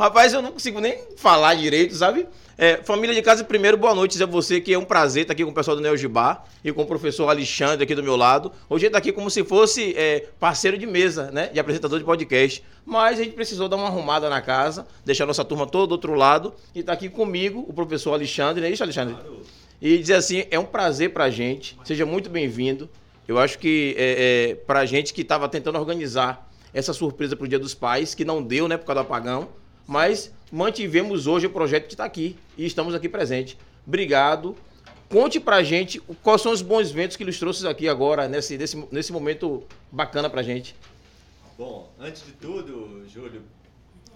Rapaz, eu não consigo nem falar direito, sabe? É, família de casa, primeiro, boa noite dizer a você que é um prazer estar aqui com o pessoal do Neo Gibá e com o professor Alexandre aqui do meu lado. Hoje ele está aqui como se fosse é, parceiro de mesa, né? De apresentador de podcast. Mas a gente precisou dar uma arrumada na casa, deixar a nossa turma toda do outro lado. E está aqui comigo o professor Alexandre, não é isso, Alexandre? E dizer assim, é um prazer pra gente. Seja muito bem-vindo. Eu acho que é, é, pra gente que estava tentando organizar essa surpresa pro Dia dos Pais, que não deu, né, por causa do apagão, mas mantivemos hoje o projeto que está aqui e estamos aqui presentes. Obrigado. Conte pra gente quais são os bons ventos que nos trouxe aqui agora, nesse, nesse, nesse momento bacana pra gente. Bom, antes de tudo, Júlio,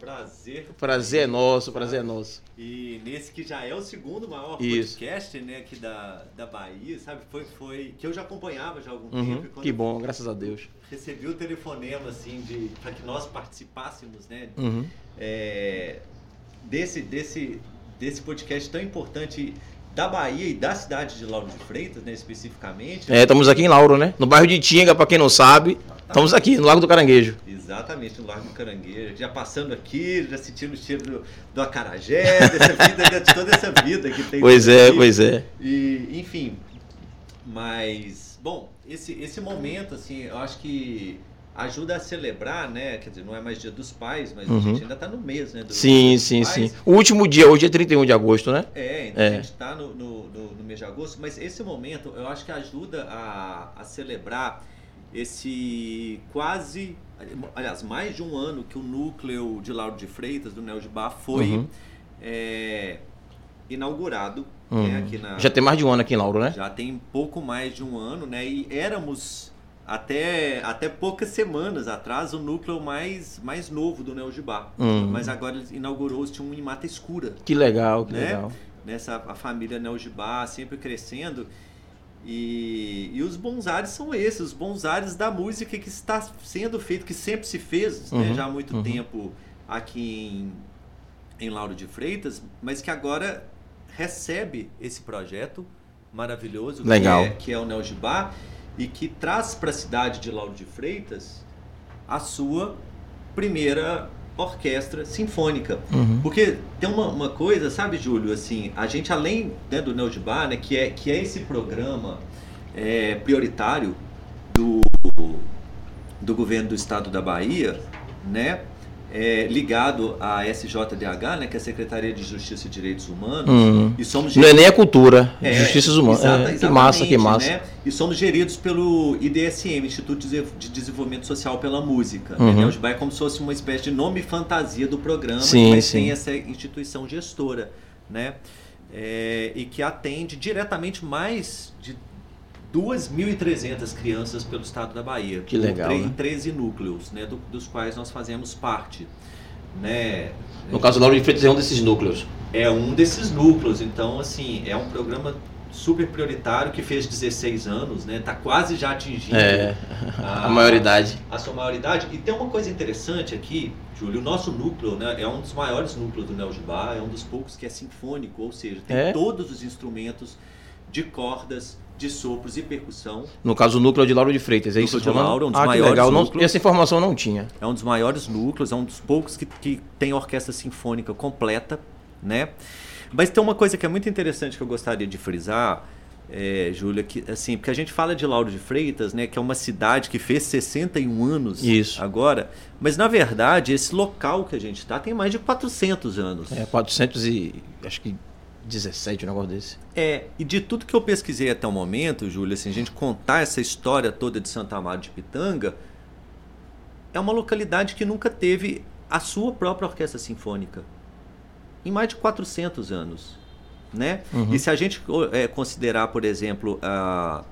prazer. Prazer é nosso, prazer é nosso. E nesse que já é o segundo maior Isso. podcast, né, aqui da, da Bahia, sabe? Foi, foi que eu já acompanhava já há algum Uhum, tempo. que bom, graças a Deus. Recebi o telefonema, assim, de para que nós participássemos, né, Uhum. é, desse, desse, desse podcast tão importante da Bahia e da cidade de Lauro de Freitas, né, especificamente. É, estamos aqui em Lauro, né? No bairro de Tinga, pra quem não sabe. Estamos aqui, no Lago do Caranguejo. Exatamente, no Largo do Caranguejo. Já passando aqui, já sentindo o cheiro do, do acarajé, dessa vida, de toda essa vida que tem. Pois é, aqui. pois é. E, enfim, mas, bom, esse, esse momento, assim, eu acho que ajuda a celebrar, né? Quer dizer, não é mais dia dos pais, mas a Uhum. gente ainda tá no mês, né? Sim, sim, sim. O último dia, hoje é 31 de agosto, né? É, então É. a gente está no, no, no- no mês de agosto, mas esse momento eu acho que ajuda a, a celebrar esse quase, aliás, mais de um ano que o núcleo de Lauro de Freitas, do Neo de Bar, foi Uhum. é, inaugurado Uhum. né, aqui na. Já tem mais de um ano aqui em Lauro, né? já tem pouco mais de um ano, né? E éramos até, até poucas semanas atrás o núcleo mais, mais novo do Neo Gibá. Uhum. Mas agora ele inaugurou, tinha um em Mata Escura Que legal, que Né? legal. nessa a família Neogibá sempre crescendo. E, e os bons ares são esses, os bons ares da música que está sendo feito, que sempre se fez né, Uhum, já há muito uhum. tempo aqui em, em Lauro de Freitas, mas que agora recebe esse projeto maravilhoso Legal. Que, é, que é o Neogibá e que traz para a cidade de Lauro de Freitas a sua primeira orquestra sinfônica. Uhum. Porque tem uma, uma coisa, sabe, Júlio, assim, a gente além né, do Neo de Bar, né, que é, que é esse programa é, prioritário do, do governo do estado da Bahia, né, é, ligado à SJDH, né, que é a Secretaria de Justiça e Direitos Humanos, Uhum. e somos Não é nem a cultura, é, justiças humanas. É, que massa, que massa. né? E somos geridos pelo IDSM, Instituto de Dese- de Desenvolvimento Social pela Música. Uhum. Né? Neogibá é como se fosse uma espécie de nome fantasia do programa, Sim, mas sim. tem essa instituição gestora, né? É, e que atende diretamente mais de 2.300 crianças pelo estado da Bahia. Que legal, né? Em 13 núcleos, né? do- dos quais nós fazemos parte. Né? No caso, Lauro de Freitas é um desses núcleos. é um desses núcleos. Então, assim, é um programa super prioritário que fez 16 anos, né? Tá quase já atingindo É, a maioridade. a sua maioridade. E tem uma coisa interessante aqui, Júlio, o nosso núcleo, né, é um dos maiores núcleos do Neogibá, é um dos poucos que é sinfônico, ou seja, tem É? todos os instrumentos de cordas, de sopros e percussão. No caso, o núcleo de Lauro de Freitas, é isso? Núcleo de que você tá? Lauro, um dos ah, maiores legal. Não- núcleos. essa informação não tinha. É um dos maiores núcleos, é um dos poucos que, que tem orquestra sinfônica completa, né? Mas tem uma coisa que é muito interessante que eu gostaria de frisar, é, Júlia, que assim, porque a gente fala de Lauro de Freitas, né, que é uma cidade que fez 61 anos Isso. agora, mas na verdade esse local que a gente está tem mais de 400 anos. É 400 e... acho que 17, um negócio desse. É, e de tudo que eu pesquisei até o momento, Júlia, assim, a gente contar essa história toda de Santa Amaro de Pitanga, é uma localidade que nunca teve a sua própria orquestra sinfônica. Em mais de 400 anos. Né? Uhum. E se a gente é, considerar, por exemplo, a,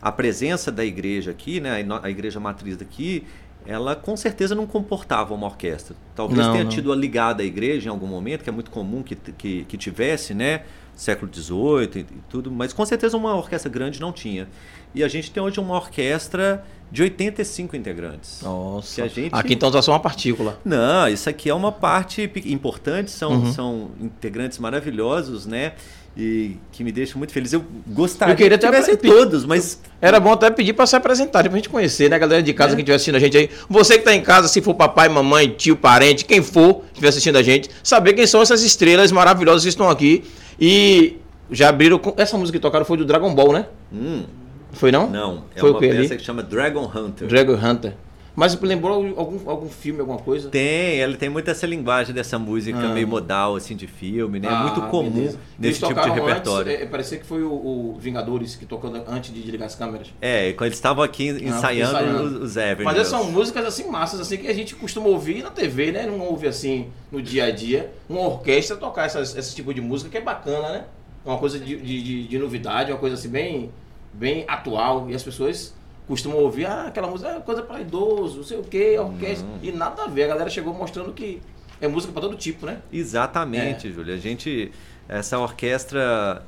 a presença da igreja aqui, né, a igreja matriz daqui, ela com certeza não comportava uma orquestra. Talvez Não, tenha não. tido a ligada à igreja em algum momento, que é muito comum que, que, que tivesse, né? Século XVIII e, e tudo, mas com certeza uma orquestra grande não tinha. E a gente tem hoje uma orquestra de 85 integrantes. Nossa. Que a gente- Aqui então só uma partícula. Não, isso aqui é uma parte importante, são, Uhum. são integrantes maravilhosos, né? E que me deixa muito feliz. Eu gostaria Eu queria que tivessem todos, mas Era bom até pedir pra se apresentarem, pra gente conhecer, né? Galera de casa É. que estiver assistindo a gente aí. Você que tá em casa, se for papai, mamãe, tio, parente, quem for, que estiver assistindo a gente, saber quem são essas estrelas maravilhosas que estão aqui. E já abriram. com- Essa música que tocaram foi do Dragon Ball, né? hum, Foi não? não, é Foi uma peça ali? que chama Dragon Hunter. Dragon Hunter. Mas lembrou algum, algum filme, alguma coisa? Tem, ele tem muito essa linguagem dessa música Ah. meio modal, assim, de filme, né? É Ah, muito comum beleza. nesse Eles tipo de repertório. Antes, é, parecia que foi o, o Vingadores que tocou antes de desligar as câmeras. É, quando eles estavam aqui ensaiando, ensaiando. os, Avengers. Mas essas são músicas assim massas assim que a gente costuma ouvir na TV, né? Não ouve assim no dia a dia. Uma orquestra tocar essas, esse tipo de música que é bacana, né? É uma coisa de, de, de- de novidade, uma coisa assim bem, bem atual. E as pessoas costumam ouvir, ah, aquela música é coisa para idoso, não sei o que, orquestra. E nada a ver. A galera chegou mostrando que é música para todo tipo, né? É. Exatamente, Júlia. A gente, essa orquestra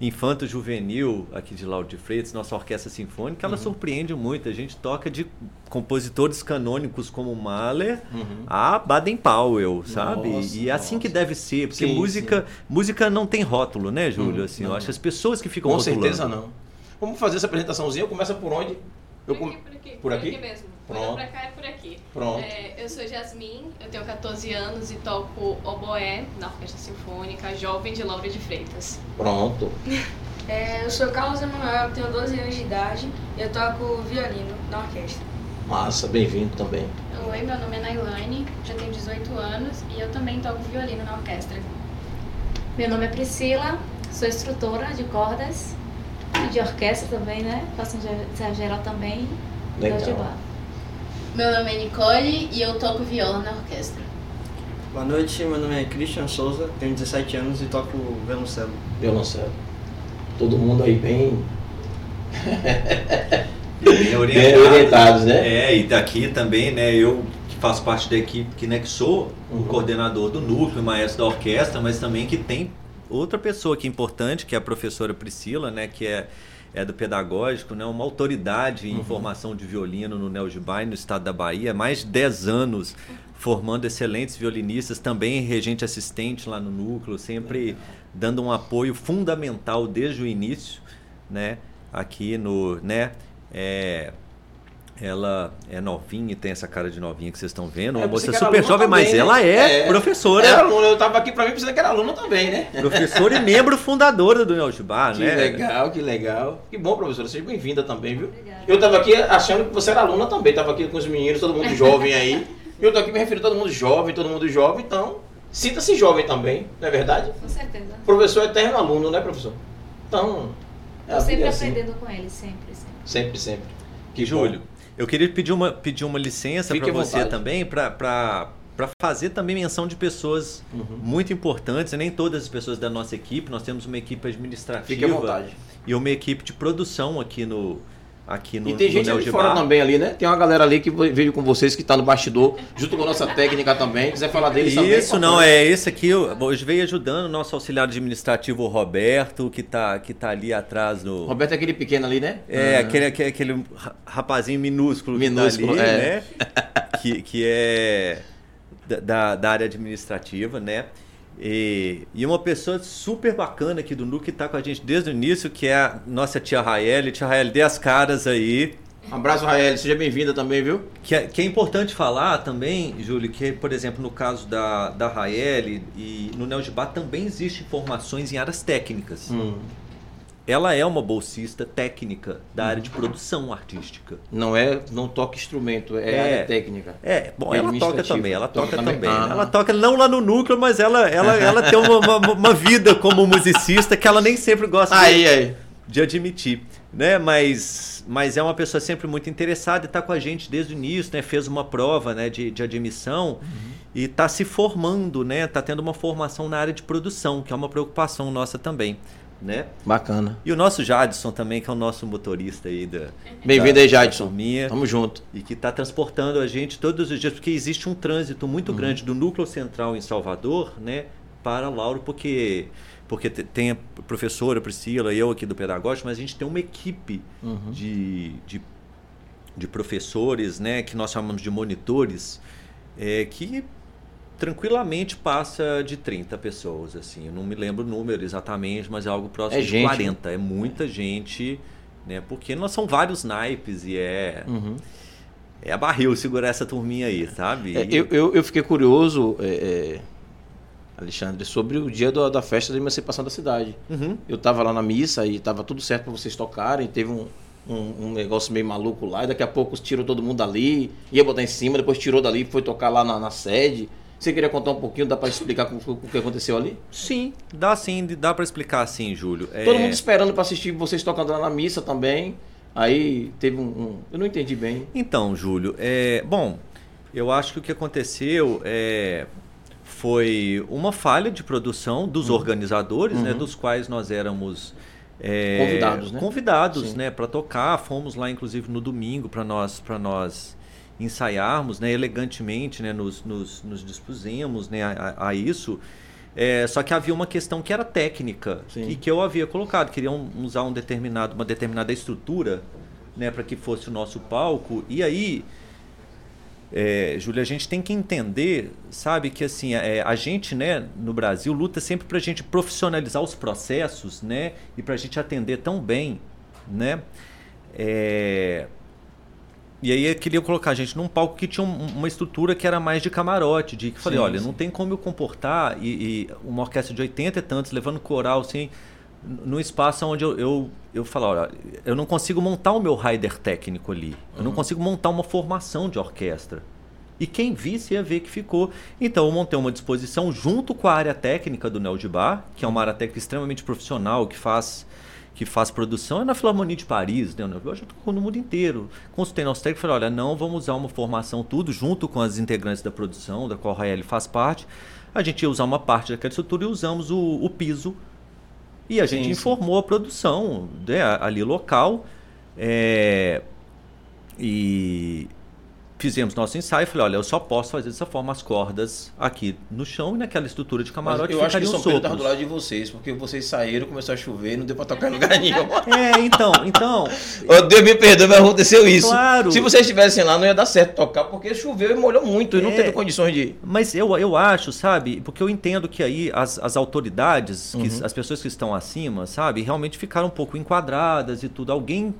infanto-juvenil aqui de Lauro de Freitas, nossa orquestra sinfônica, Uhum. ela surpreende muito. A gente toca de compositores canônicos como Mahler Uhum. a Baden-Powell, sabe? Nossa, e é assim que deve ser, porque Sim, música, música não tem rótulo, né, Júlio? Hum, assim, não. eu acho as pessoas que ficam Com rotulando. certeza não. Vamos fazer essa apresentaçãozinha. Começa por onde? Eu Por com- aqui, por aqui. por aqui? mesmo. Pronto. Pra cá é por aqui. Pronto. É, eu sou Jasmin, eu tenho 14 anos e toco oboé na Orquestra Sinfônica Jovem de Laura de Freitas. Pronto. É, eu sou Carlos Emanuel, tenho 12 anos de idade e eu toco violino na orquestra. Massa, bem-vindo também. Oi, meu nome é Nailane, já tenho 18 anos e eu também toco violino na orquestra. Meu nome é Priscila, sou instrutora de cordas e de orquestra também, né? Faço ensaio geral também. Legal. Meu nome é Nicole e eu toco viola na orquestra. Boa noite, meu nome é Christian Souza, tenho 17 anos e toco violoncelo. Violoncelo. Todo mundo aí bem, Bem bem orientados, né? É, e daqui também, né, eu que faço parte da equipe, que, né, que sou Uhum. o coordenador do núcleo, maestro da orquestra, mas também que tem outra pessoa que é importante, que é a professora Priscila, né, que é, é do pedagógico, né, uma autoridade em Uhum. formação de violino no Neogibá e no estado da Bahia, mais de 10 anos formando excelentes violinistas, também regente assistente lá no núcleo, sempre dando um apoio fundamental desde o início, né, aqui no, né, é, ela é novinha e tem essa cara de novinha que vocês estão vendo. É, Uma você moça que super jovem, mas também, ela né? é, É. professora. Era aluna, eu tava aqui pra mim pensando que era aluna também, né? Professora e membro fundadora do Neojubá, Que né? legal, que legal. Que bom, professora. Seja bem-vinda também, viu? Obrigada. Eu tava aqui achando que você era aluna também. Tava aqui com os meninos, todo mundo jovem aí. E eu tô aqui me referindo a todo mundo jovem, todo mundo jovem. Então, sinta-se jovem também, não é verdade? Com certeza. Professor é eterno aluno, né, professor? Então, é a Tô sempre é assim. aprendendo com ele, sempre, sempre. Sempre, sempre. Que Júlio, eu queria pedir uma, pedir uma licença para você vontade. também, para fazer também menção de pessoas. Uhum. muito importantes, nem todas as pessoas da nossa equipe, nós temos uma equipe administrativa e uma equipe de produção aqui no aqui no E tem no gente ali Neogibá. fora também ali, né? Tem uma galera ali que veio com vocês que tá no bastidor, junto com a nossa técnica também. Quiser falar deles também. Isso, não, é esse aqui, hoje veio ajudando o nosso auxiliar administrativo, o Roberto, que tá, que tá ali atrás do... Roberto é aquele pequeno ali, né? É, Ah. aquele, aquele, aquele ra- rapazinho minúsculo, Minúsculo, que tá ali, é. né? que, que é da, da área administrativa, né? E, e uma pessoa super bacana aqui do núcleo que está com a gente desde o início, que é a nossa tia Raeli. Tia Raeli, dê as caras aí. Um abraço, Rael. Seja bem-vinda também, viu? Que é, que é importante falar também, Júlio, que, por exemplo, no caso da, da Raeli e no Neogibá também existem formações em áreas técnicas. Hum. Ela é uma bolsista técnica da área de produção artística. Não é, não toca instrumento, é, É. área técnica. É, bom, ela toca também, ela Toca toca, também? Ah. Ela toca não lá no núcleo, mas ela, ela, ela tem uma, uma, uma vida como musicista que ela nem sempre gosta de- Aí, aí. de admitir, né? Mas, mas é uma pessoa sempre muito interessada e está com a gente desde o início, né? Fez uma prova, né? De, de admissão e está se formando, né? Está tendo uma formação na área de produção, que é uma preocupação nossa também, né? Bacana. E o nosso Jadson também, que é o nosso motorista aí da Bem-vindo aí, Jadson. turminha Tamo junto. e que está transportando a gente todos os dias, porque existe um trânsito muito grande do núcleo central em Salvador, né, para Lauro, porque porque te- tem a professora Priscila e eu aqui do pedagógico, mas a gente tem uma equipe Uhum. de, de, de professores, né, que nós chamamos de monitores, é, que tranquilamente passa de 30 pessoas, assim. Eu não me lembro o número exatamente, mas é algo próximo É de gente, 40. É muita gente, né? Porque nós são vários naipes e é. Uhum. É barril segurar essa turminha aí, sabe? É, E- eu, eu, eu fiquei curioso, é, é, Alexandre, sobre o dia do- da festa da emancipação da cidade. Uhum. Eu tava lá na missa e tava tudo certo para vocês tocarem. Teve um, um, um negócio meio maluco lá. E daqui a pouco tirou todo mundo dali, ia botar em cima, depois tirou dali, foi tocar lá na, na sede. Você queria contar um pouquinho? Dá para explicar o que aconteceu ali? Sim, dá sim, dá pra explicar assim, Júlio. É, Todo mundo esperando para assistir vocês tocando lá na missa também. Aí teve um, um- Eu não entendi bem. Então, Júlio, é, bom, eu acho que o que aconteceu é, foi uma falha de produção dos organizadores, né, Uhum. dos quais nós éramos é, Convidados, né? convidados, Sim. né, para tocar. Fomos lá, inclusive, no domingo para nós, para nós ensaiarmos, né, elegantemente, né, nos, nos, nos dispusemos, né, a, a isso. É, só que havia uma questão que era técnica Sim. e que eu havia colocado. Queriam usar um determinado, uma determinada estrutura né, para que fosse o nosso palco. E aí, é, Júlia, a gente tem que entender, sabe, que assim, é, a gente, né, no Brasil, luta sempre para a gente profissionalizar os processos, né, e para a gente atender tão bem, né. É, e aí eu queria colocar a gente num palco que tinha um- uma estrutura que era mais de camarote, de que eu falei, Sim, olha, sim. não tem como eu comportar e, e uma orquestra de 80 e tantos levando coral assim, num espaço onde eu, eu, eu falo, olha, eu não consigo montar o meu rider técnico ali. Eu Uhum. não consigo montar uma formação de orquestra. E quem visse ia ver que ficou. Então eu montei uma disposição junto com a área técnica do Neo de Bar, que é uma área técnica extremamente profissional, que faz que faz produção é na Filarmonia de Paris, né? Eu já tô no mundo inteiro. Consultei nosso técnico e falei, olha, não, vamos usar uma formação tudo junto com as integrantes da produção, da qual a Raeli faz parte. A gente ia usar uma parte daquela estrutura e usamos o, o piso. E a gente Sim, sim. informou a produção né, ali local. é, e fizemos nosso ensaio. Falei, olha, eu só posso fazer dessa forma as cordas aqui no chão e naquela estrutura de Mas camarote eu acho que São Pedro tava sopros. do lado de vocês, porque vocês saíram, começou a chover, não deu pra tocar em lugar nenhum. É, então, então, Ô, Deus me perdoe, mas aconteceu isso. Claro. Se vocês estivessem lá, não ia dar certo tocar, porque choveu e molhou muito, e não É. teve condições de. Mas eu, eu acho, sabe? Porque eu entendo que aí as, as autoridades, que, Uhum. as pessoas que estão acima, sabe? Realmente ficaram um pouco enquadradas e tudo. Alguém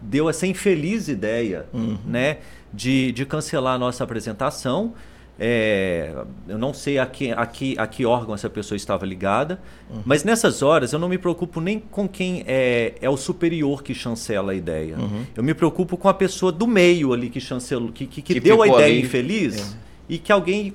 deu essa infeliz ideia, Uhum. né? De, de cancelar a nossa apresentação. É, eu não sei a que, a, que, a que órgão essa pessoa estava ligada, Uhum. mas nessas horas eu não me preocupo nem com quem é, é o superior que chancela a ideia. Uhum. Eu me preocupo com a pessoa do meio ali que chancelou, que, que, que Que deu a ideia ali. infeliz e que alguém.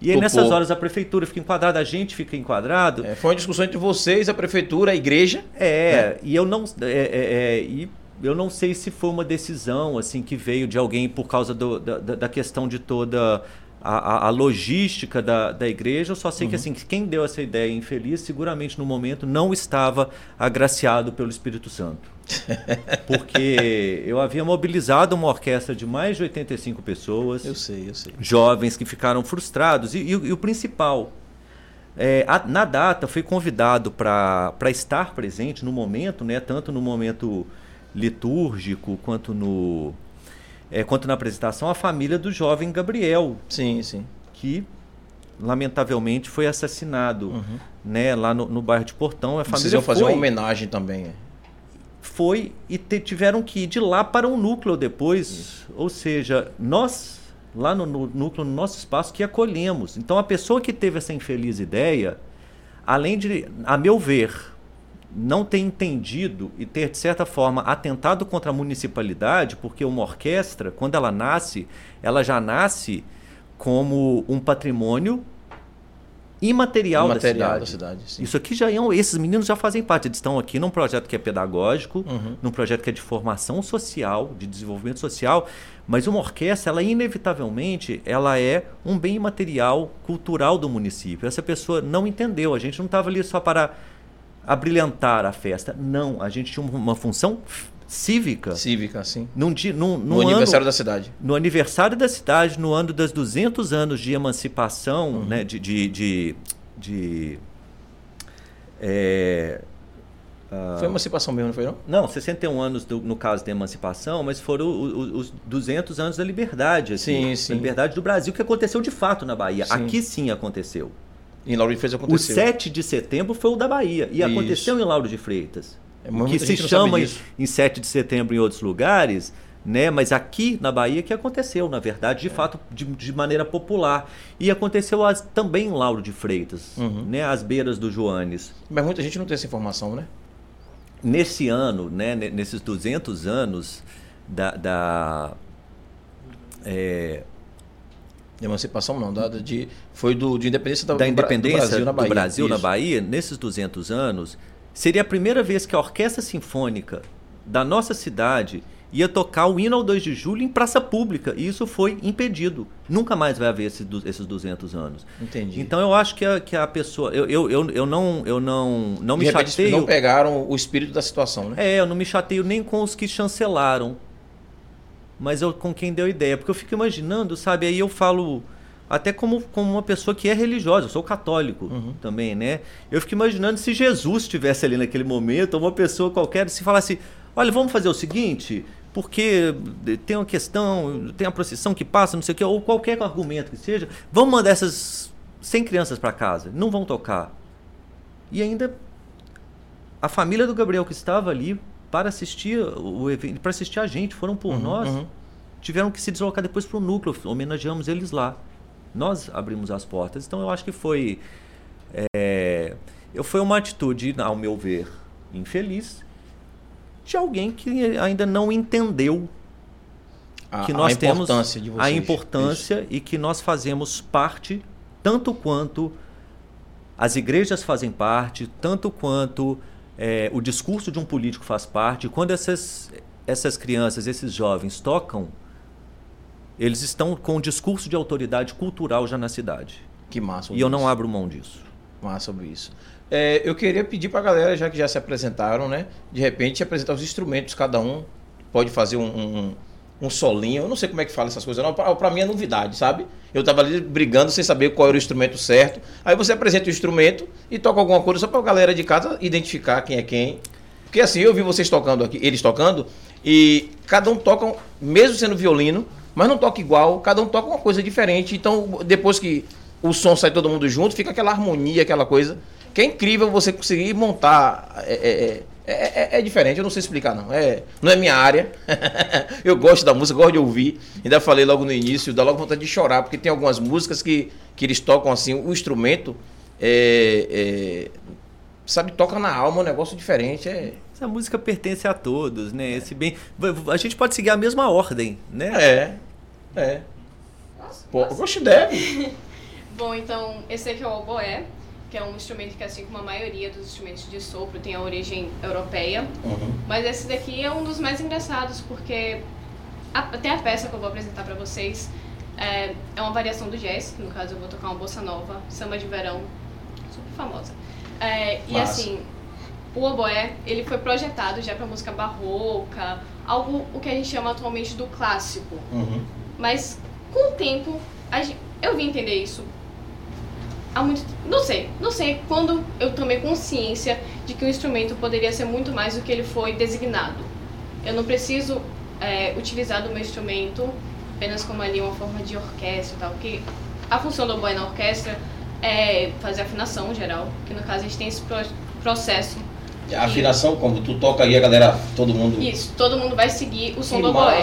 E aí Topou. nessas horas a prefeitura fica enquadrada, a gente fica enquadrado. É, foi uma discussão entre vocês, a prefeitura, a igreja. É, e eu não. é, é, é, e eu não sei se foi uma decisão assim que veio de alguém por causa do- da, da- questão de toda a, a- logística da, da igreja. Eu só sei que assim, que quem deu essa ideia infeliz, seguramente no momento não estava agraciado pelo Espírito Santo. Porque eu havia mobilizado uma orquestra de mais de 85 pessoas Eu sei, eu sei. jovens que ficaram frustrados. E, e o- e o principal, é, a- na data fui convidado para estar presente no momento, né, tanto no momento litúrgico quanto no é, quanto na apresentação, a família do jovem Gabriel, Sim, sim. que lamentavelmente foi assassinado Uhum. né, lá no, no bairro de Portão. A Vocês família iam fazer foi, uma homenagem também. é. foi e te- tiveram que ir de lá para um núcleo depois. Ou seja, nós, lá no, no núcleo, no nosso espaço, que acolhemos. Então, a pessoa que teve essa infeliz ideia, além de, a meu ver, não ter entendido e ter, de certa forma, atentado contra a municipalidade, porque uma orquestra, quando ela nasce, ela já nasce como um patrimônio imaterial, Material da da cidade. cidade. sim. Isso aqui já é um, esses meninos já fazem parte, eles estão aqui num projeto que é pedagógico, Uhum. num projeto que é de formação social, de desenvolvimento social, mas uma orquestra, ela inevitavelmente, ela é um bem imaterial cultural do município. Essa pessoa não entendeu, a gente não estava ali só para abrilhantar a festa, não, a gente tinha uma, função cívica. Cívica, sim. Num, dia, num, No num ano- aniversário da cidade. no aniversário da cidade, no ano das 200 anos de emancipação, né, de, de, de, de, é, ah, Foi emancipação mesmo, não foi não? Não, 61 anos do- no caso da emancipação, mas foram o- o- os 200 anos da liberdade. assim, Sim, sim. Da liberdade do Brasil, que aconteceu de fato na Bahia. Sim. Aqui sim aconteceu. Em Lauro de Freitas O aconteceu. 7 de setembro foi o da Bahia. E Isso. aconteceu em Lauro de Freitas. É, o que se chama em, em 7 de setembro em outros lugares, né? Mas aqui na Bahia que aconteceu, na verdade, É. de fato, de, de maneira popular. E aconteceu as- também em Lauro de Freitas, Uhum. né? Às beiras do Joanes. Mas muita gente não tem essa informação, né? Nesse ano, né? ne- Nesses 200 anos da... da é, De emancipação não, da, de, foi do, de independência da, da independência do Brasil na Bahia. do Brasil na. Bahia, nesses 200 anos, seria a primeira vez que a Orquestra Sinfônica da nossa cidade ia tocar o hino ao 2 de julho em praça pública. E isso foi impedido. Nunca mais vai haver esse esses 200 anos. Entendi. Então eu acho que a, que a pessoa. Eu, eu, eu, eu não, eu não, não de me repente chateio. não pegaram o espírito da situação, né? É, eu não me chateio nem com os que chancelaram, mas eu com quem deu ideia, porque eu fico imaginando, sabe? Aí eu falo até como, como uma pessoa que é religiosa, eu sou católico Uhum. também, né? Eu fico imaginando se Jesus estivesse ali naquele momento, ou uma pessoa qualquer, se falasse, olha, vamos fazer o seguinte, porque tem uma questão, tem a procissão que passa, não sei o quê, ou qualquer argumento que seja, vamos mandar essas 100 crianças para casa, não vão tocar. E ainda a família do Gabriel que estava ali para assistir o evento, para assistir a gente, foram por Uhum, nós, uhum. tiveram que se deslocar depois para o núcleo, homenageamos eles lá. Nós abrimos as portas, então eu acho que foi é, eu foi uma atitude, ao meu ver, infeliz de alguém que ainda não entendeu A, que nós a temos importância de vocês. a importância e que nós fazemos parte tanto quanto as igrejas fazem parte, tanto quanto é, o discurso de um político faz parte. Quando essas, essas crianças, esses jovens tocam, eles estão com um discurso de autoridade cultural já na cidade. Que massa. E eu não isso. abro mão disso. Massa sobre isso. É, eu queria pedir pra galera, já que já se apresentaram, né? De repente apresentar os instrumentos, cada um pode fazer um, um, um solinho. Eu não sei como é que fala essas coisas, não. Pra mim é novidade, sabe? Eu tava ali brigando sem saber qual era o instrumento certo. Aí você apresenta o instrumento e toca alguma coisa só pra galera de casa identificar quem é quem. Porque assim, eu vi vocês tocando aqui, eles tocando, e cada um toca, mesmo sendo violino, mas não toca igual, cada um toca uma coisa diferente. Então, depois que o som sai todo mundo junto, fica aquela harmonia, aquela coisa. Que é incrível você conseguir montar. É, é, é, é- é diferente, eu não sei explicar, não. É, não é minha área. eu gosto da música, gosto de ouvir. Ainda falei logo no início, dá logo vontade de chorar, porque tem algumas músicas que, que eles tocam assim, o instrumento. é, é, sabe, toca na alma, um negócio diferente. É, Essa música pertence a todos, né? Esse bem, a gente pode seguir a mesma ordem, né? é. é. Pô, eu gosto deve. Bom, então, esse aqui é o oboé, que é um instrumento que, assim como a maioria dos instrumentos de sopro, tem a origem europeia. Uhum. Mas esse daqui é um dos mais engraçados, porque a- até a peça que eu vou apresentar pra vocês é, é uma variação do jazz. No caso, eu vou tocar uma bossa nova, samba de verão, super famosa. É, e assim, o oboé, ele foi projetado já pra música barroca, algo o que a gente chama atualmente do clássico. Uhum. Mas com o tempo, a gen- eu vim entender isso. Há muito, não sei, não sei quando eu tomei consciência de que o instrumento poderia ser muito mais do que ele foi designado. Eu não preciso é, utilizar do meu instrumento apenas como ali uma forma de orquestra e tal, porque a função do oboe na orquestra é fazer afinação geral, que no caso a gente tem esse pro- processo. A afinação, como tu toca aí, a galera, todo mundo. Isso, todo mundo vai seguir o som Que do oboé.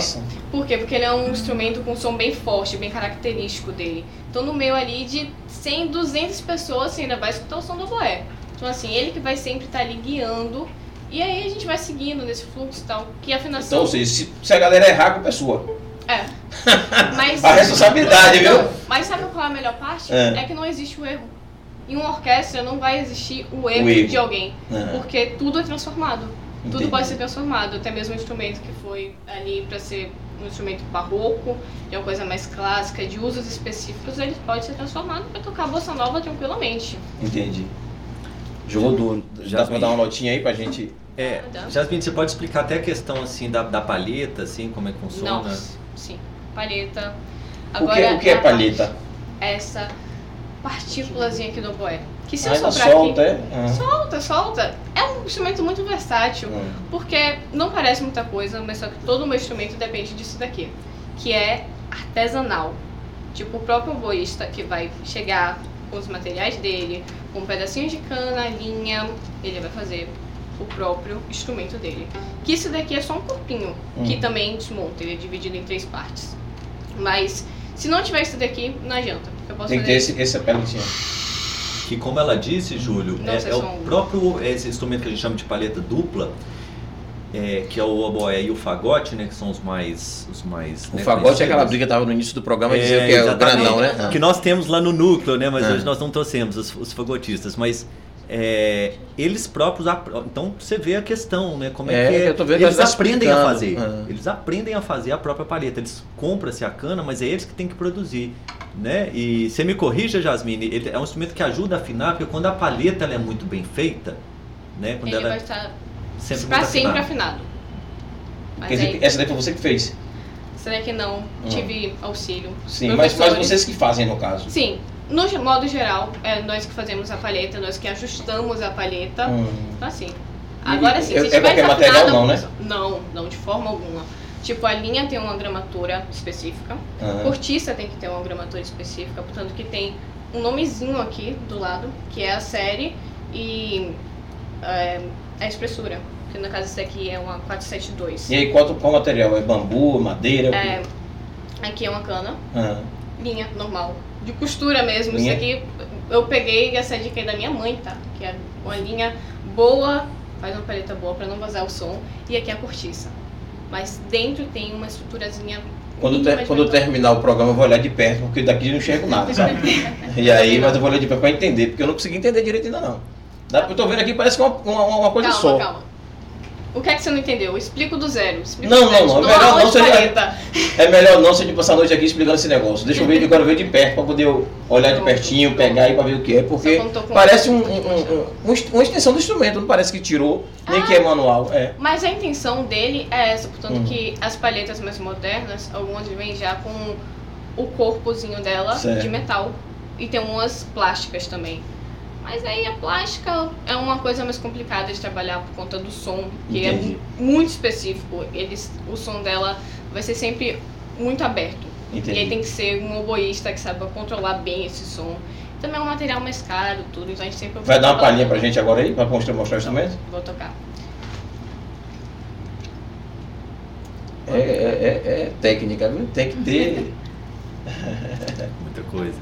Por quê? Porque ele é um instrumento com um som bem forte, bem característico dele. Então, no meio ali de 100, 200 pessoas, você ainda vai escutar o som do oboé. Então, assim, ele que vai sempre estar ali guiando. E aí a gente vai seguindo nesse fluxo e tal. Que a afinação. Então, ou seja, se, se a galera errar, a culpa é sua. É. Mas. A responsabilidade, viu? Mas sabe qual é a melhor parte? É. É. que não existe o erro. Em uma orquestra não vai existir o erro, O erro. de alguém. É. Porque tudo é transformado. Entendi. Tudo pode ser transformado, até mesmo um instrumento que foi ali para ser um instrumento barroco, de uma coisa mais clássica, de usos específicos, ele pode ser transformado para tocar bossa nova tranquilamente. Entendi. Jogou duro. Já dá pra Jasmine. dar uma notinha aí pra gente. É, Tá. Jasmine, você pode explicar até a questão assim da, da palheta, assim, como é que funciona? Não, sim, palheta. o, que, o que é palheta? Essa partículazinha aqui do oboé. Que se eu soprar solta, aqui. é? Solta, solta. É um instrumento muito versátil. Hum. Porque não parece muita coisa, mas só que todo o meu instrumento depende disso daqui. Que é artesanal. Tipo, o próprio oboísta que vai chegar com os materiais dele, com um pedacinho de cana, linha, ele vai fazer o próprio instrumento dele. Que isso daqui é só um corpinho, que Hum. também desmonta, ele é dividido em três partes. Mas se não tiver isso daqui, não adianta. Eu posso Tem que ter esse, esse peletinho. Que como ela disse, Júlio, Não é, é o próprio esse instrumento que a gente chama de palheta dupla, é, que é o oboé e o fagote, né, que são os mais os mais O né, fagote é aquela briga que tava no início do programa É, dizendo que é o grandão, né? Que nós temos lá no núcleo, né? Mas É. hoje nós não trouxemos os, os fagotistas. Mas é, eles próprios. Então você vê a questão, né? Como é, É, que é. eu tô vendo eles tá aprendem a fazer. Eles aprendem a fazer a própria palheta. Eles compram-se a cana, mas é eles que têm que produzir. Né? E você me corrija, Jasmine, ele é um instrumento que ajuda a afinar, porque quando a palheta ela é muito bem feita, né? Quando ele ela vai é estar sempre pra muito sempre afinado. Dizer, aí, que essa daí foi você que fez? será que não tive auxílio? Sim, mas, mas vocês que fazem no caso. Sim, no modo geral, é nós que fazemos a palheta, nós que ajustamos a palheta. Hum. Então, assim. Agora sim, é- se é tiver qualquer material, desafinado, não, né? Não, não, de forma alguma. Tipo, a linha tem uma gramatura específica, Ah. cortiça tem que ter uma gramatura específica, portanto que tem um nomezinho aqui do lado, que é a série e é, a espessura. Que no caso esse aqui é uma 472. E aí, qual, qual material? É bambu, madeira? É, aqui é uma cana, Ah. linha normal, de costura mesmo. Isso aqui eu peguei essa dica aí da minha mãe, tá? Que é uma linha boa, faz uma paleta boa pra não vazar o som. E aqui é a cortiça. Mas dentro tem uma estruturazinha. Quando, ter- quando terminar o programa, eu vou olhar de perto, porque daqui eu não enxergo nada, sabe? e aí, mas eu vou olhar de perto pra entender, porque eu não consegui entender direito ainda não. Dá, eu tô vendo aqui, parece que é uma, uma, uma coisa calma, só. calma. O que é que você não entendeu? Eu explico do zero. Explico Não, do zero. não, não, é dou melhor aula não paleta. É melhor não você de passar a noite aqui explicando esse negócio. Deixa eu ver, eu quero ver de perto pra poder olhar de pertinho, pegar aí pra ver o que é, porque parece um, um- um- um- uma extensão do instrumento, não parece que tirou, nem que é manual. É. Mas a intenção dele é essa, portanto Hum. que as palhetas mais modernas, algumas vêm já com o corpozinho dela Certo. de metal e tem umas plásticas também. Mas aí a plástica é uma coisa mais complicada de trabalhar por conta do som, que Entendi. é muito específico. Eles, o som dela vai ser sempre muito aberto. E aí Entendi. tem que ser um oboísta que saiba controlar bem esse som. Também é um material mais caro, tudo, então a gente sempre Vai dar uma palhinha pra gente agora aí, pra mostrar, mostrar o instrumento? Vou tocar. É, é, é- é técnica, viu? Tem que ter. Muita coisa.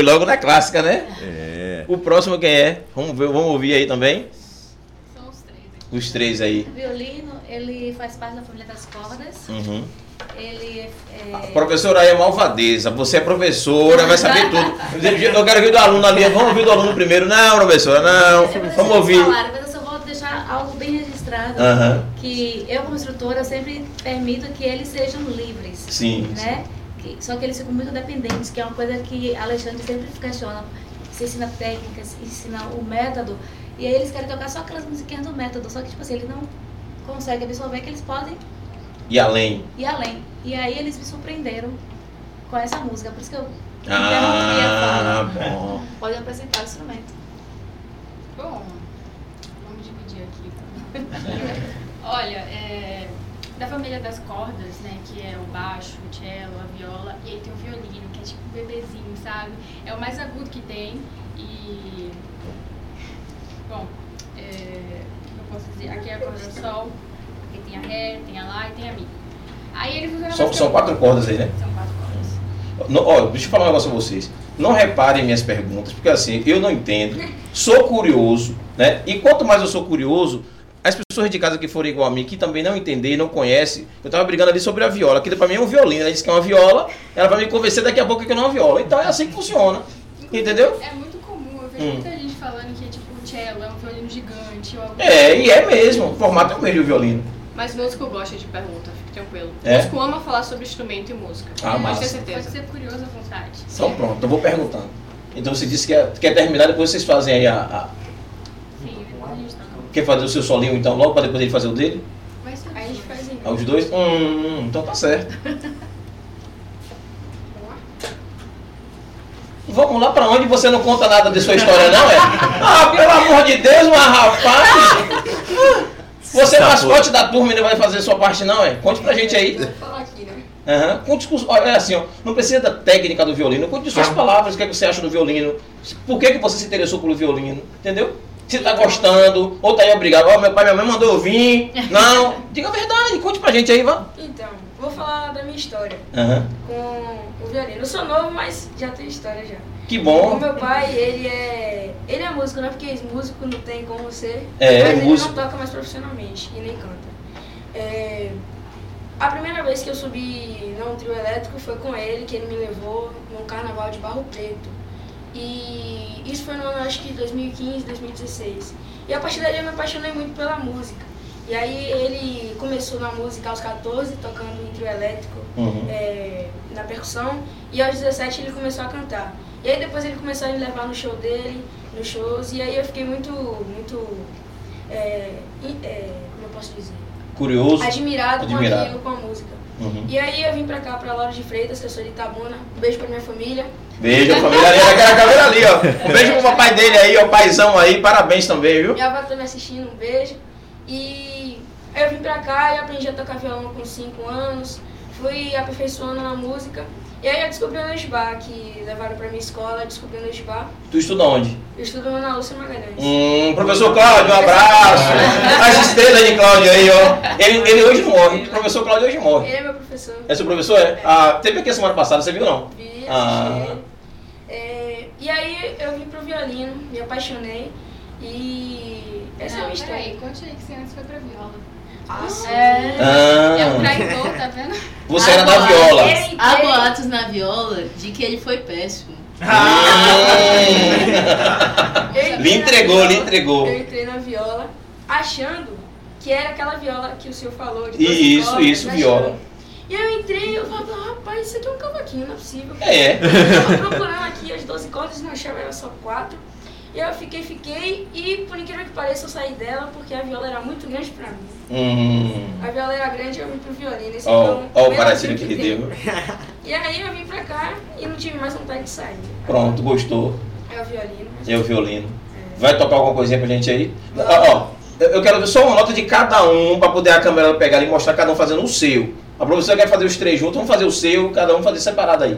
Foi logo na clássica, né? É. O próximo quem é? Vamos ver, vamos ouvir aí também? São os três. Os três aí. O violino, ele faz parte da família das cordas. Uhum. Ele é... A professora aí é malvadeza. Você é professora, vai saber tudo. Eu quero ouvir do aluno ali. Vamos ouvir do aluno primeiro. Não, professora, não. Vamos ouvir. falaram, mas eu só vou deixar algo bem registrado. Que eu, como instrutora, eu sempre permito que eles sejam livres. Sim. né? Que- só que eles ficam muito dependentes, que é uma coisa que Alexandre sempre questiona. Você ensina técnicas, ensina o método, e aí eles querem tocar só aquelas musiquinhas do método, só que tipo assim, eles não conseguem absorver que eles podem E além. ir além. E aí eles me surpreenderam com essa música, por isso que eu interrompi a Ah, fala. bom. Pode apresentar o instrumento. Bom, vamos dividir aqui. Olha, é, da família das cordas, né, que é o baixo, o cello, a viola, e aí tem o violino, que é tipo um bebezinho, sabe? É o mais agudo que tem e... Bom, é, o que eu posso dizer? Aqui é a corda sol, aqui tem a ré, tem a lá e tem a mi. Aí ele funciona São, são quatro cordas aí, né? São quatro cordas. Não, ó, deixa eu falar um negócio a vocês. Não reparem minhas perguntas, porque assim, eu não entendo, sou curioso, né? E quanto mais eu sou curioso, as pessoas de casa que forem igual a mim, que também não entender, não conhecem, eu tava brigando ali sobre a viola. Aquilo pra mim é um violino. Ela disse que é uma viola, ela vai me convencer daqui a pouco que não é uma viola. Então é assim que funciona. Entendeu? É muito comum, eu vejo Hum. muita gente falando que tipo, o cello é um violino gigante ou algo É, e é mesmo. O formato é o mesmo do violino. Mas músico gosta de pergunta, fique tranquilo. É? Músico ama falar sobre instrumento e música. Ah, ter Pode ser curioso à vontade. Então pronto, eu vou perguntando. Então você disse que quer, quer terminar, depois vocês fazem aí a, a- Sim, depois a gente toca. Quer fazer o seu solinho então logo pra depois ele fazer o dele? Ser Aí a gente faz em Ah, Os dois? Hum, então tá certo. Vamos lá pra onde você não conta nada de sua história, não é? Ah, pelo amor de Deus, mas rapaz! Você é mascote da turma e não vai fazer sua parte, não, é? Conte pra gente aí. Vou falar aqui, né? Aham. Conte olha, é assim, ó, não precisa da técnica do violino, conte suas palavras, o que, é que você acha do violino, por que, que você se interessou pelo violino, entendeu? Se tá gostando, ou tá aí obrigado, ó, meu pai minha mãe mandou eu vir, não, diga a verdade, conte pra gente aí, vá. Então, vou falar da minha história Aham. com o violino. Eu sou novo, mas já tenho história já. Que O bom, meu pai, ele é. Ele é músico, né? Porque músico não tem como ser. É, mas ele músico. não toca mais profissionalmente e nem canta. É, a primeira vez que eu subi num trio elétrico foi com ele, que ele me levou num carnaval de Barro Preto. E isso foi no ano, acho que 2015, 2016. E a partir daí eu me apaixonei muito pela música. E aí ele começou na música aos 14, tocando em trio elétrico Uhum. é, na percussão e aos 17 ele começou a cantar. E aí depois ele começou a me levar no show dele, nos shows, e aí eu fiquei muito, muito, é, é, como eu posso dizer, curioso. admirado, Admirado. com aquilo, com a música. Uhum. E aí eu vim pra cá, pra Laura de Freitas, que eu sou de Itabuna, um beijo pra minha família. Beijo, família ali, câmera ali, ó. Um beijo pro papai dele aí, ó, paizão aí, parabéns também, viu? Minha avó tá me assistindo, um beijo. E aí eu vim pra cá e aprendi a tocar violão com 5 anos, fui aperfeiçoando na música. E aí eu descobri o Nojibá, que levaram pra minha escola, descobri o Nojibá. Tu estuda onde? Eu estudo na Lúcia Magalhães. Hum, professor Cláudio, um abraço. As estrelas de Cláudio aí, ó. Ele, ele hoje morre. O professor Cláudio hoje morre. Ele é meu professor. É seu professor? É? Ah, teve aqui a semana passada, você viu não? Vi, assisti Ah. É, e aí eu vim pro violino, me apaixonei e essa é a Não, minha peraí, história. conte aí que você antes foi pra viola. Ah, sim. É. É um Ah, traidor, tá vendo? você era da Agora, viola. Ele- Há ele- boatos na viola de que ele foi péssimo. Entrei Lhe na entregou, viola, lhe entregou. Eu entrei na viola achando que era aquela viola que o senhor falou. De Isso, cordas, isso, viola. E eu entrei e eu falava, rapaz, isso aqui é um cavaquinho, não é possível. É. Eu tava procurando aqui as 12 cordas e não achava, era só quatro. E eu fiquei, fiquei, e por incrível que pareça, eu saí dela porque a viola era muito grande pra mim. Hum. A viola era grande e eu vim pro violino. Esse ó o desafio que ele deu. E aí eu vim pra cá e não tive mais vontade de sair. Pronto, gostou. É o violino. É o violino. Vai tocar alguma coisinha pra gente aí? Ó, ó, eu eu quero ver só uma nota de cada um pra poder a câmera pegar e mostrar cada um fazendo o seu. A professora quer fazer os três juntos, vamos fazer o seu, cada um fazer separado aí.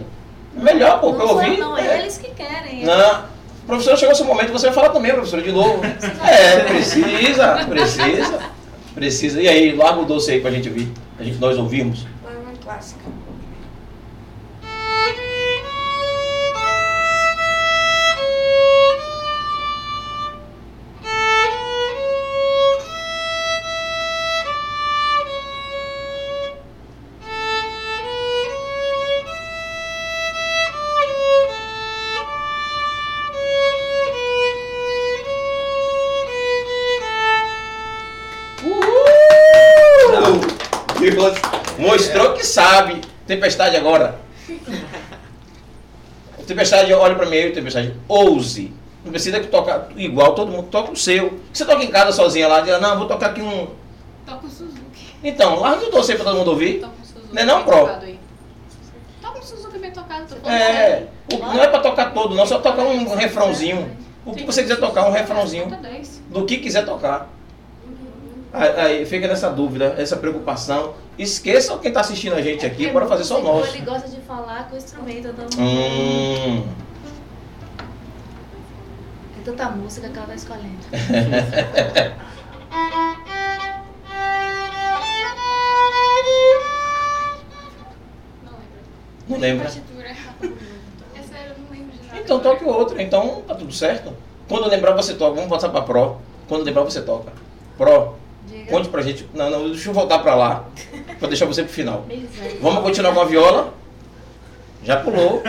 Melhor, pô, que eu Não ouvi. não, é. é eles que querem. Não. Professora, chegou seu momento, você vai falar também, professora, de novo. É, precisa, precisa. Precisa. E aí, larga o doce aí pra gente ouvir. A gente, nós ouvirmos. Lá é uma clássica. Mostrou que sabe. Tempestade agora. Tempestade, olha pra mim aí, Tempestade. Ouse. Não precisa que tocar igual, todo mundo toca o seu. Você toca em casa sozinha lá, diz, não, vou tocar aqui um. Toca o Suzuki. Então, larga o doce aí pra todo mundo ouvir. Toca o Suzuki. Não é não, Pro? Toca o Suzuki bem tocado, tô É. o- não é pra tocar todo, não, só tocar um refrãozinho. O que você quiser tocar, um refrãozinho. Conta 10. Do que quiser tocar. Aí, fica nessa dúvida, essa preocupação. Esqueçam quem tá assistindo a gente aqui, bora fazer só o nosso. Ele gosta de falar com o instrumento. Então, Hum. É tanta música que ela tá escolhendo. Não lembro. Não lembra? É. Então toque outro, então tá tudo certo. Quando lembrar você toca, vamos passar pra Pro. Quando lembrar você toca. Pro, Diga. Conte pra gente. Não, não, deixa eu voltar pra lá. Pra deixar você pro final. Vamos continuar com a viola? Já pulou.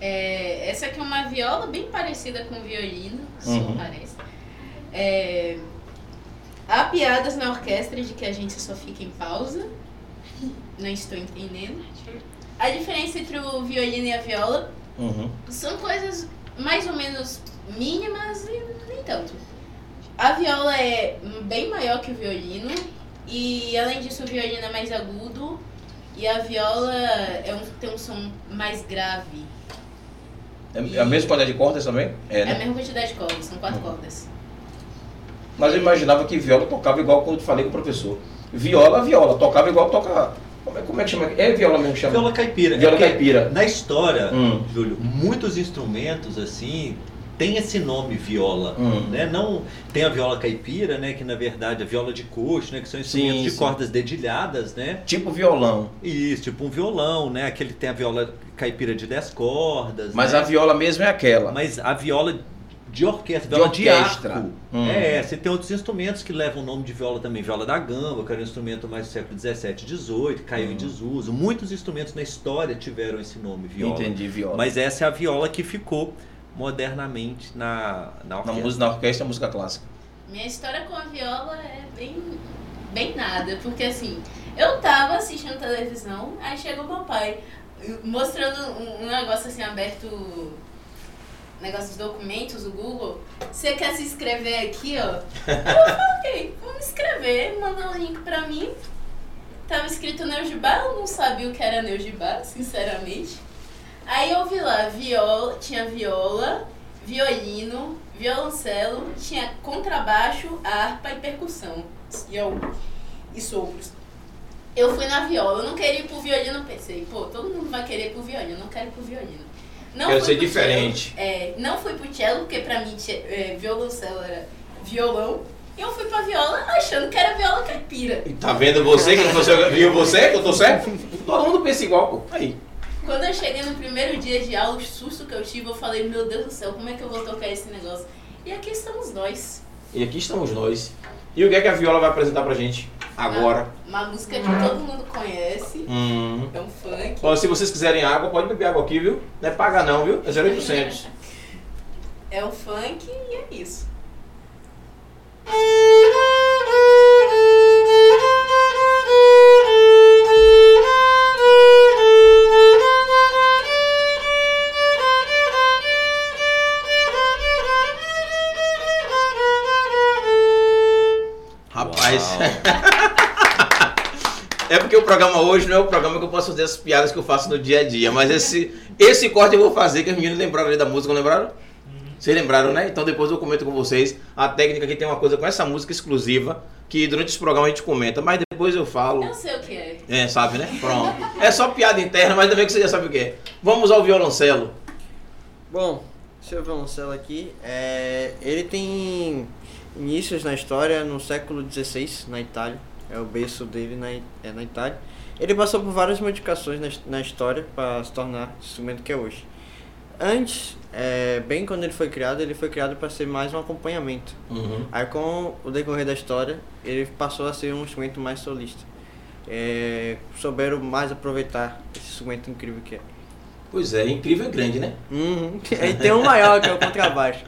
É, essa aqui é uma viola bem parecida com o violino, Uhum. parece. É, há piadas na orquestra de que a gente só fica em pausa. Não estou entendendo. A diferença entre o violino e a viola Uhum. são coisas mais ou menos mínimas e nem tanto. A viola é bem maior que o violino e além disso o violino é mais agudo e a viola é um, tem um som mais grave. É a mesma quantidade de cordas também? É, É a né? mesma quantidade de cordas, são quatro Uhum. cordas. Mas eu imaginava que viola tocava igual quando eu falei com o professor. Viola, viola. Tocava igual toca. Como é, como é que chama? É viola mesmo que chama? Viola caipira. Viola É caipira. Na história, Hum. Júlio, muitos instrumentos assim tem esse nome viola, Hum. né? Não tem a viola caipira, né? Que na verdade é a viola de coxo, né? Que são instrumentos Sim, de sim. cordas dedilhadas, né? Tipo violão. Isso, tipo um violão, né? Aquele tem a viola caipira de 10 cordas. Mas né? a viola mesmo é aquela. Mas a viola de orquestra, De viola de, orquestra. arco. Hum. É, você tem outros instrumentos que levam o nome de viola também. Viola da gamba, que era um instrumento mais do século 17 18, caiu Hum. em desuso. Muitos instrumentos na história tiveram esse nome, viola. Entendi, viola. Mas essa é a viola que ficou modernamente na, na na orquestra. música, na orquestra, música clássica. Minha história com a viola é bem, bem nada, porque assim, eu tava assistindo televisão, aí chegou meu pai mostrando um, um negócio assim aberto, negócio de documentos, o Google. Você quer se inscrever aqui, ó? Eu falei, vamos me inscrever, mandou o link pra mim. Tava escrito Neugibá, eu não sabia o que era Neugibá, sinceramente. Aí eu vi lá, viola, tinha viola, violino, violoncelo, tinha contrabaixo, harpa e percussão. E, eu, e sopros. Eu fui na viola, eu não queria ir pro violino, pensei, pô, todo mundo vai querer ir pro violino, eu não quero ir pro violino. Não Quero ser diferente. cello, é, não fui pro cello, porque pra mim é, violoncelo era violão. E eu fui pra viola achando que era viola caipira. E tá vendo você que você viu você que eu tô certo? Todo mundo pensa igual, pô. Aí. Quando eu cheguei no primeiro dia de aula, o susto que eu tive, eu falei, meu Deus do céu, como é que eu vou tocar esse negócio? E aqui estamos nós. E aqui estamos nós. E o que é que a viola vai apresentar pra gente agora? Uma música que todo mundo conhece, Hum. é um funk. Ó, se vocês quiserem água, pode beber água aqui, viu? Não é paga não, viu? É 0800. É um funk e é isso. Rapaz. é porque o programa hoje não é o programa que eu posso fazer as piadas que eu faço no dia a dia. Mas esse, esse corte eu vou fazer, que os meninos lembraram ali da música, não lembraram? Vocês lembraram, né? Então depois eu comento com vocês. A técnica que tem uma coisa com essa música exclusiva, que durante esse programa a gente comenta, mas depois eu falo. Eu sei o que é. É, sabe, né? Pronto. É só piada interna, mas também que você já sabe o que é. Vamos ao violoncelo. Bom, seu violoncelo aqui, é, ele tem inícios na história no século XVI, na Itália. É o berço dele na, é na Itália. Ele passou por várias modificações na, na história para se tornar o instrumento que é hoje. Antes, é, bem quando ele foi criado, ele foi criado para ser mais um acompanhamento. Uhum. Aí com o decorrer da história, ele passou a ser um instrumento mais solista. É, souberam mais aproveitar esse instrumento incrível que é. Pois é, incrível e grande, né? Uhum. Aí tem um maior que é o contrabaixo.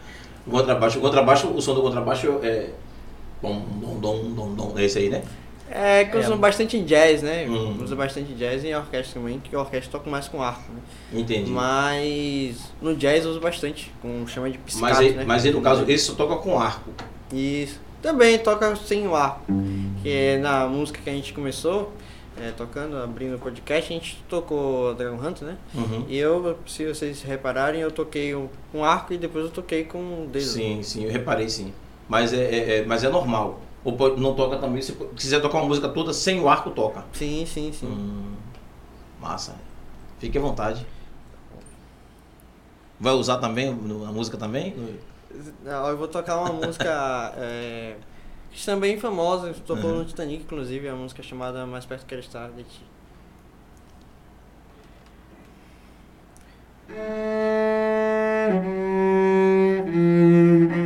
O contrabaixo, o contrabaixo, o som do contrabaixo é. Bom, dom, dom, dom, dom. É esse aí, né? É que É. usam bastante em jazz, né? Uhum. Usa bastante jazz e em orquestra também, que a orquestra toca mais com arco, né? Entendi. Mas no jazz usa bastante, com chama de piscato, Mas, né? mas no caso, esse só toca com arco. Isso. Também toca sem o arco. Que é na música que a gente começou, é, tocando, abrindo o podcast, a gente tocou Dragon Hunter, né? Uhum. E eu, se vocês repararem, eu toquei um- arco e depois eu toquei com o dedo. Sim, sim, eu reparei sim. Mas é, é- é- mas é normal. Ou pode- não toca também, se se quiser tocar uma música toda sem o arco, toca. Sim, sim, sim. Hum, massa. Fique à vontade. Vai usar também a música também? Não, eu vou tocar uma música é, que também famosa, tocou Uhum. no Titanic, inclusive, é a música chamada Mais Perto Quero Estar de Ti. me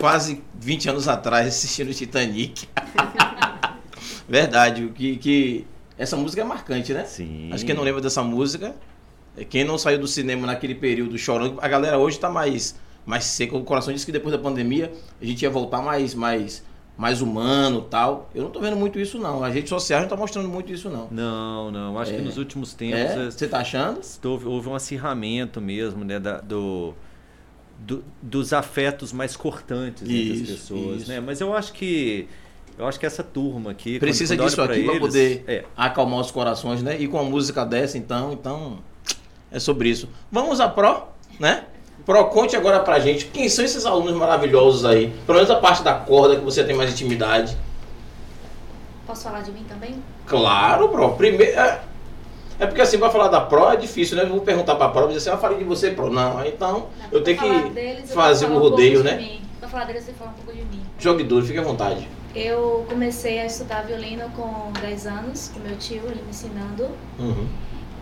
quase 20 anos atrás assistindo Titanic. Verdade, que, que essa música é marcante, né? Sim. Acho que quem não lembra dessa música, é quem não saiu do cinema naquele período chorando, a galera hoje tá mais, mais seca. O coração disse que depois da pandemia a gente ia voltar mais, mais, mais humano tal. Eu não tô vendo muito isso, não. A rede social não tá mostrando muito isso, não. Não, não. Acho É. que nos últimos tempos É? é, Você tá achando? houve, houve um acirramento mesmo, né? da- do- dos afetos mais cortantes entre Isso, as pessoas, isso. né? Mas eu acho que. Eu acho que essa turma aqui. quando- Precisa quando olha disso aqui para poder É, acalmar os corações, né? E com a música dessa, então, então é sobre isso. Vamos a Pro, né? Pro, conte agora pra gente quem são esses alunos maravilhosos aí. Pelo menos a parte da corda que você tem mais intimidade. Posso falar de mim também? Claro, Pro. Primeiro. É, porque assim, pra falar da Pro é difícil, né? Eu vou perguntar pra Pro, dizer assim, eu falei de você, Pro. Não, então eu tenho que deles, fazer um rodeio, né? Pra falar deles, você fala um pouco de mim. Jogue duro, fique à vontade. Eu comecei a estudar violino com 10 anos, com meu tio, ele me ensinando. Uhum.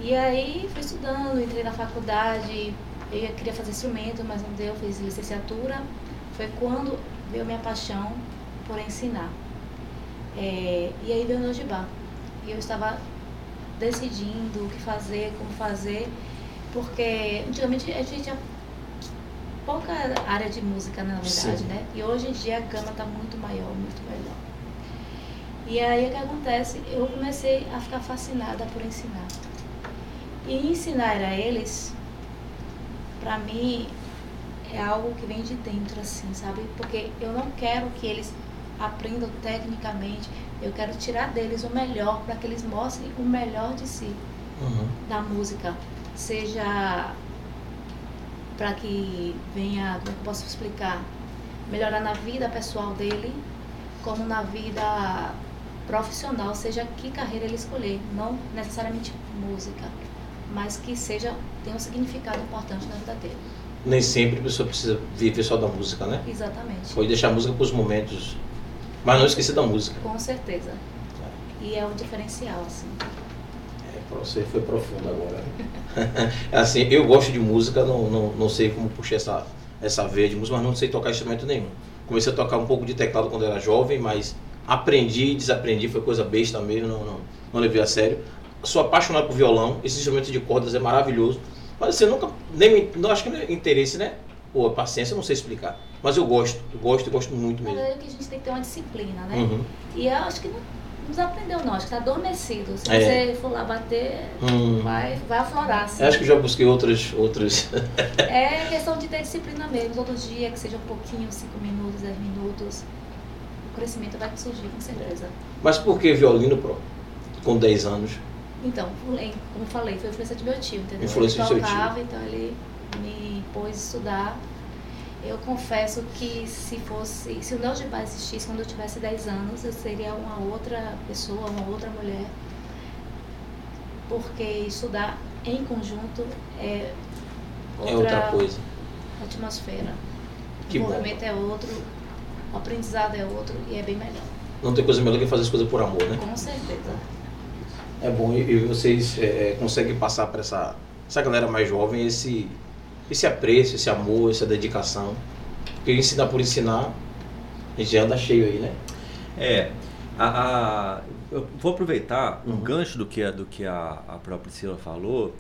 E aí fui estudando, entrei na faculdade, eu queria fazer instrumento, mas não deu, fiz licenciatura. Foi quando veio minha paixão por ensinar. É, e aí veio o Nojibá. E eu estava decidindo o que fazer, como fazer, porque antigamente a gente tinha pouca área de música, na verdade, Sim. né? E hoje em dia a gama está muito maior, muito melhor. E aí o que acontece? Eu comecei a ficar fascinada por ensinar. E ensinar a eles, pra mim, é algo que vem de dentro, assim, sabe? Porque eu não quero que eles aprendam tecnicamente, eu quero tirar deles o melhor para que eles mostrem o melhor de si Uhum. da música, seja para que venha, como é eu posso explicar, melhorar na vida pessoal dele, como na vida profissional, seja que carreira ele escolher, não necessariamente música, mas que seja tenha um significado importante na vida dele. Nem sempre a pessoa precisa viver só da música, né? Exatamente. Pode deixar a música para os momentos. Mas não esquecer da música. Com certeza. E é o diferencial, assim. É, pra você foi profundo agora. assim, eu gosto de música, não, não, não sei como puxar essa, essa veia de música, mas não sei tocar instrumento nenhum. Comecei a tocar um pouco de teclado quando era jovem, mas aprendi e desaprendi, foi coisa besta mesmo, não, não, não levei a sério. Sou apaixonado por violão, esse instrumento de cordas é maravilhoso. Mas você nunca, nem não acho que não é interesse, né? Pô, paciência, eu não sei explicar. Mas eu gosto, eu gosto e gosto muito mesmo. é que a gente tem que ter uma disciplina, né? Uhum. E eu acho que não nos aprendeu, não. Acho que tá adormecido. Se É. você for lá bater, Hum. vai, vai aflorar, assim. Eu acho que eu já busquei outras, outras É questão de ter disciplina mesmo. Todo dia, que seja um pouquinho, 5 minutos, 10 minutos. O crescimento vai surgir, com certeza. Mas por que violino, pro? Com 10 anos. Então, como falei, foi influência de meu tio, entendeu? Influência ele do seu tio. tocava, então ele me pôs a estudar. Eu confesso que se fosse, se o Neo de Bar existisse quando eu tivesse 10 anos, eu seria uma outra pessoa, uma outra mulher. Porque estudar em conjunto é outra, É outra coisa. atmosfera. Que o bom. movimento é outro, o aprendizado é outro e é bem melhor. Não tem coisa melhor que fazer as coisas por amor, né? Com certeza. É bom e, e vocês é, conseguem passar para essa, essa galera mais jovem esse, esse apreço, esse amor, essa dedicação. Porque ensinar por ensinar, a gente já anda cheio aí, né? É, a, a- eu vou aproveitar um Uhum. gancho do que, a- do que a, a própria Priscila falou,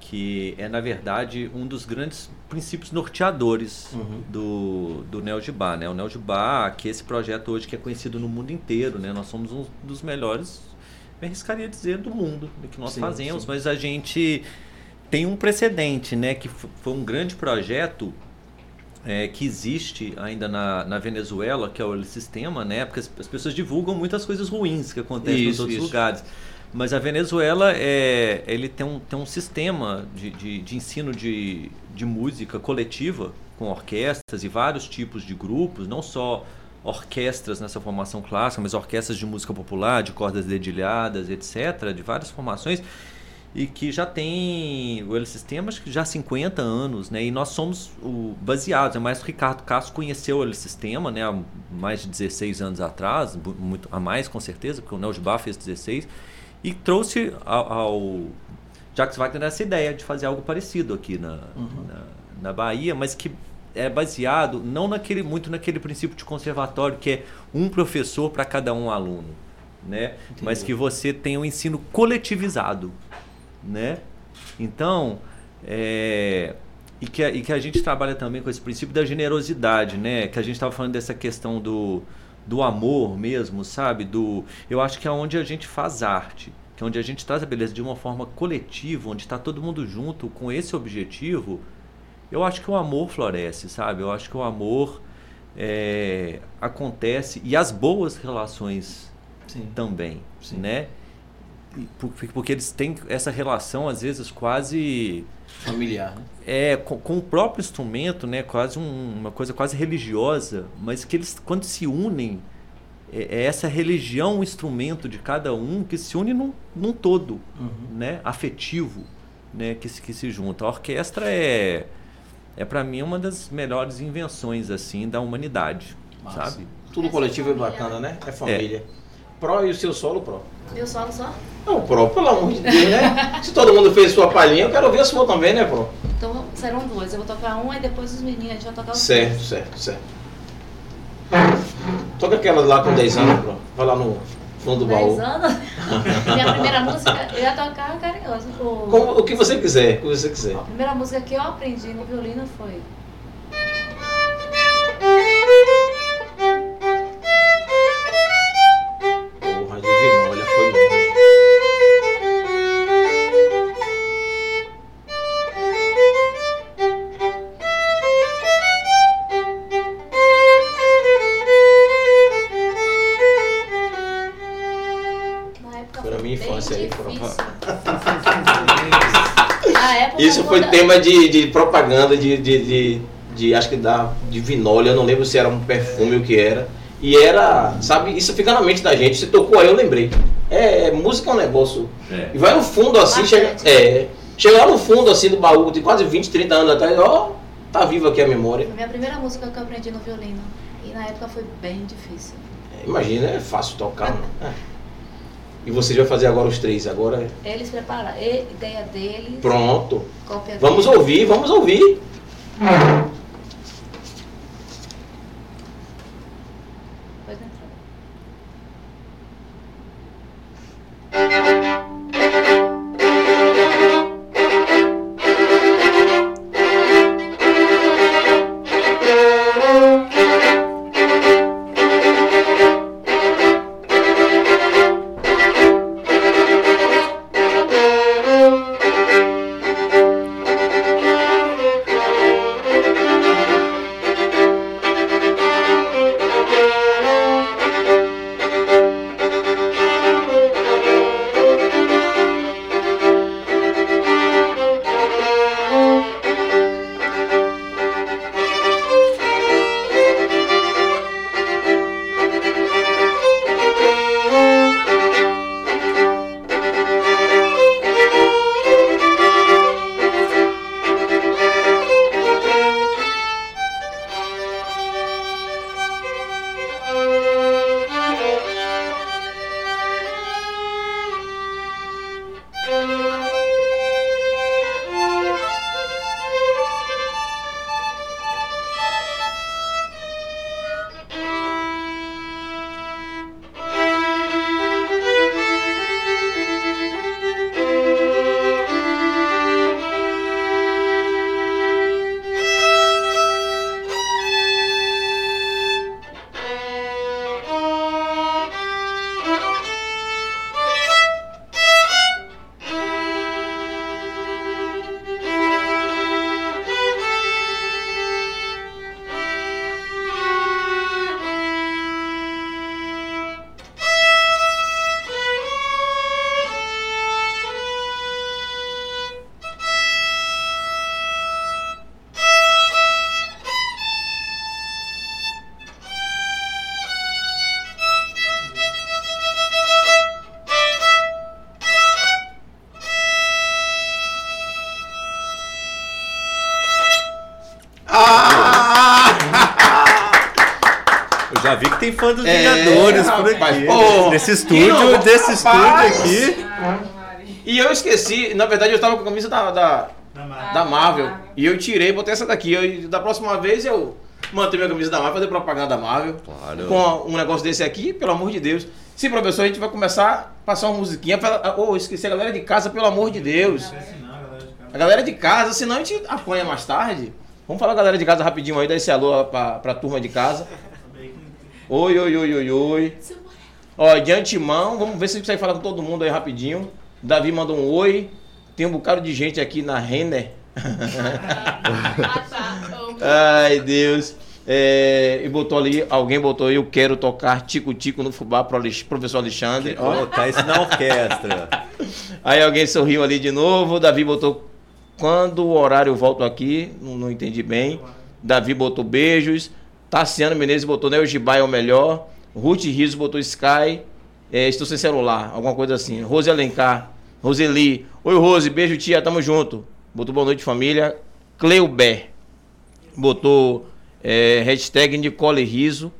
que é, na verdade, um dos grandes princípios norteadores Uhum. do, do NeoGibá. Né? O NeoGibá, que é esse projeto hoje que é conhecido no mundo inteiro, né? nós somos um dos melhores, me arriscaria dizer, do mundo, do que nós Sim, fazemos, sim. mas a gente tem um precedente, né? que foi um grande projeto é, que existe ainda na, na Venezuela, que é o sistema, né? Porque as, as pessoas divulgam muitas coisas ruins que acontecem nos Isso, outros isso. lugares. Mas a Venezuela é, ele tem um, tem um sistema de, de, de ensino de, de música coletiva com orquestras e vários tipos de grupos, não só orquestras nessa formação clássica, mas orquestras de música popular, de cordas dedilhadas, etc., de várias formações e que já tem o Sistema acho que já há 50 anos, né? E nós somos o, baseados, é mais o Ricardo Castro conheceu o Sistema, né? Há mais de 16 anos atrás, muito a mais com certeza, porque o Bar fez 16 e trouxe ao, ao Jacques Wagner essa ideia de fazer algo parecido aqui na, Uhum. na, na Bahia, mas que é baseado não naquele muito naquele princípio de conservatório que é um professor para cada um aluno, né? Mas que você tem um ensino coletivizado, né? Então, é, e, que, a- e que a gente trabalha também com esse princípio da generosidade, né? Que a gente estava falando dessa questão do, do amor mesmo, sabe? Do, eu acho que é onde a gente faz arte, que é onde a gente traz a beleza de uma forma coletiva, onde está todo mundo junto com esse objetivo. Eu acho que o amor floresce, sabe? Eu acho que o amor é, acontece e as boas relações Sim. também, Sim. né? Por- Porque eles têm essa relação às vezes quase Familiar, né? é com, com o próprio instrumento, né? Quase um- uma coisa quase religiosa, mas que eles quando se unem é, é essa religião, o instrumento de cada um que se une num, num todo, né? Afetivo, né? Que se, que se junta. A orquestra é é para mim uma das melhores invenções assim da humanidade, Massa. sabe? Tudo coletivo é bacana, né? É família. Pro e o seu solo, Pro. Meu solo só? Não, Pro, pelo amor de Deus, né? Se todo mundo fez sua palhinha, eu quero ouvir a sua também, né, Pro? Então serão duas. Eu vou tocar uma e depois os meninos, a gente vai tocar os Certo, dois. certo, certo. Toca aquela lá com 10 anos, Pro. Vai lá no fundo do baú. Dez anos. Minha primeira música, eu ia tocar carinhoso. O, Como, o que você quiser, o que você quiser. a primeira música que eu aprendi no violino foi. Tema de, de propaganda de, de, de, de, acho que da de vinólia, eu não lembro se era um perfume ou o que era. E era, sabe, isso fica na mente da gente. Você tocou aí, eu lembrei. É, música é um negócio. É. E vai no fundo assim, chega. É. Chega lá no fundo assim do baú, de quase 20, 30 anos atrás, ó, tá viva aqui a memória. Foi a minha primeira música que eu aprendi no violino. E na época foi bem difícil. É, Imagina, é fácil tocar. né? E você vai fazer agora os três, agora. Eles prepararam, e- ideia deles, Pronto. cópia Vamos deles. ouvir, vamos ouvir. Tem fã dos É, Vingadores por aqui. pô, nesse que estúdio, não- desse estúdio rapaz. aqui. E eu esqueci, na verdade eu tava com a camisa da, da, da Marvel. E eu tirei, botei essa daqui. Eu, da próxima vez eu manter minha camisa da Marvel, fazer propaganda da Marvel. Claro. Com um negócio desse aqui, pelo amor de Deus. Sim, professor, a gente vai começar a passar uma musiquinha. Pra... Oh, esqueci a galera de casa, pelo amor de Deus. A galera de casa, senão a gente apanha mais tarde. Vamos falar a galera de casa rapidinho aí, dar esse alô pra, pra turma de casa. Oi, oi, oi, oi, oi. Ó, de antemão, vamos ver se a gente consegue falar com todo mundo aí rapidinho. Davi mandou um oi. Tem um bocado de gente aqui na Renner. Ah, tá. Ai, Deus. É, e botou ali, alguém botou eu quero tocar tico-tico no fubá pro Alex- professor Alexandre. Ó. Colocar isso na orquestra. Aí alguém sorriu ali de novo. Davi botou quando o horário eu volto aqui, não, não entendi bem. Davi botou beijos. Tassiano Menezes botou Neo Gibai é o melhor. Ruth Riso botou Sky. É, estou sem celular, alguma coisa assim. Rose Alencar, Roseli. Oi, Rose, beijo, tia, tamo junto. Botou boa noite, família. Cleuber botou é, hashtag Nicole Riso.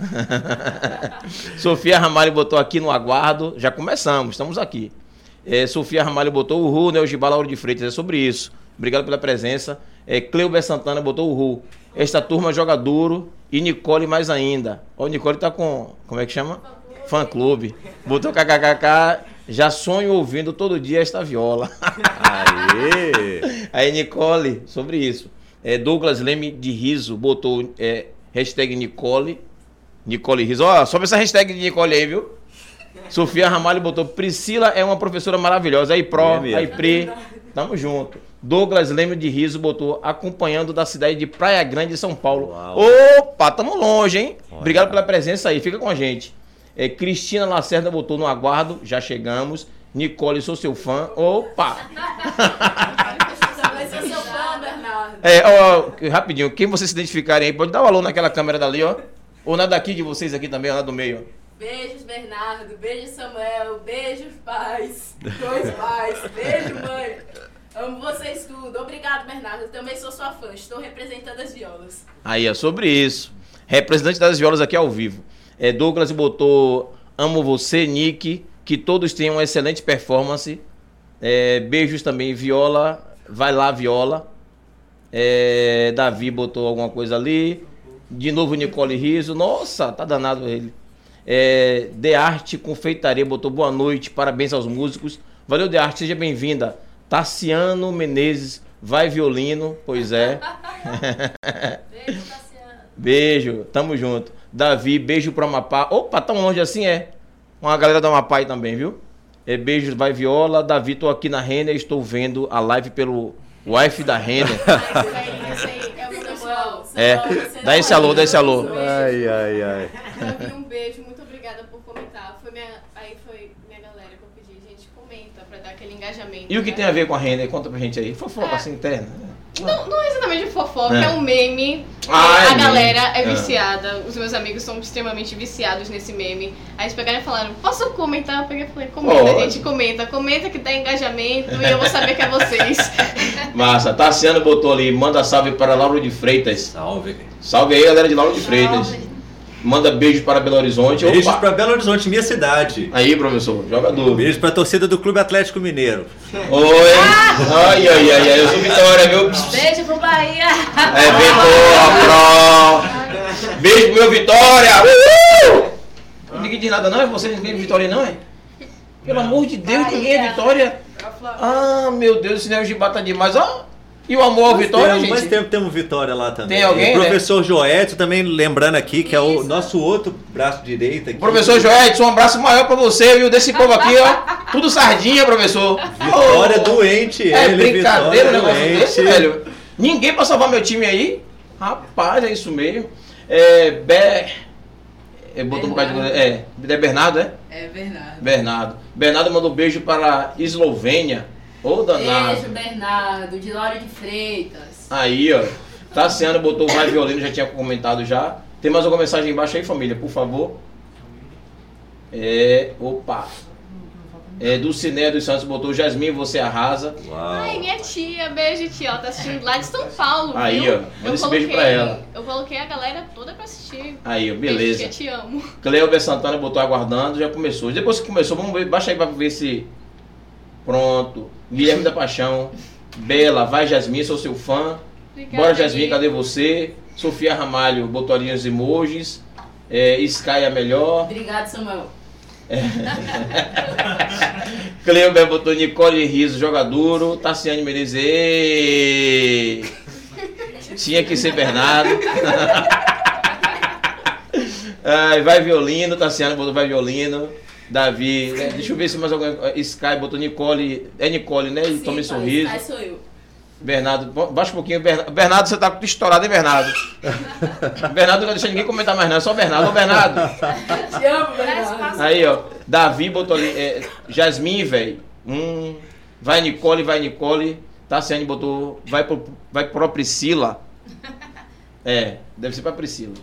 Sofia Ramalho botou aqui no aguardo. Já começamos, estamos aqui. É, Sofia Ramalho botou o Ru, né? O Gibá Lauro de Freitas. É sobre isso. Obrigado pela presença. É, Cleuber Santana botou o Ru. Esta turma joga duro. E Nicole mais ainda. Ó, o Nicole tá com. Como é que chama? Fã clube. Botou kkkk. Já sonho ouvindo todo dia esta viola. Aê! Aí, Nicole, sobre isso. É, Douglas Leme de Riso botou é, hashtag Nicole. Nicole Riso. Ó, sobe essa hashtag de Nicole aí, viu? Sofia Ramalho botou Priscila é uma professora maravilhosa. Aí, É Pro, mesmo. aí, Pri. Tamo junto. Douglas Leme de Riso botou acompanhando da cidade de Praia Grande, São Paulo. Uau. Opa, tamo longe, hein? Olha. Obrigado pela presença aí. Fica com a gente. É, Cristina Lacerda botou no aguardo. Já chegamos. Nicole, sou seu fã. Opa! Também sou seu fã, Bernardo. É, ó, rapidinho, quem vocês se identificarem aí, pode dar um alô naquela câmera dali, ó. Ou na daqui de vocês aqui também, ó, lá do meio. ó. Beijos, Bernardo. Beijo, Samuel. Beijos, pais. Dois pais. Beijo, mãe. Amo vocês tudo. Obrigado, Bernardo. Eu também sou sua fã. Estou representando as violas. Aí, é sobre isso. Representante das violas aqui ao vivo. É, Douglas botou Amo você, Nick. Que todos tenham uma excelente performance. É, beijos também, Viola. Vai lá, Viola. É, Davi botou alguma coisa ali. De novo, Nicole Riso. Nossa, tá danado ele. É, De Arte Confeitaria botou boa noite, parabéns aos músicos. Valeu, De Arte, seja bem-vinda. Tassiano Menezes, vai violino, pois é. Beijo, Tassiano. Beijo, tamo junto. Davi, beijo pro Amapá. Opa, tão longe assim é. Uma galera do Amapá aí também, viu? É, beijos, vai viola. Davi, tô aqui na Renner, estou vendo a live pelo Wi-Fi da Renner. É. É, dá esse alô, dá esse alô. Ai, ai, ai. Davi, um beijo, muito obrigada por comentar. Foi minha, aí foi minha galera que eu pedi, gente, comenta pra dar aquele engajamento. E o que né? tem a ver com a Renner? Conta pra gente aí. Fofoca É. assim interna. Não, não é exatamente fofoca, É. é, um meme. Ah, é a meme. galera é Ah. viciada. Os meus amigos são extremamente viciados nesse meme. Aí eles pegaram e falaram, posso comentar? Eu peguei e falei, comenta, Pode. gente, comenta. Comenta que dá engajamento e eu vou saber que é vocês. Massa, Tassiano botou ali, manda salve para Lauro de Freitas. Salve. Salve aí, galera de Lauro de Freitas. Manda beijo para Belo Horizonte. Beijos Opa. pra Belo Horizonte, minha cidade. Aí, professor, jogador. Beijo pra torcida do Clube Atlético Mineiro. Oi. Ai, ai, ai, ai, eu sou Vitória, viu? Beijo pro Bahia. É Vitória, pro. Beijo pro meu Vitória. Uhul! Ninguém diz nada não, é você ninguém é Vitória não, é? Pelo amor de Deus, ninguém é Vitória. Ah, meu Deus, esse Neo Gibá tá demais, ó. E o amor ao Vitória, Temos- gente? tem, temos Vitória lá também. Tem alguém, O né? professor Joeto também, lembrando aqui, que é o nosso outro braço direito aqui. Professor Joedson, um abraço maior pra você, viu? Desse povo aqui, ó. Tudo sardinha, professor. Vitória Ô, doente, É ele, brincadeira Vitória negócio doente. desse, velho. Ninguém pra salvar meu time aí. Rapaz, é isso mesmo. É. Be... É, botou um bocado de. É. É Bernardo, é? É Bernardo. Bernardo. Bernardo mandou beijo para a Eslovênia. Ô danado. Beijo, Bernardo, de Lauro de Freitas. Aí, ó. Tassiano botou o vai violino, já tinha comentado já. Tem mais alguma mensagem embaixo aí, família, por favor. É. Opa. É, Dulciné dos Santos botou Jasmine, você arrasa. Ai, Uau. minha tia, beijo tia, ela tá assistindo lá de São Paulo, Aí, viu? ó, manda esse beijo pra ela. Eu coloquei a galera toda pra assistir. Aí, ó, Beijo, beleza. tia, te amo. Cleober Santana botou aguardando, já começou. Depois que começou, vamos ver, baixa aí pra ver se. Pronto. Guilherme da Paixão. Bela, vai Jasmine, sou seu fã. Obrigada, Bora Jasmine, Gui. cadê você? Sofia Ramalho botou ali os emojis. É, Sky é a melhor. Obrigado, Samuel. Cleuber botou Nicole Riso, joga duro. Tassiane Menezes, ê! Tinha que ser Bernardo. Ai, vai violino, Tassiano botou vai violino. Davi, é, deixa eu ver se mais alguém. Sky botou Nicole. É Nicole, né? E Sim, tome pai, sorriso. Sky sou eu. Bernardo, baixa um pouquinho. Bernardo, Bernardo, você tá estourado, hein, Bernardo? Bernardo não vai deixar ninguém comentar mais, não. É só Bernardo. Ô, Bernardo. Te amo, Bernardo. Aí, ó. Davi botou ali. É, Jasmine, velho. Hum, vai Nicole, vai Nicole. Tassiane botou. Vai pro, vai pro Priscila. É, deve ser pra Priscila.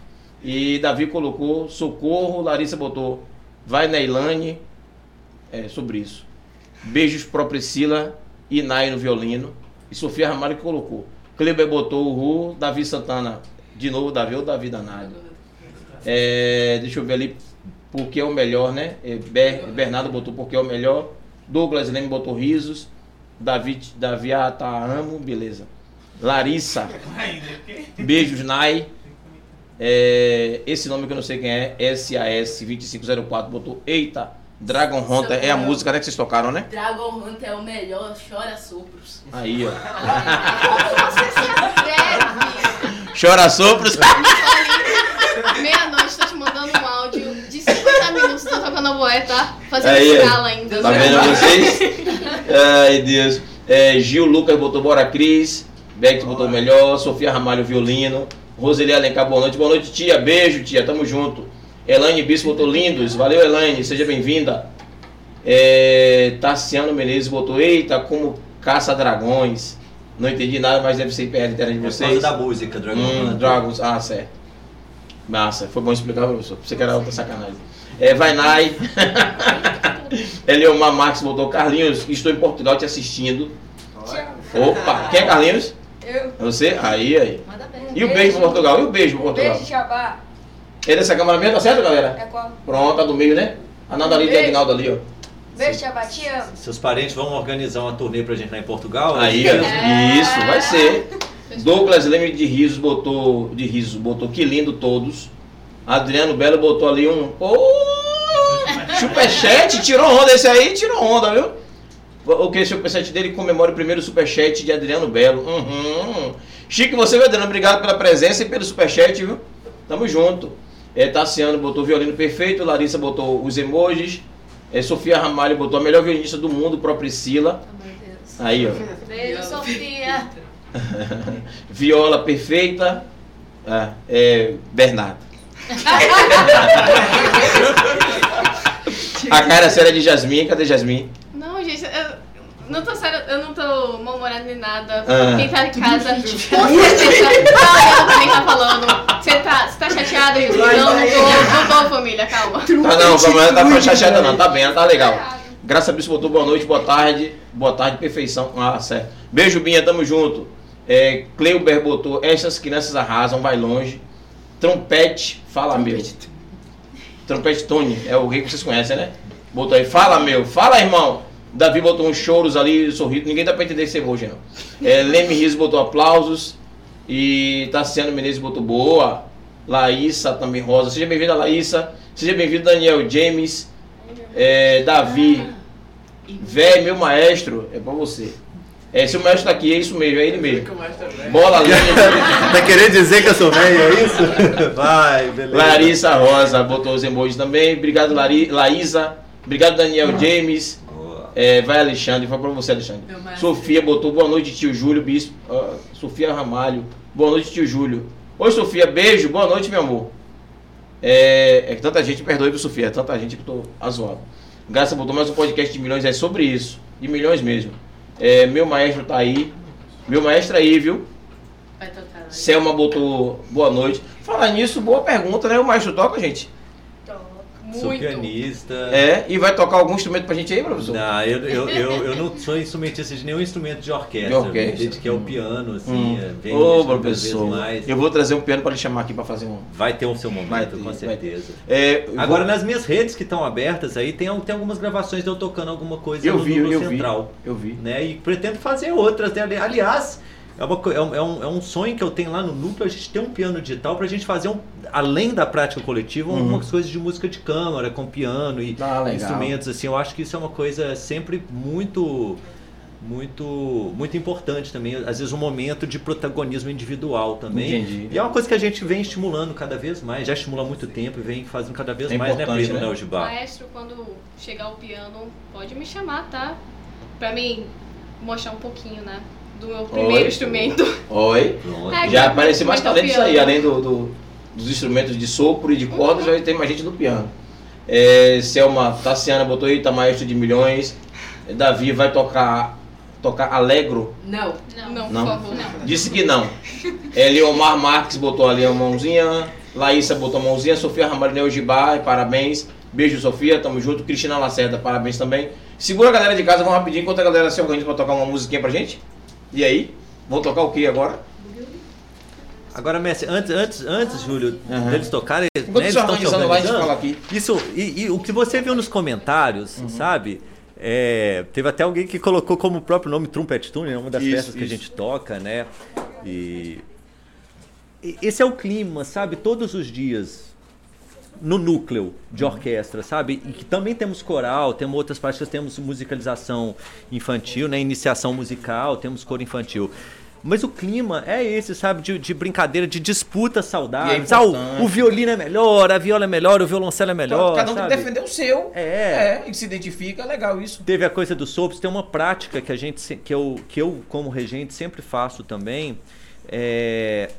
E Davi colocou Socorro. Larissa botou. Vai Neilane. É, sobre isso. Beijos pro Priscila e Nai no violino. E Sofia Ramalho que colocou. Kleber botou o Ru. Davi Santana. De novo, Davi ou Davi danado. É, deixa eu ver ali porque é o melhor, né? É, Ber- Bernardo botou porque é o melhor. Douglas Leme botou risos. Davi, Davi Ataamo, beleza. Larissa, beijos, Nai. É, esse nome que eu não sei quem é, SAS2504, botou Eita, Dragon Hunter, é a música né, que vocês tocaram, né? Dragon Hunter é o melhor, chora sopros. Aí, ó. Como você se atreve? Chora sopros. Meia-noite, tô te mandando um áudio de 50 minutos, tô tocando a boé, tá? Fazendo Aí, escala ainda. Tá vendo vocês? Ai, Deus. É, Gil Lucas botou Bora Cris. Beck botou melhor. Sofia Ramalho, violino. Roseli Alencar, boa noite. Boa noite, tia. Beijo, tia. Tamo junto. Elaine Bispo botou lindos. Valeu, Elaine. Seja bem-vinda. É, Tassiano Menezes botou Eita, como caça dragões. Não entendi nada, mas deve ser interna de É por vocês. causa da música, Dragon Hum. Dragons, ah, certo. Massa, foi bom explicar, professor. Você que era outra sacanagem. É, Vainai. Eliomar Max botou Carlinhos, estou em Portugal te assistindo. Opa, quem é Carlinhos? Eu. É Você? Aí, aí. E o beijo pro Portugal? E o beijo pro Portugal? Beijo, Jabá. É dessa câmera mesmo, tá certo, galera? É qual? Pronto, a do meio, né? A nada ali a. Aguinaldo ali, ó. Beijo, Jabá. Te amo. Seus parentes vão organizar uma turnê pra gente lá em Portugal? Aí, É. ó. Isso, vai ser. Douglas Leme de Risos botou. De riso, botou que lindo todos. Adriano Belo botou ali um. Ô! superchat, tirou onda esse aí, tirou onda, viu? O que esse superchat dele comemora o primeiro superchat de Adriano Belo. Uhum. Chique, você, viu, Adriano? Obrigado pela presença e pelo superchat, viu? Tamo junto. É, Tassiano botou violino perfeito, Larissa botou os emojis. É, Sofia Ramalho botou a melhor violinista do mundo, pro Priscila. Oh, meu Deus. Aí, ó. Beijo, Sofia. Viola perfeita. Ah, é, Bernardo. A cara séria de Jasmine, cadê Jasmine? Não, gente, eu não tô sério, eu não tô mal-humorada nem nada. Ah. Quem tá em casa, com certeza, tá olhando quem tá falando. Você tá, você tá chateada? Não, não tô, não tô, família, calma. Tá não, calma, ela tá chateada não, tá bem, ela tá legal. Graças a Deus botou boa noite, boa tarde, boa tarde, perfeição. Ah, certo. Beijo, Binha, tamo junto. É, Cleuber botou, essas crianças arrasam, vai longe. Trompete, fala meu. Trompete Tony, é o rei que vocês conhecem, né? Botou aí, fala meu, fala irmão. Davi botou uns choros ali, sorriso, ninguém dá pra entender esse emoji não. É, Leme Riso botou aplausos. E Tassiano Menezes botou boa. Laísa também rosa. Seja bem-vinda, Laísa. Seja bem-vindo, Daniel James. É, Davi. Véi, meu maestro, é pra você. É, se o maestro tá aqui, é isso mesmo, é ele mesmo. Bola linda. Tá querendo dizer que eu sou velho, é isso? Vai, beleza. Larissa Rosa botou os emojis também. Obrigado, Lari, Laísa. Obrigado, Daniel James. É, vai, Alexandre. Vai pra você, Alexandre. Sofia botou boa noite, tio Júlio Bispo. Ah, Sofia Ramalho. Boa noite, tio Júlio. Oi, Sofia. Beijo. Boa noite, meu amor. É, é que tanta gente, perdoe, viu, Sofia? É tanta gente que eu tô azoado. Graça botou mais um podcast de milhões. É sobre isso. De milhões mesmo. É, meu maestro tá aí. Meu maestro aí, viu? Vai tocar lá. Selma botou boa noite. Falar nisso, boa pergunta, né? O maestro toca, gente? Toca. Sou Muito. pianista. É, e vai tocar algum instrumento pra gente aí, professor? Não, eu, eu, eu, eu não sou instrumentista de nenhum instrumento de orquestra. De orquestra. Me dediquei ao piano, assim. Hum. é, Ô, vez professor, mais. eu vou trazer um piano pra lhe chamar aqui pra fazer um... Vai ter o seu momento, ter, com certeza. É, eu Agora, vou- nas minhas redes que estão abertas aí, tem, tem algumas gravações de eu tocando alguma coisa Eu no, vi, no eu vi, Central. eu vi. Né? E pretendo fazer outras. né? Ali- Aliás, é, uma é um, é um- é um sonho que eu tenho lá no núcleo, a gente ter um piano digital pra gente fazer, um, além da prática coletiva, Uhum. algumas coisas de música de câmara, com piano e Ah, instrumentos. assim Eu acho que isso é uma coisa sempre muito muito muito importante também às vezes um momento de protagonismo individual também Entendi. e é uma coisa que a gente vem estimulando cada vez mais já estimula há muito tempo e vem fazendo cada vez É mais né Pedro né? né? Maestro, quando chegar o piano, pode me chamar, tá? Pra mim mostrar um pouquinho, né? Do meu primeiro Oi. instrumento. Oi. É, Já apareceu mais é o talentos piano. aí, além do, do- dos instrumentos de sopro e de cordas, já tem mais gente no piano. É, Selma Tassiana botou aí, tá maestro de milhões. Davi vai tocar tocar Alegro. Não. Não. Não, Não. por favor. Não. Disse que não. Eliomar Marques botou ali a mãozinha. Laísa botou a mãozinha. Sofia Ramarineu Gibá, parabéns. Beijo, Sofia, tamo junto. Cristina Lacerda, parabéns também. Segura a galera de casa, vamos rapidinho, enquanto a galera se organiza pra tocar uma musiquinha pra gente. E aí? Vão tocar o que agora? Agora, Messi, antes, antes, antes Júlio, Aham. deles tocarem, né, eles estão se organizando lá, a gente fala aqui. Isso, e, e o que você viu nos comentários, Uhum. sabe? É, teve até alguém que colocou como próprio nome Trumpet Tune, né? uma das Isso, peças que a gente toca, né? E, e esse é o clima, sabe? Todos os dias no núcleo de orquestra, sabe? E que também temos coral, temos outras práticas, temos musicalização infantil, né? Iniciação musical, temos coro infantil. Mas o clima é esse, sabe? De, de brincadeira, de disputa saudável. É ah, o- o, violino é melhor, a viola é melhor, o violoncelo é melhor. Então, cada um tem sabe? que defender o seu. É. É, e se identifica, é legal isso. Teve a coisa dos sopros, tem uma prática que a gente que eu, que eu como regente sempre faço também, é,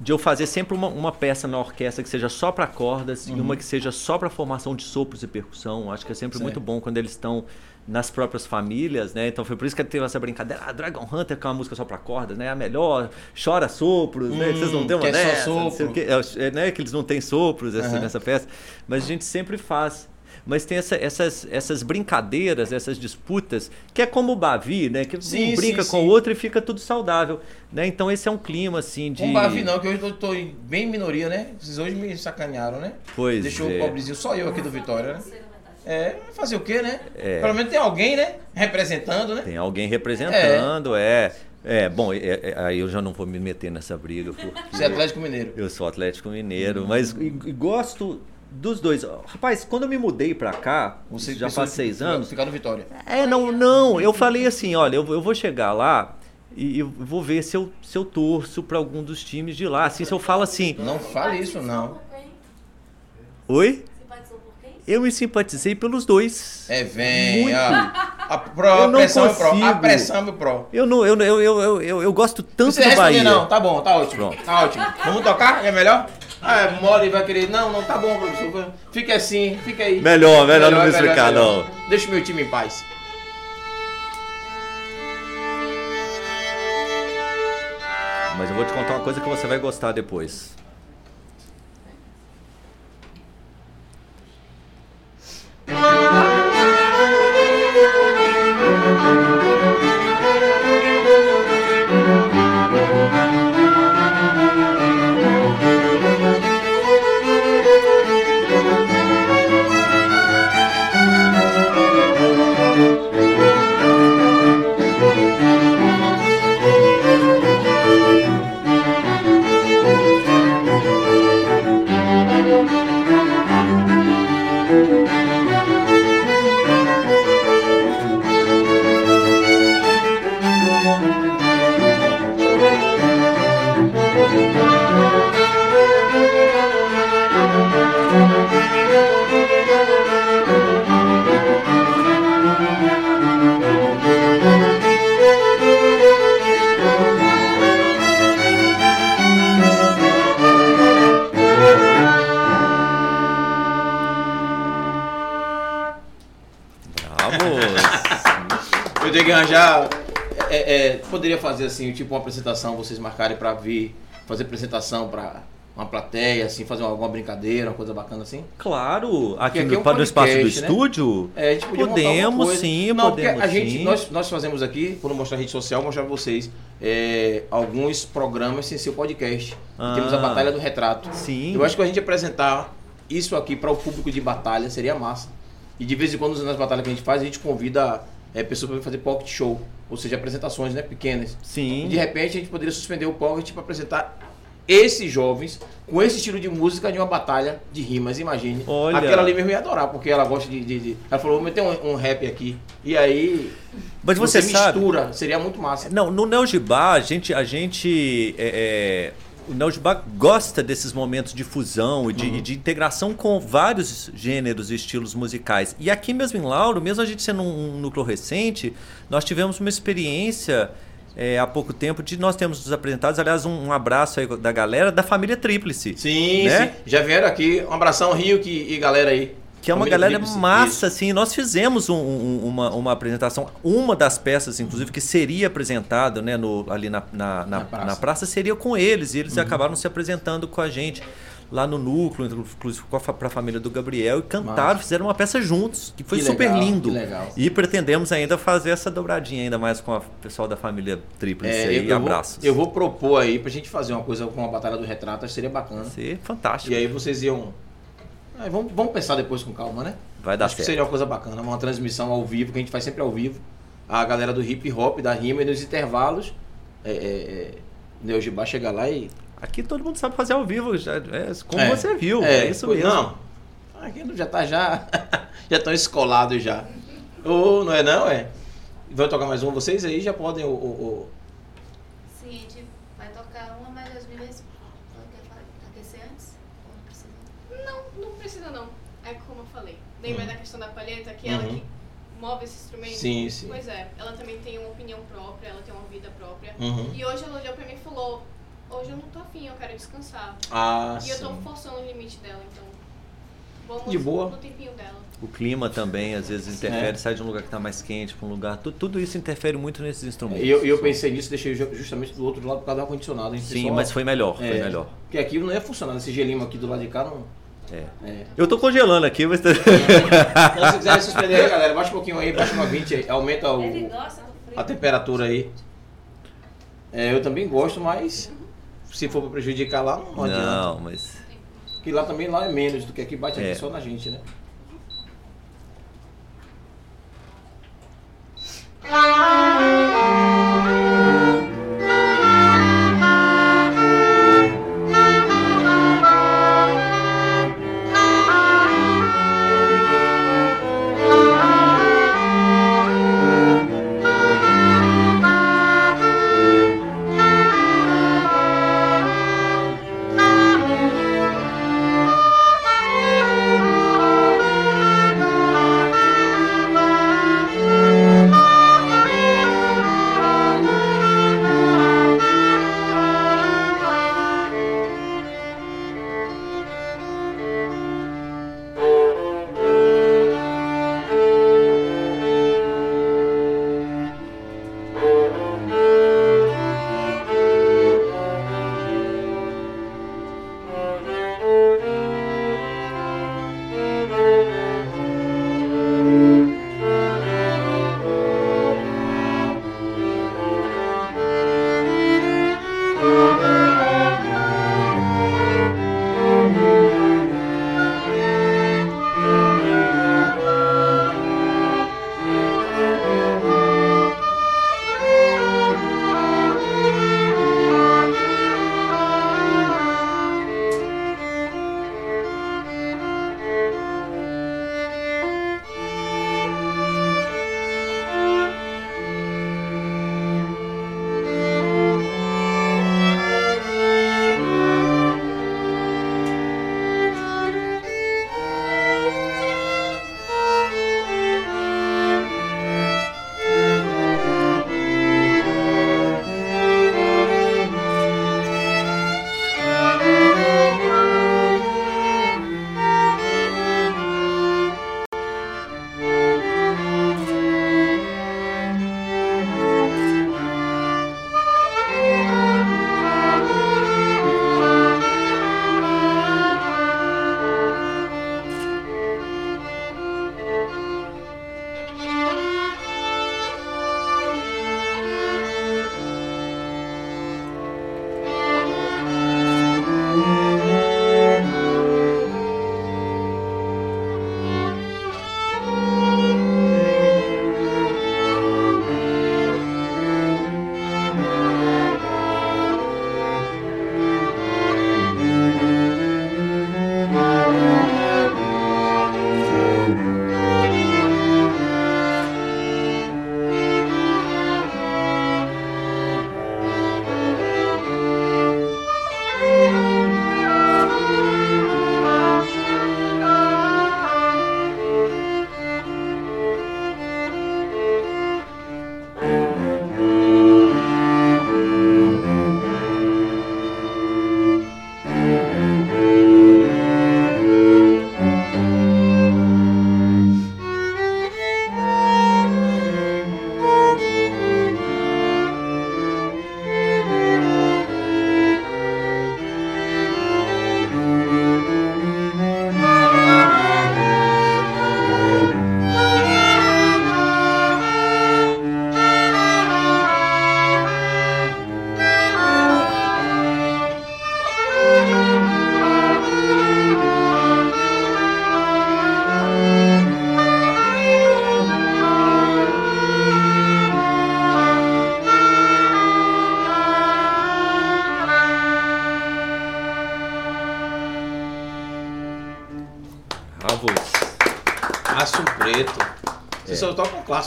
de eu fazer sempre uma, uma peça na orquestra que seja só para cordas e uma que seja só para formação de sopros e percussão. Acho que é sempre Certo. muito bom quando eles estão nas próprias famílias, né? Então foi por isso que teve essa brincadeira. Ah, Dragon Hunter, que é uma música só para cordas, né? A melhor, chora sopros, né? Que Vocês não Hum, têm uma que é só dessa, não sei o sopro. quê. É, né? Que eles não têm sopros essa- Aham. nessa peça. Mas a gente sempre faz. Mas tem essa- essas, essas brincadeiras, essas disputas, que é como o Bavi, né? Que Sim, um brinca sim, com o outro e fica tudo saudável. Né? Então esse é um clima assim de. Um Bavi não, que hoje eu tô em- bem minoria, né? Vocês hoje me sacanearam, né? Pois Deixou é. o pobrezinho, só eu aqui do Vitória, né? É, fazer o quê, né? É. Pelo menos tem alguém, né? Representando, né? Tem alguém representando, é. É, bom, é- é- aí eu já não vou me meter nessa briga, porque. Você é Atlético Mineiro. Eu sou Atlético Mineiro, mas e- e gosto dos dois. Rapaz, quando eu me mudei pra cá, Você já faz seis anos. Ficar no Vitória. É, não, não. Eu falei assim, olha, eu, eu vou chegar lá e eu vou ver se eu, se eu torço pra algum dos times de lá. Assim, se eu falo assim, Não fale isso, não. oi? Simpatia por quem? Eu me simpatizei pelos dois. É, vem. Muito. A, a, pro, Eu a não pressão é pro. A pressão é pro. Eu não, eu, eu, eu, eu, eu, eu gosto tanto Não do Bahia. não. Tá bom, tá ótimo. Pronto. Tá ótimo. Vamos tocar? É melhor? Ah, é mole e vai querer. Não, não, tá bom, professor. Fica assim, fica aí. Melhor, melhor não me é explicar, melhor. Deixa o meu time em paz. Mas eu vou te contar uma coisa que você vai gostar depois. Que arranjar. é, é, poderia fazer assim, tipo uma apresentação, vocês marcarem pra vir fazer apresentação pra uma plateia, assim, fazer alguma brincadeira, uma coisa bacana assim? Claro, aqui, aqui é no, um para no espaço do né? estúdio, É, alguma podemos sim, Não, podemos a gente, sim. Nós, nós fazemos aqui, quando mostrar a rede social, mostrar pra vocês é, alguns programas sem ser o podcast. Ah. Temos a Batalha do Retrato. Sim. Eu acho que a gente apresentar isso aqui para o público de batalha seria massa. E de vez em quando nas batalhas que a gente faz, a gente convida é, pessoas para fazer pocket show, ou seja, apresentações né, pequenas. Sim. E de repente a gente poderia suspender o pocket para apresentar esses jovens com esse estilo de música de uma batalha de rimas, imagine. Olha. Aquela ali mesmo ia adorar, porque ela gosta de. de- de- Ela falou, vou meter um, um rap aqui. E aí. Mas você, sabe, mistura, seria muito massa. Não, no Neo Gibá, a gente, a gente é, é, o Neo Gibá gosta desses momentos de fusão e de, Uhum. de integração com vários gêneros e estilos musicais. E aqui mesmo em Lauro, mesmo a gente sendo um, um núcleo recente, nós tivemos uma experiência é, há pouco tempo de nós temos nos apresentados, aliás, um, um abraço aí da galera da família Tríplice. Sim, Né? sim. Já vieram aqui. Um abração, Rio que, e galera aí. Que é uma Família galera massa, assim. Nós fizemos um- um- uma, uma apresentação. Uma das peças, inclusive, que seria apresentada né, no, ali na, na, na, Na praça. na praça, seria com eles. E eles acabaram se apresentando com a gente lá no núcleo, inclusive para a família do Gabriel. E cantaram, fizeram uma peça juntos, que foi Que super legal, lindo. que legal. E pretendemos ainda fazer essa dobradinha ainda mais com o pessoal da família Tríplice É, aí. eu, eu, vou, abraços. eu vou propor aí pra gente fazer uma coisa com a Batalha do Retrato, acho que seria bacana. Vai ser fantástico. E aí vocês iam. Vamos, vamos pensar depois com calma, né? Vai dar acho que certo. seria uma coisa bacana, uma transmissão ao vivo, que a gente faz sempre ao vivo. A galera do hip hop, da rima e nos intervalos. É, é, é, Neo Gibá chega lá e. Aqui todo mundo sabe fazer ao vivo, já, é, como É, você viu. É, isso pois mesmo. Não. Aqui já tá já. já estão escolados já. Ô, não é não, é? Vai tocar mais um vocês aí, já podem. O, o, o- Sim, a gente vai tocar uma, mas as meninas quer fa- aquecer antes? Ou não precisa? Não, não precisa não. É como eu falei. Lembra Uhum. da questão da palheta, que ela Uhum. que move esse instrumento? Sim, sim. Pois é, ela também tem uma opinião própria, ela tem uma vida própria. Uhum. E hoje ela olhou pra mim e falou, hoje eu não tô afim, eu quero descansar. Ah, e eu tô sim. forçando o limite dela, então vamos De boa. no tempinho dela. O clima também, às vezes, interfere, É. sai de um lugar que está mais quente para um lugar. Tu- tudo isso interfere muito nesses instrumentos. E eu, eu pensei nisso, deixei ju- justamente do outro lado por causa do ar-condicionado. hein? Sim, Pessoal, mas foi melhor, foi é, melhor. Porque aqui não ia funcionar, esse gelinho aqui do lado de cá não. É. É. Eu tô congelando aqui, mas. tá- Então, se quiserem suspender aí, galera, baixa um pouquinho aí, baixa uma 20 aí, aumenta o, a temperatura aí. É, eu também gosto, mas se for pra prejudicar lá, não, adianta. Não, mas. Porque lá também lá é menos do que aqui, bate aqui É. só na gente, né? Thank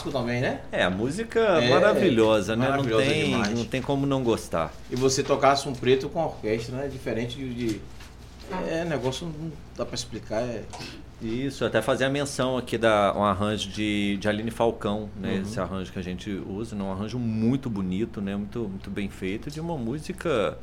clássico também, né? É, a música É, maravilhosa, né? maravilhosa não, tem, demais. não tem como não gostar. E você tocasse um preto com orquestra, né? Diferente de. de- É, negócio não dá pra explicar. É... Isso, até fazer a menção aqui da um arranjo de, de Aline Falcão, né? Uhum. Esse arranjo que a gente usa, né? um arranjo muito bonito, né? Muito, muito bem feito, de uma música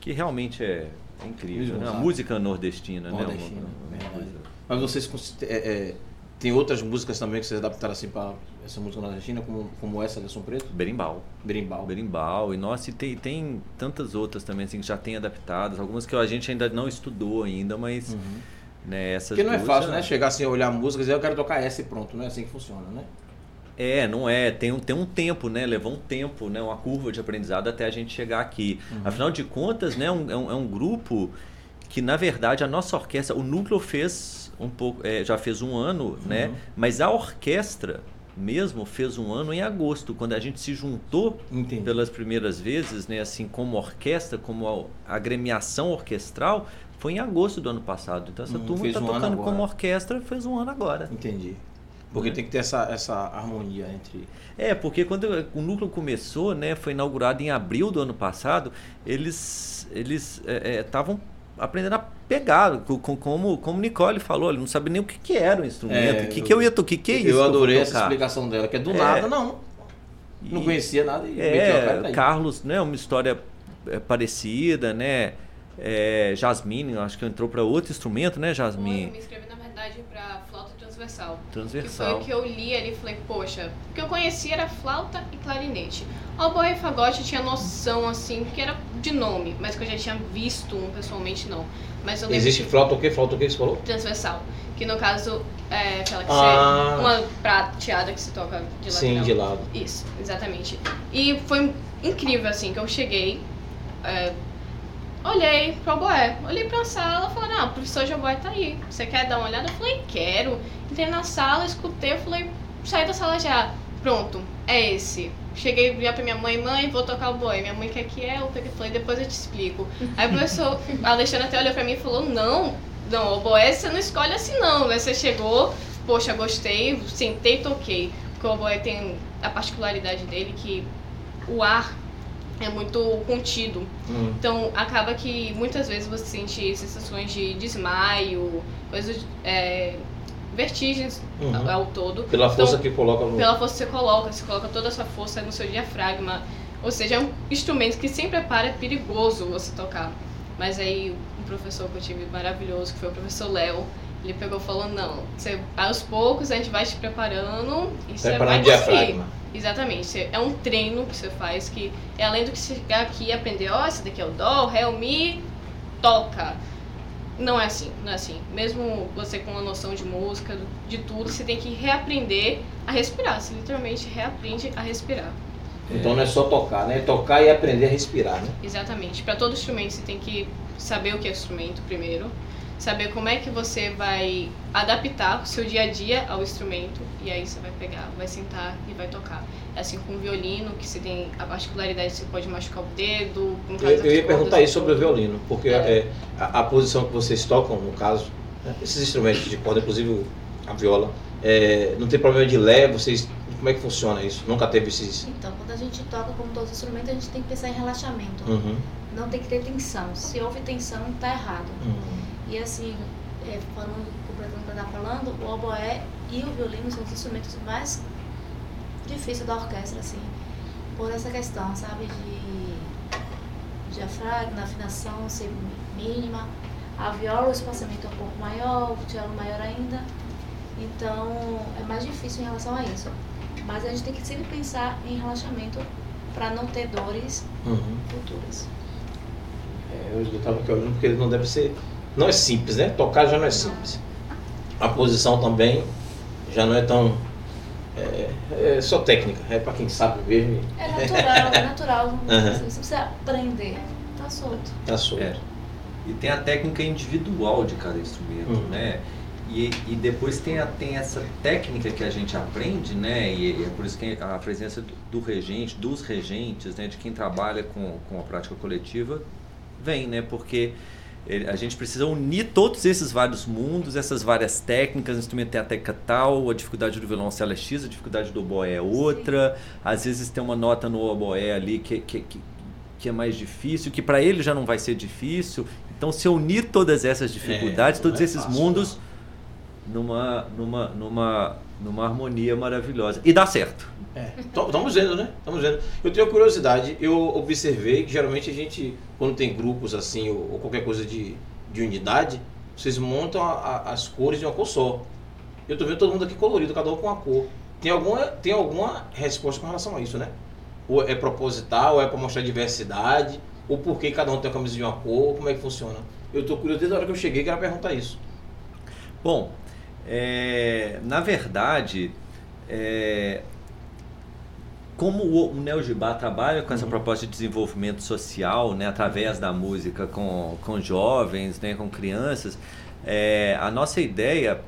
que realmente é, é incrível. Né? A música nordestina, Nordestina, né? Uma- verdade. coisa- Mas vocês é, é, tem outras músicas também que vocês adaptaram assim pra essa música nordestina, como, como essa de Som Preto? Berimbau. Berimbau. Berimbau. E nossa, e tem, tem tantas outras também assim, que já tem adaptadas, algumas que a gente ainda não estudou ainda, mas né, essas Porque não é duas fácil, já- né? Chegar assim, olhar a música e dizer eu quero tocar essa e pronto. Não é assim que funciona, né? É, não é. Tem um, tem um tempo, né? Levou um tempo, né? Uma curva de aprendizado até a gente chegar aqui. Afinal de contas, né? um- é, um, é um grupo que, na verdade, a nossa orquestra, o núcleo fez um pouco, é, já fez um ano, né? Mas a orquestra mesmo fez um ano em agosto, quando a gente se juntou Entendi. pelas primeiras vezes, né? Assim, como orquestra, como a agremiação orquestral, foi em agosto do ano passado. Então essa Hum, turma está um tocando como orquestra fez um ano agora. Entendi. Porque tem que ter essa, essa harmonia entre. É, porque quando o núcleo começou, né, foi inaugurado em abril do ano passado, eles eles estavam aprendendo a pegar, co- co- como como Nicole falou, ele não sabe nem o que, que era o instrumento, É, o que, que eu ia tocar, o que, que é isso? que eu adorei essa tocar? explicação dela, que é do É. nada, não. Não E- conhecia nada e meteu a cara É. Carlos, né, uma história é, parecida, né? É, Jasmine, eu acho que entrou para outro instrumento, né, Eu Jasmine? me inscrevi, na verdade, pra flauta transversal. Que foi Transversal. o que eu li ali e falei, poxa, o que eu conhecia era flauta e clarinete. Oboe e fagote eu tinha noção, assim, que era de nome, mas que eu já tinha visto um pessoalmente, não. Mas eu lembro Existe que- flauta o quê? Flauta o quê que você falou? transversal, que no caso é aquela que Ah. você... Uma prateada que se toca de lateral. Sim, de lado. Isso, exatamente. E foi incrível, assim, que eu cheguei, é, olhei pro oboé, olhei pra sala, falei, ah, o professor de oboé tá aí, você quer dar uma olhada? Eu falei, quero. Entrei na sala, escutei, falei, saí da sala já, pronto, é esse. Cheguei já pra minha mãe, mãe, vou tocar o boi. Minha mãe quer que é, eu falei, depois eu te explico. Aí o professor, a Alexandre até olhou pra mim e falou, não, não, o boé você não escolhe assim não. Aí você chegou, poxa, gostei, sentei toquei. Porque o oboé tem a particularidade dele que o ar é muito contido. Hum. Então acaba que muitas vezes você sente sensações de desmaio, coisas, é, vertigens Uhum. ao todo. Pela força Então, que coloca no. Pela força que você coloca, você coloca toda a sua força no seu diafragma. Ou seja, é um instrumento que sempre é para é perigoso você tocar. Mas aí um professor que eu tive maravilhoso, que foi o professor Léo, ele pegou e falou, não, você, aos poucos a gente vai te preparando e você Preparando vai conseguir. diafragma. Exatamente. É um treino que você faz que é além do que você chegar aqui e aprender, ó, esse daqui é o dó, o ré, o mi, toca. Não é assim, não é assim. Mesmo você com uma noção de música, de tudo, você tem que reaprender a respirar. Você literalmente reaprende a respirar. Então não é só tocar, né? É tocar e aprender a respirar, né? Exatamente. Para todo instrumento você tem que saber o que é instrumento primeiro, saber como é que você vai adaptar o seu dia a dia ao instrumento e aí você vai pegar, vai sentar e vai tocar. É assim com o violino, que você tem a particularidade de você pode machucar o dedo. Eu, eu ia cordas, perguntar isso sobre o violino, porque é, a, a posição que vocês tocam, no caso, né, esses instrumentos de corda, inclusive a viola, é, não tem problema de lé, vocês. Como é que funciona isso? Nunca teve esses. Então, quando a gente toca como todos os instrumentos, a gente tem que pensar em relaxamento. Uhum, Não tem que ter tensão. Se houve tensão, tá errado. uhum. E assim, é, falando, completando o que eu estava falando, o oboé e o violino são os instrumentos mais difíceis da orquestra, assim, por essa questão, sabe, de diafragma, afinação ser mínima. A viola, o espaçamento é um pouco maior, o cello maior ainda. Então, é mais difícil em relação a isso. Mas a gente tem que sempre pensar em relaxamento para não ter dores Uhum. futuras. É, eu estava aqui olhando porque não deve ser. Não é simples, né? Tocar já não é simples. A posição também já não é tão. É, é só técnica, é para quem sabe mesmo. É natural, é natural. Aham. Você precisa aprender. Tá solto. Tá solto. É. E tem a técnica individual de cada instrumento, Uhum. né? E, e depois tem, a, tem essa técnica que a gente aprende, né? E, é por isso que a presença do, do regente, dos regentes, né? De quem trabalha com, com a prática coletiva, vem, né? Porque a gente precisa unir todos esses vários mundos, essas várias técnicas, o instrumento tem a técnica tal, a dificuldade do violoncelo é X, a dificuldade do oboé é outra, às vezes tem uma nota no oboé ali que, que, que, que é mais difícil, que para ele já não vai ser difícil. Então, se unir todas essas dificuldades, É, todos é esses fácil, mundos numa, numa, numa, numa harmonia maravilhosa. E dá certo. Estamos vendo, né? Estamos vendo. Eu tenho curiosidade, eu observei que geralmente a gente, quando tem grupos assim, ou, ou qualquer coisa de, de unidade, vocês montam a- a- as cores de uma cor só. Eu tô vendo todo mundo aqui colorido, cada um com uma cor. Tem alguma, tem alguma resposta com relação a isso, né? Ou é proposital, ou é para mostrar diversidade, ou por que cada um tem a camisa de uma cor, como é que funciona? Eu tô curioso desde a hora que eu cheguei, quero perguntar isso. Bom, é, na verdade, é, como o, o Neo Gibá trabalha com essa proposta de desenvolvimento social, né, através da música com, com jovens, né, com crianças, é, a nossa ideia,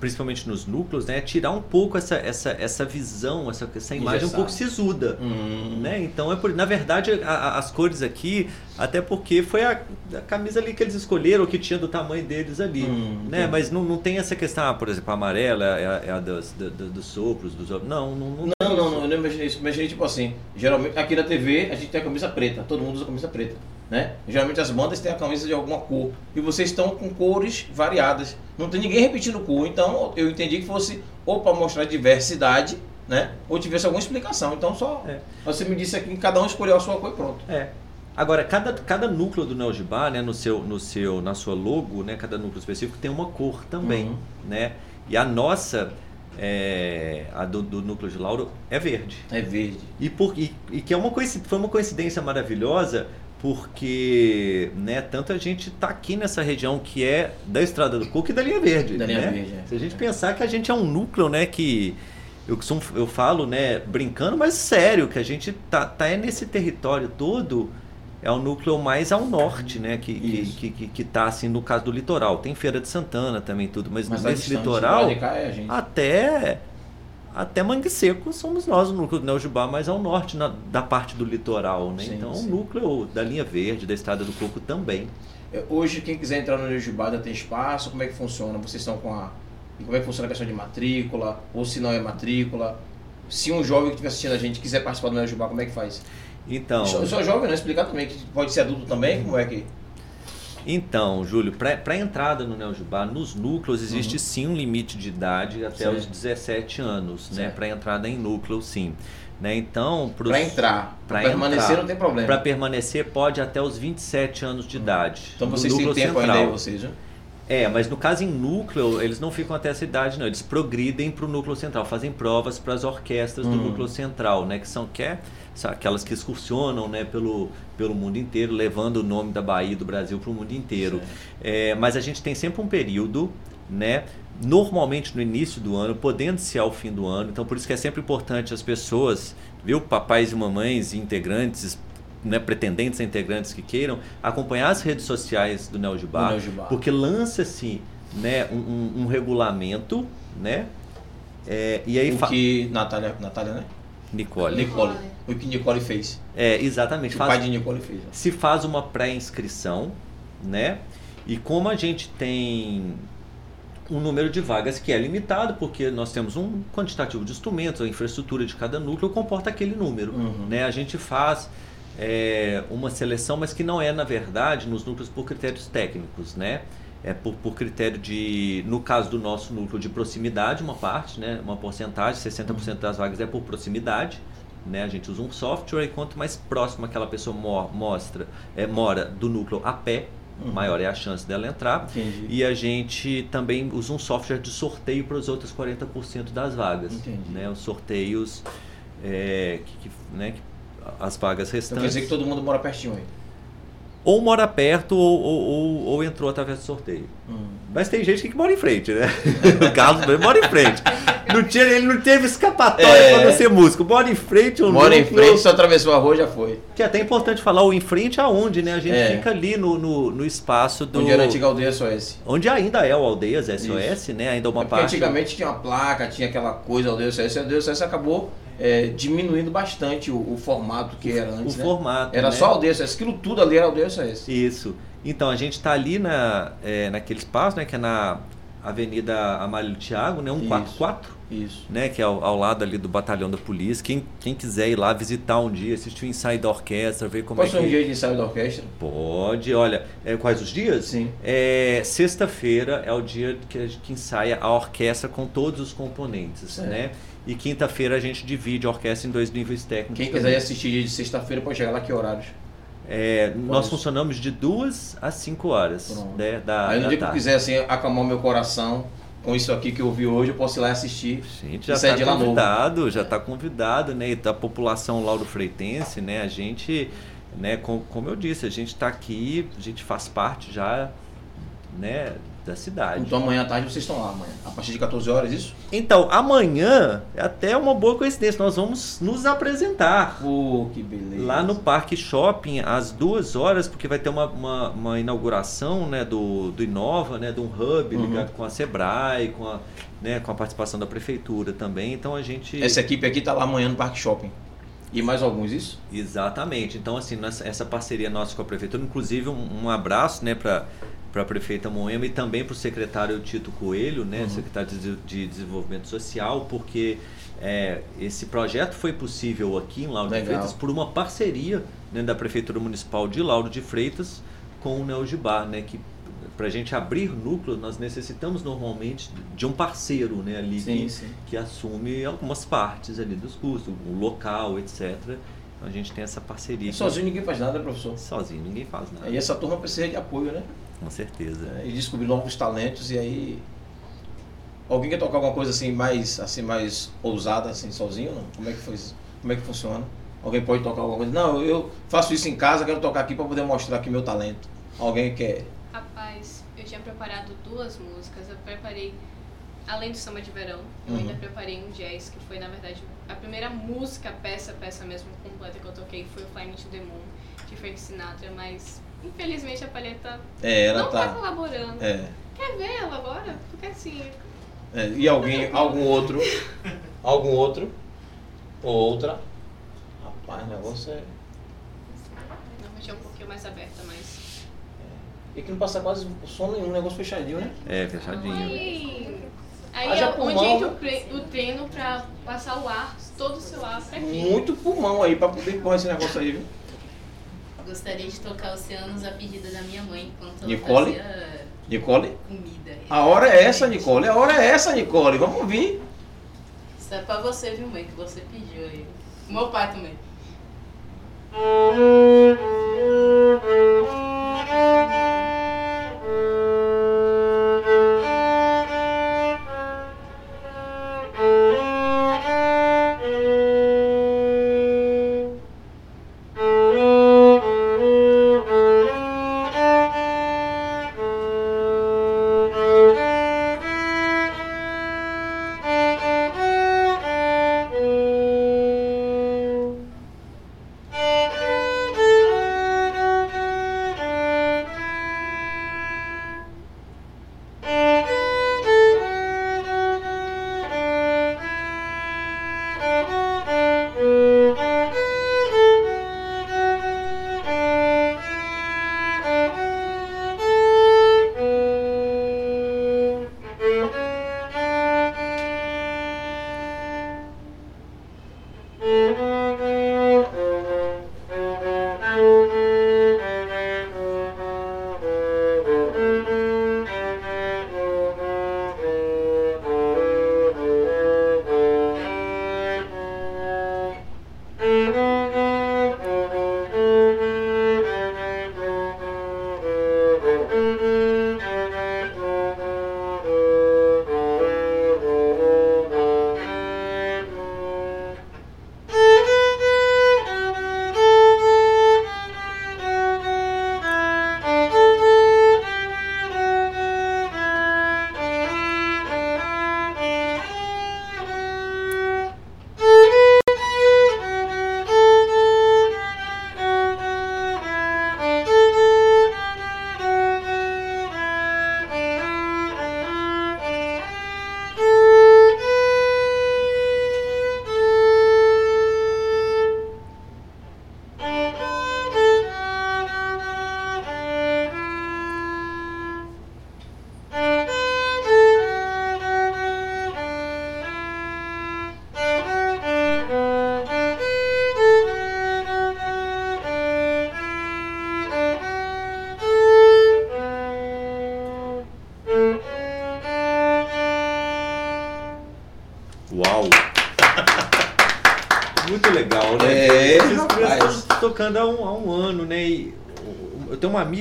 principalmente nos núcleos, né, é tirar um pouco essa, essa, essa visão, essa, essa imagem um Engessada. pouco sisuda. Hum, Né? Então, é por, na verdade, a- a- as cores aqui, até porque foi a, a camisa ali que eles escolheram, que tinha do tamanho deles ali. Hum, né? entendi. Mas não, não tem essa questão, ah, por exemplo, a amarela é a, é a dos, do- do- dos sopros, dos Não, não, não, Não, não, não, eu não imaginei isso. Imaginei tipo assim, geralmente aqui na TV a gente tem a camisa preta, todo mundo usa camisa preta, né? Geralmente as bandas têm a camisa de alguma cor e vocês estão com cores variadas. Não tem ninguém repetindo cor, então eu entendi que fosse ou para mostrar diversidade, né? Ou tivesse alguma explicação. Então só É. você me disse aqui que cada um escolheu a sua cor e pronto. É. Agora, cada, cada núcleo do Neogibá, né, no seu, no seu, na sua logo, né, cada núcleo específico tem uma cor também, Uhum. né? E a nossa, é, a do, do núcleo de Lauro, é verde. É verde. E, por, e, e que é uma foi uma coincidência maravilhosa, porque né, tanto a gente está aqui nessa região que é da Estrada do Coco e da Linha Verde. Da Linha né? Verde, é. Se a gente pensar que a gente é um núcleo, né, que eu, eu falo, né, brincando, mas sério, que a gente tá, tá é nesse território todo, é o núcleo mais ao norte, né, que, que, que, que, tá assim no caso do litoral. Tem Feira de Santana também tudo, mas, Mas nesse litoral é a gente. até até Mangue Seco somos nós o núcleo do Neojubá, mais ao norte na- da parte do litoral, né? Sim, então sim. o núcleo da linha verde, da Estrada do Coco também. É, Hoje, quem quiser entrar no Neugibada tem espaço? Como é que funciona? Vocês estão com a. Como é que funciona a questão de matrícula? Ou se não é matrícula? Se um jovem que estiver assistindo a gente quiser participar do Neugibá, como é que faz? Então, Eu sou jovem, não explicar também, que pode ser adulto também, como é que. Então Júlio, para entrada no Neojubá, nos núcleos existe sim um limite de idade até Certo. os 17 anos, né? Certo. Para entrada em núcleo, sim. Né? Então, Pra entrar. Pra permanecer entrar. não tem problema. Para permanecer pode até os 27 anos de idade. Então vocês têm tempo central. ainda aí, vocês, né? É, mas no caso em núcleo, eles não ficam até essa idade, não. Eles progridem para o núcleo central, fazem provas para as orquestras do Hum. núcleo central, né? Que são que é, aquelas que excursionam né, pelo, pelo mundo inteiro, levando o nome da Bahia e do Brasil para o mundo inteiro. É, mas a gente tem sempre um período, né? Normalmente no início do ano, podendo ser ao fim do ano. Então por isso que é sempre importante as pessoas, viu, papais e mamães integrantes, né, pretendentes a integrantes que queiram, acompanhar as redes sociais do Neogibá. porque lança-se né, um, um- um regulamento, né? É, e aí O que Natália, Natália, né? Nicole. Nicole. O que Nicole fez. É, exatamente. O faz- pai de Nicole fez. né? se faz uma pré-inscrição, né? E como a gente tem um número de vagas que é limitado, porque nós temos um quantitativo de instrumentos, a infraestrutura de cada núcleo comporta aquele número, Uhum. né? A gente faz é, uma seleção, mas que não é, na verdade, nos núcleos por critérios técnicos, né? É por, por critério de, no caso do nosso núcleo, de proximidade, uma parte, né? Uma porcentagem, 60% das vagas é por proximidade, né? A gente usa um software e quanto mais próximo aquela pessoa mo- mostra, é, mora do núcleo a pé, Uhum. maior é a chance dela entrar. Entendi. E a gente também usa um software de sorteio para os outros 40% das vagas. Entendi. Né? Os sorteios, é, que, que- né, que as vagas Então quer restantes. dizer que todo mundo mora pertinho aí. Ou mora perto ou, ou, ou- ou entrou através do sorteio. Hum. Mas tem gente que mora em frente, né? O Carlos mora em frente. Não tinha, ele não teve escapatória É. para não ser músico. Mora em frente ou Mora em frente, só atravessou a rua já foi. Que é até importante falar o em frente aonde, né? A gente É. fica ali no, no, no espaço do. Onde era a antiga aldeia SOS. Onde ainda é o Aldeias SOS, né? Ainda uma É parte. antigamente tinha uma placa, tinha aquela coisa, aldeia SOS, a aldeia SOS acabou é, diminuindo bastante o, o formato que era O antes, né? formato. Era né? só aldeia SS, aquilo tudo ali era aldeia SS. Isso. Então, a gente está ali na, é, naquele espaço, né? Que é na Avenida Amália Tiago, né? 144. Isso. né, que é ao, ao lado ali do batalhão da polícia. Quem, quem quiser ir lá visitar um dia, assistir o ensaio da orquestra, ver como Qual é que um dia de ensaio da orquestra? pode. Olha, é, quais os dias? Sim. É, Sexta-feira é o dia que, a gente- que ensaia a orquestra com todos os componentes, Certo. né? E quinta-feira a gente divide a orquestra em dois níveis técnicos. Quem também. quiser ir assistir dia de sexta-feira pode chegar lá que horários? É, nós funcionamos de duas às cinco horas Pronto. né, da, Aí no da dia que eu tarde. quiser assim, acalmar meu coração com isso aqui que eu vi hoje, eu posso ir lá e assistir. Gente, já está convidado, já está convidado, né? E da população lauro freitense, né? A gente, né? Com, como eu disse, a gente está aqui, a gente faz parte já, né? Da cidade. Então amanhã à tarde vocês estão lá, amanhã. A partir de 14 horas, isso? Então, amanhã é até uma boa coincidência. Nós vamos nos apresentar Pô, que beleza. lá no Parque Shopping às duas horas, porque vai ter uma, uma, uma inauguração né, do, do Inova, né, de um hub Uhum. ligado com a Sebrae, com a, né, com a participação da prefeitura também. Então a gente. Essa equipe aqui tá lá amanhã no Parque Shopping. E mais alguns, isso? Exatamente. Então, assim, essa parceria nossa com a prefeitura, inclusive um, um abraço né, para a prefeita Moema e também para o secretário Tito Coelho, né, Uhum. secretário de, de Desenvolvimento Social, porque é, esse projeto foi possível aqui em Lauro de Legal. Freitas por uma parceria né, da Prefeitura Municipal de Lauro de Freitas com o Neogibá, né, que para a gente abrir núcleo, nós necessitamos normalmente de um parceiro né, ali Sim, que, sim. que assume algumas partes ali dos custos, o local, etc. Então a gente tem essa parceria. aqui. Sozinho ninguém faz nada, professor. Sozinho ninguém faz nada. Aí essa turma precisa de apoio, né? Com certeza. E descobrir novos talentos e aí. Alguém quer tocar alguma coisa assim mais, assim, mais ousada, assim, sozinho? Não? Como é que foi isso? Como é que funciona? Alguém pode tocar alguma coisa? Não, eu faço isso em casa, quero tocar aqui para poder mostrar aqui meu talento. Alguém quer. Rapaz, eu tinha preparado duas músicas. Eu preparei, além do samba de verão, eu Uhum. ainda preparei um jazz, que foi, na verdade, a primeira música, peça, peça mesmo completa que eu toquei foi o Fly Me to the Moon, de Frank Sinatra, mas infelizmente a palheta É, ela não tá tá. colaborando. É. Quer ver ela agora? Fica assim. É, E alguém, algum outro? Algum outro? Ou outra? Rapaz, o negócio é. Não, hoje é um pouquinho mais aberta, mas. E que não passa quase som nenhum, negócio fechadinho, né? É, fechadinho. Aí, aí Haja é pulmão, onde entra né? o, tre- o treino pra passar o ar, todo o seu ar pra aqui. Muito pulmão aí pra poder empurrar esse negócio aí, viu? Gostaria de tocar Oceanos a pedido da minha mãe enquanto ela Nicole? fazia Nicole? comida. A hora é essa, Nicole. A hora é essa, Nicole. Vamos ouvir. Isso é pra você, viu, mãe? Que você pediu aí. Meu pai também.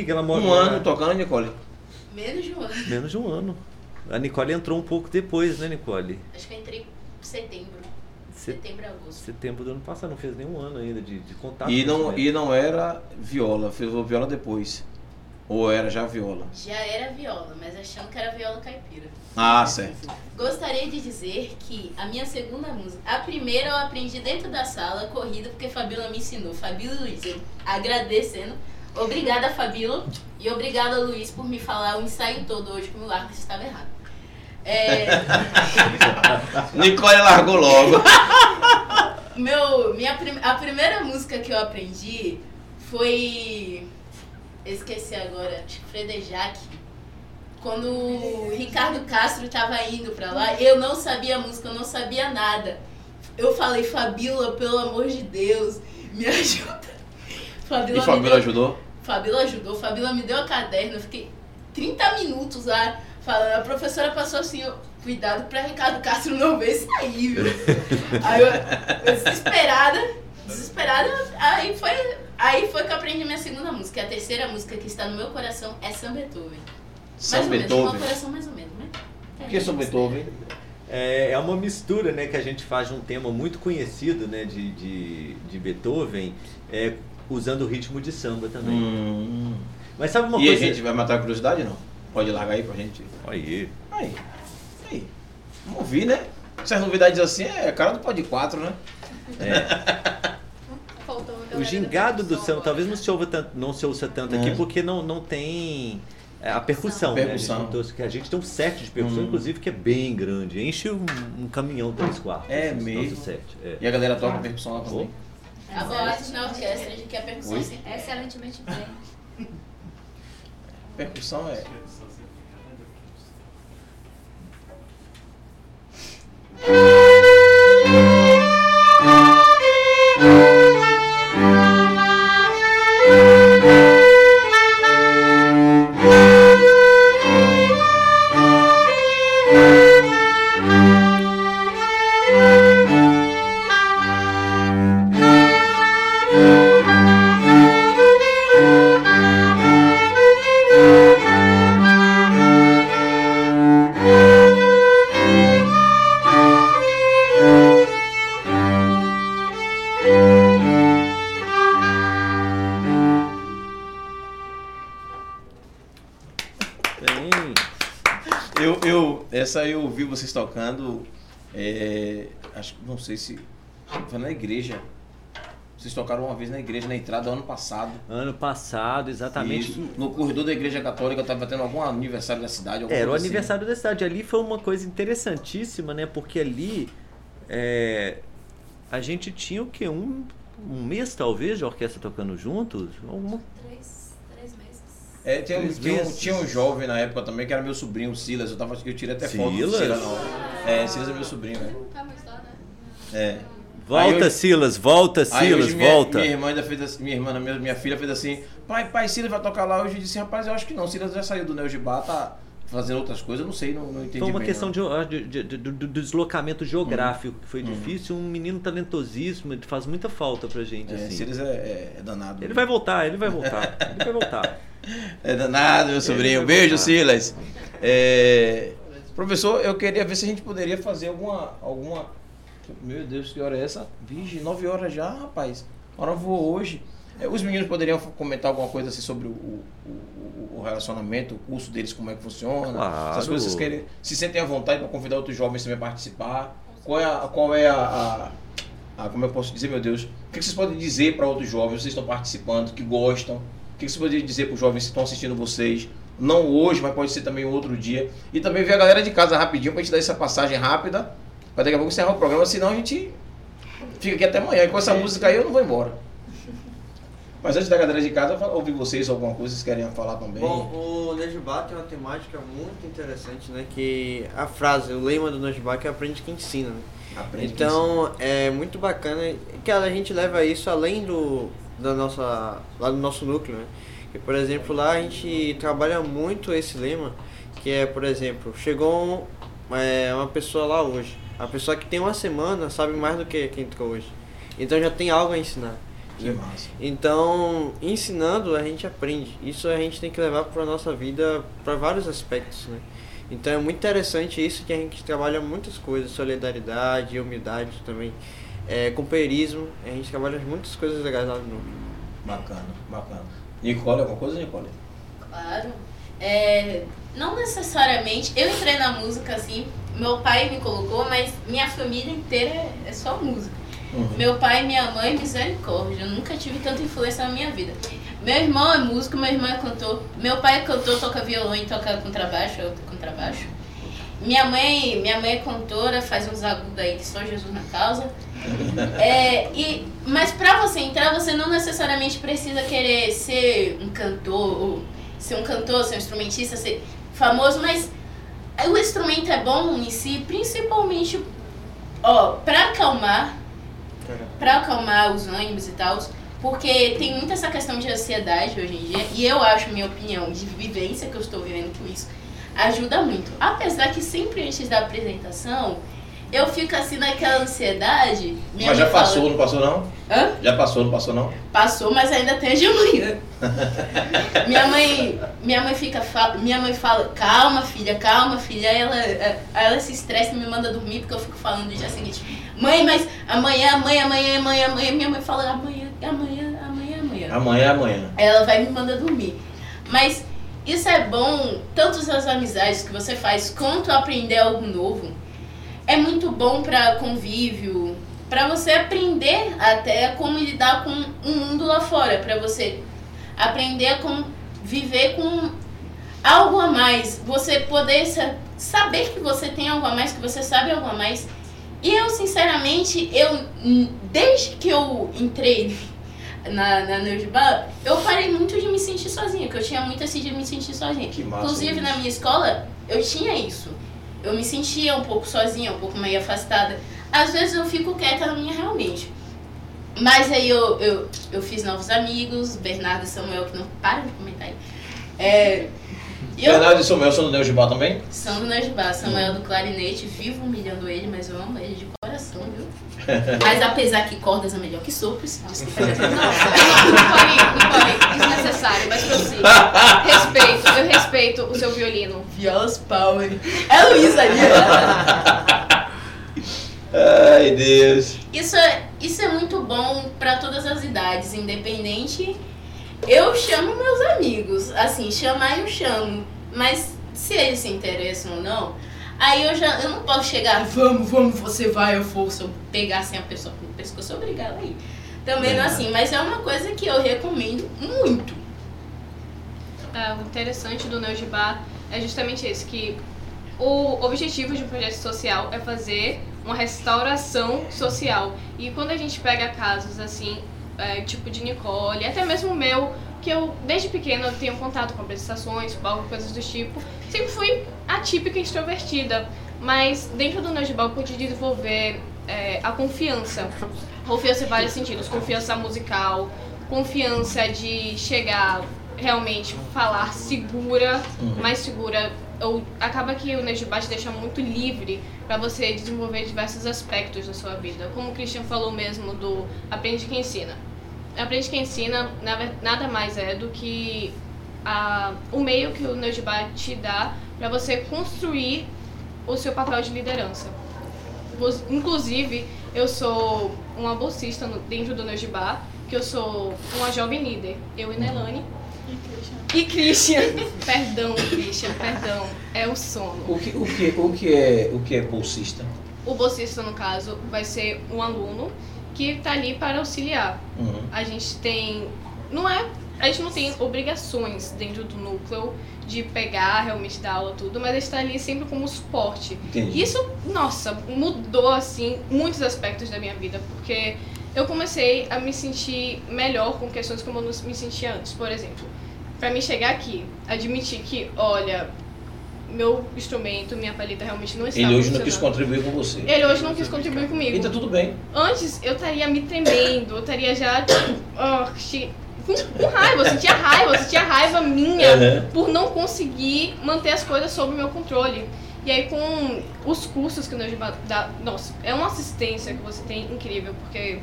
Amiga, ela mora. Um ano tocando, Nicole. Menos de um ano. Menos de um ano. A Nicole entrou um pouco depois, né, Nicole? Acho que eu entrei em setembro. Set- Setembro, agosto. Setembro do ano passado, não fez nenhum ano ainda de, de contato. E com não, e não era viola, fez viola depois. Ou era já viola? Já era viola, mas achando que era viola caipira. Ah, certo. Gostaria de dizer que a minha segunda música, a primeira eu aprendi dentro da sala, corrida, porque Fabíola me ensinou. Fabíola e Luiz, eu agradecendo. Obrigada, Fabíola. E obrigada, Luiz, por me falar o ensaio todo hoje que o meu arco estava errado. É, Nicole largou logo. meu, minha, prim- a primeira música que eu aprendi foi. Esqueci agora, acho que Fredejac. Quando o Ricardo Castro tava indo pra lá, eu não sabia a música, eu não sabia nada. Eu falei, Fabíola, pelo amor de Deus, me ajuda. Fabíola E me Fabíola deu- ajudou? Fabíola ajudou, Fabíola me deu a caderno, eu fiquei 30 minutos lá falando. A professora passou assim, cuidado pra Ricardo Castro não ver sair, viu? Aí eu, eu desesperada, desesperada, aí foi, aí foi que eu aprendi minha segunda música. A terceira música que está no meu coração é São Beethoven. São mais ou menos, no Beethoven. meu coração mais ou menos, né? Por que São Beethoven? É, é uma mistura, né, que a gente faz de um tema muito conhecido, né, de, de, de Beethoven, é, usando o ritmo de samba também. Hum. Mas sabe uma E a coisa? gente vai matar a curiosidade, não? Pode largar aí pra gente. Aí. Aí. Aí. Vamos ouvir, né? Essas novidades assim é a cara do Pode 4, né? Faltou uma O gingado do samba talvez não se ouça tanto, não se ouça tanto aqui É. porque não, não tem é, a percussão, né? A gente, Percussão. trouxe- que a gente tem um set de percussão, Hum. inclusive, que é bem grande. Enche um, um caminhão três quartos. É esse mesmo? Nosso set. É. E a galera toca percussão lá também. A boate na orquestra de que a percussão Oi? sempre é. Excelentemente bem. Percussão é. Tem. Tocando. é, acho que não sei se. Foi na igreja. Vocês tocaram uma vez na igreja, na entrada ano passado. Ano passado, exatamente. Isso. No corredor da igreja católica estava tendo algum aniversário da cidade. Era o assim. aniversário da cidade. Ali foi uma coisa interessantíssima, né? Porque ali é, a gente tinha o quê? Um, um mês, talvez, de orquestra tocando juntos? Alguma... É, tinha, tinha, um, tinha um jovem na época também, que era meu sobrinho, o Silas. Eu, tava, eu tirei até foto do Silas? Silas. Não. É, Silas é meu sobrinho, né? Tá mais lá, né? É. Volta, Aí Silas, volta, Silas, minha, volta. Minha irmã ainda fez assim, minha irmã, minha, minha filha fez assim, pai, pai, Silas vai tocar lá hoje. Eu disse, rapaz, eu acho que não. Silas já saiu do Neo Gibá, tá fazendo outras coisas, eu não sei, não, não entendi Foi uma bem, questão não. Hum. de, de- de- do, deslocamento geográfico que foi difícil. Um menino talentosíssimo, faz muita falta pra gente. É, assim. Silas é, é- é danado. Ele vai voltar, ele vai voltar, ele vai voltar. É danado, meu sobrinho. Beijo, voltar. Silas. É, Professor, eu queria ver se a gente poderia fazer alguma. alguma... Meu Deus, que hora é essa? Vixe, 9 horas já, rapaz. A hora voou hoje. É, Os meninos poderiam comentar alguma coisa assim sobre o, o- o- o relacionamento, o curso deles, como é que funciona. Claro. Essas coisas vocês querem. Se sentem à vontade para convidar outros jovens também a participar. Qual é a. Qual é a, a- a- como eu posso dizer, meu Deus? O que vocês podem dizer para outros jovens? Vocês estão participando, que gostam. O que vocês poderiam dizer para os jovens que estão assistindo vocês? Não hoje, mas pode ser também outro dia. E também ver a galera de casa rapidinho para a gente dar essa passagem rápida. Para daqui a pouco encerrar o programa, senão a gente fica aqui até amanhã. E com essa música aí eu não vou embora. Mas antes da galera de casa, eu vocês alguma coisa, vocês querem falar também. Bom, o Nejubá tem uma temática muito interessante, né? Que a frase, o lema do Nejubá que é aprende que ensina, né? Aprende que Então é muito bacana que a gente leva isso além do da nossa lá do nosso núcleo, né? Que por exemplo lá a gente trabalha muito esse lema, que é por exemplo chegou é, uma pessoa lá hoje, a pessoa que tem uma semana sabe mais do que quem entrou hoje, então já tem algo a ensinar. Que massa. Então, ensinando, a gente aprende. Isso a gente tem que levar para nossa vida, para vários aspectos, né? Então é muito interessante isso que a gente trabalha muitas coisas, solidariedade, humildade também, é, companheirismo, a gente trabalha muitas coisas legais lá no núcleo. Bacana, bacana. Nicole, alguma coisa, Nicole? Claro. É, não necessariamente. Eu entrei na música assim, meu pai me colocou, mas minha família inteira é- é só música. Uhum. Meu pai e minha mãe, misericórdia. Eu nunca tive tanta influência na minha vida. Meu irmão é músico, meu irmão é cantor. Meu pai é cantor, toca violão e toca contrabaixo, eu toco contrabaixo. Minha mãe, minha mãe é cantora, faz uns agudos aí que só Jesus na causa. É, e, mas pra você entrar, você não necessariamente precisa querer ser um cantor, ser um cantor, ser um instrumentista, ser famoso, mas o instrumento é bom em si, principalmente ó, pra acalmar, pra acalmar os ânimos e tal, porque tem muito essa questão de ansiedade hoje em dia, e eu acho, minha opinião, de vivência que eu estou vivendo com isso, ajuda muito. Apesar que sempre antes da apresentação, eu fico assim naquela ansiedade. minha Mas já mãe fala- passou, não passou não? Hã? Já passou, não passou não? Passou, mas ainda tem de amanhã. minha mãe, minha mãe fica, minha mãe fala, calma filha, calma filha. Aí ela, ela se estressa e me manda dormir porque eu fico falando no dia seguinte, mãe, mas amanhã, amanhã, amanhã, amanhã, amanhã. Minha mãe fala, amanhã, amanhã, amanhã, amanhã. Amanhã é amanhã. Ela vai me manda dormir. Mas isso é bom, tanto as amizades que você faz, quanto aprender algo novo. É muito bom para convívio, para você aprender até como lidar com o mundo lá fora, para você aprender a como viver com algo a mais, você poder sa- saber que você tem algo a mais, que você sabe algo a mais. E eu, sinceramente, eu hum, desde que eu entrei na, na Neujibá, eu parei muito de me sentir sozinha, porque eu tinha muito esse de me sentir sozinha. Que massa Inclusive, isso. na minha escola, eu tinha isso. Eu me sentia um pouco sozinha, um pouco meio afastada. Às vezes eu fico quieta na minha realmente. Mas aí eu, eu, eu fiz novos amigos, Bernardo e Samuel, que não param de comentar aí. É, e eu- Bernardo e Samuel são do Neugibá também? são do Najibá, Samuel do clarinete, vivo humilhando ele, mas eu amo ele de coração, viu? Mas apesar que cordas é melhor que sopros, desculpa. Não, não pode, não pode, desnecessário, mas prossiga. Respeito, eu respeito o seu violino. Violas Power. É Luísa ali. Ai, Deus. Isso é, isso é muito bom pra todas as idades, independente. Eu chamo meus amigos, assim, chamar eu chamo, mas se eles se interessam ou não, aí eu já eu não posso chegar, vamos, vamos, você vai, eu se eu pegar assim a pessoa pelo pescoço, obrigada aí. Também não é assim, mas é uma coisa que eu recomendo muito. É, o interessante do Neogibá é justamente esse, que o objetivo de um projeto social é fazer uma restauração social. E quando a gente pega casos assim, é, tipo de Nicole, até mesmo o meu, que eu desde pequena eu tenho contato com apresentações, palco, coisas do tipo, sempre fui atípica e extrovertida. Mas dentro do Neogibá eu pude desenvolver é, a confiança. Confiança em vários sentidos. Confiança musical, confiança de chegar realmente falar segura, Uhum. mais segura. Ou acaba que o Nejibá te deixa muito livre para você desenvolver diversos aspectos da sua vida. Como o Christian falou mesmo do aprende que ensina. Aprende que ensina nada mais é do que a, o meio que o Nejibá te dá para você construir o seu papel de liderança. Inclusive, eu sou uma bolsista dentro do Nejibá, que eu sou uma jovem líder. Eu e Nelane. E Christian. perdão, Christian, perdão. É o sono. O que, o que, o que, é, o que é bolsista? O bolsista, no caso, vai ser um aluno que está ali para auxiliar. Uhum. A gente tem. Não é. A gente não tem obrigações dentro do núcleo de pegar, realmente dar aula, tudo, mas a gente está ali sempre como suporte. Entendi. Isso, nossa, mudou assim muitos aspectos da minha vida, porque eu comecei a me sentir melhor com questões como eu não me sentia antes. Por exemplo, para mim chegar aqui, admitir que, olha, meu instrumento, minha palheta realmente não está Ele hoje não quis contribuir com você. Ele hoje não quis contribuir comigo. E tá tudo bem. Antes eu estaria me tremendo, eu estaria já chi- com, com raiva, eu sentia raiva, eu sentia raiva minha Uhum. por não conseguir manter as coisas sob meu controle. E aí com os cursos que o Neujibá dá, nossa, é uma assistência que você tem incrível, porque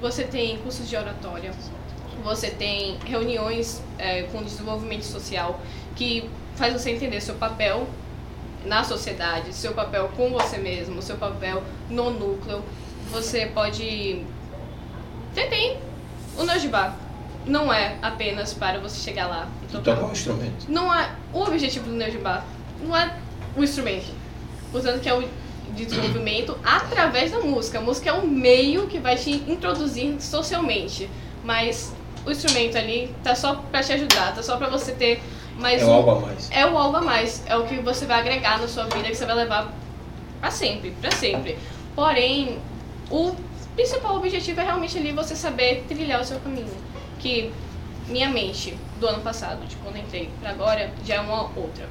você tem cursos de oratória, você tem reuniões é, com desenvolvimento social que faz você entender seu papel na sociedade, seu papel com você mesmo, seu papel no núcleo. Você pode. Você tem o Nojibá. Não é apenas para você chegar lá e E tocar. tocar um instrumento. Não é o objetivo do Nojibá. Não é o instrumento. Portanto, que é o desenvolvimento através da música. A música é um meio que vai te introduzir socialmente. Mas o instrumento ali tá só para te ajudar, tá só para você ter mais É um- algo a mais. é o algo a mais, é o que você vai agregar na sua vida, que você vai levar pra sempre, pra sempre. Porém, o principal objetivo é realmente ali você saber trilhar o seu caminho. Que minha mente do ano passado, de quando entrei pra agora, já é uma outra.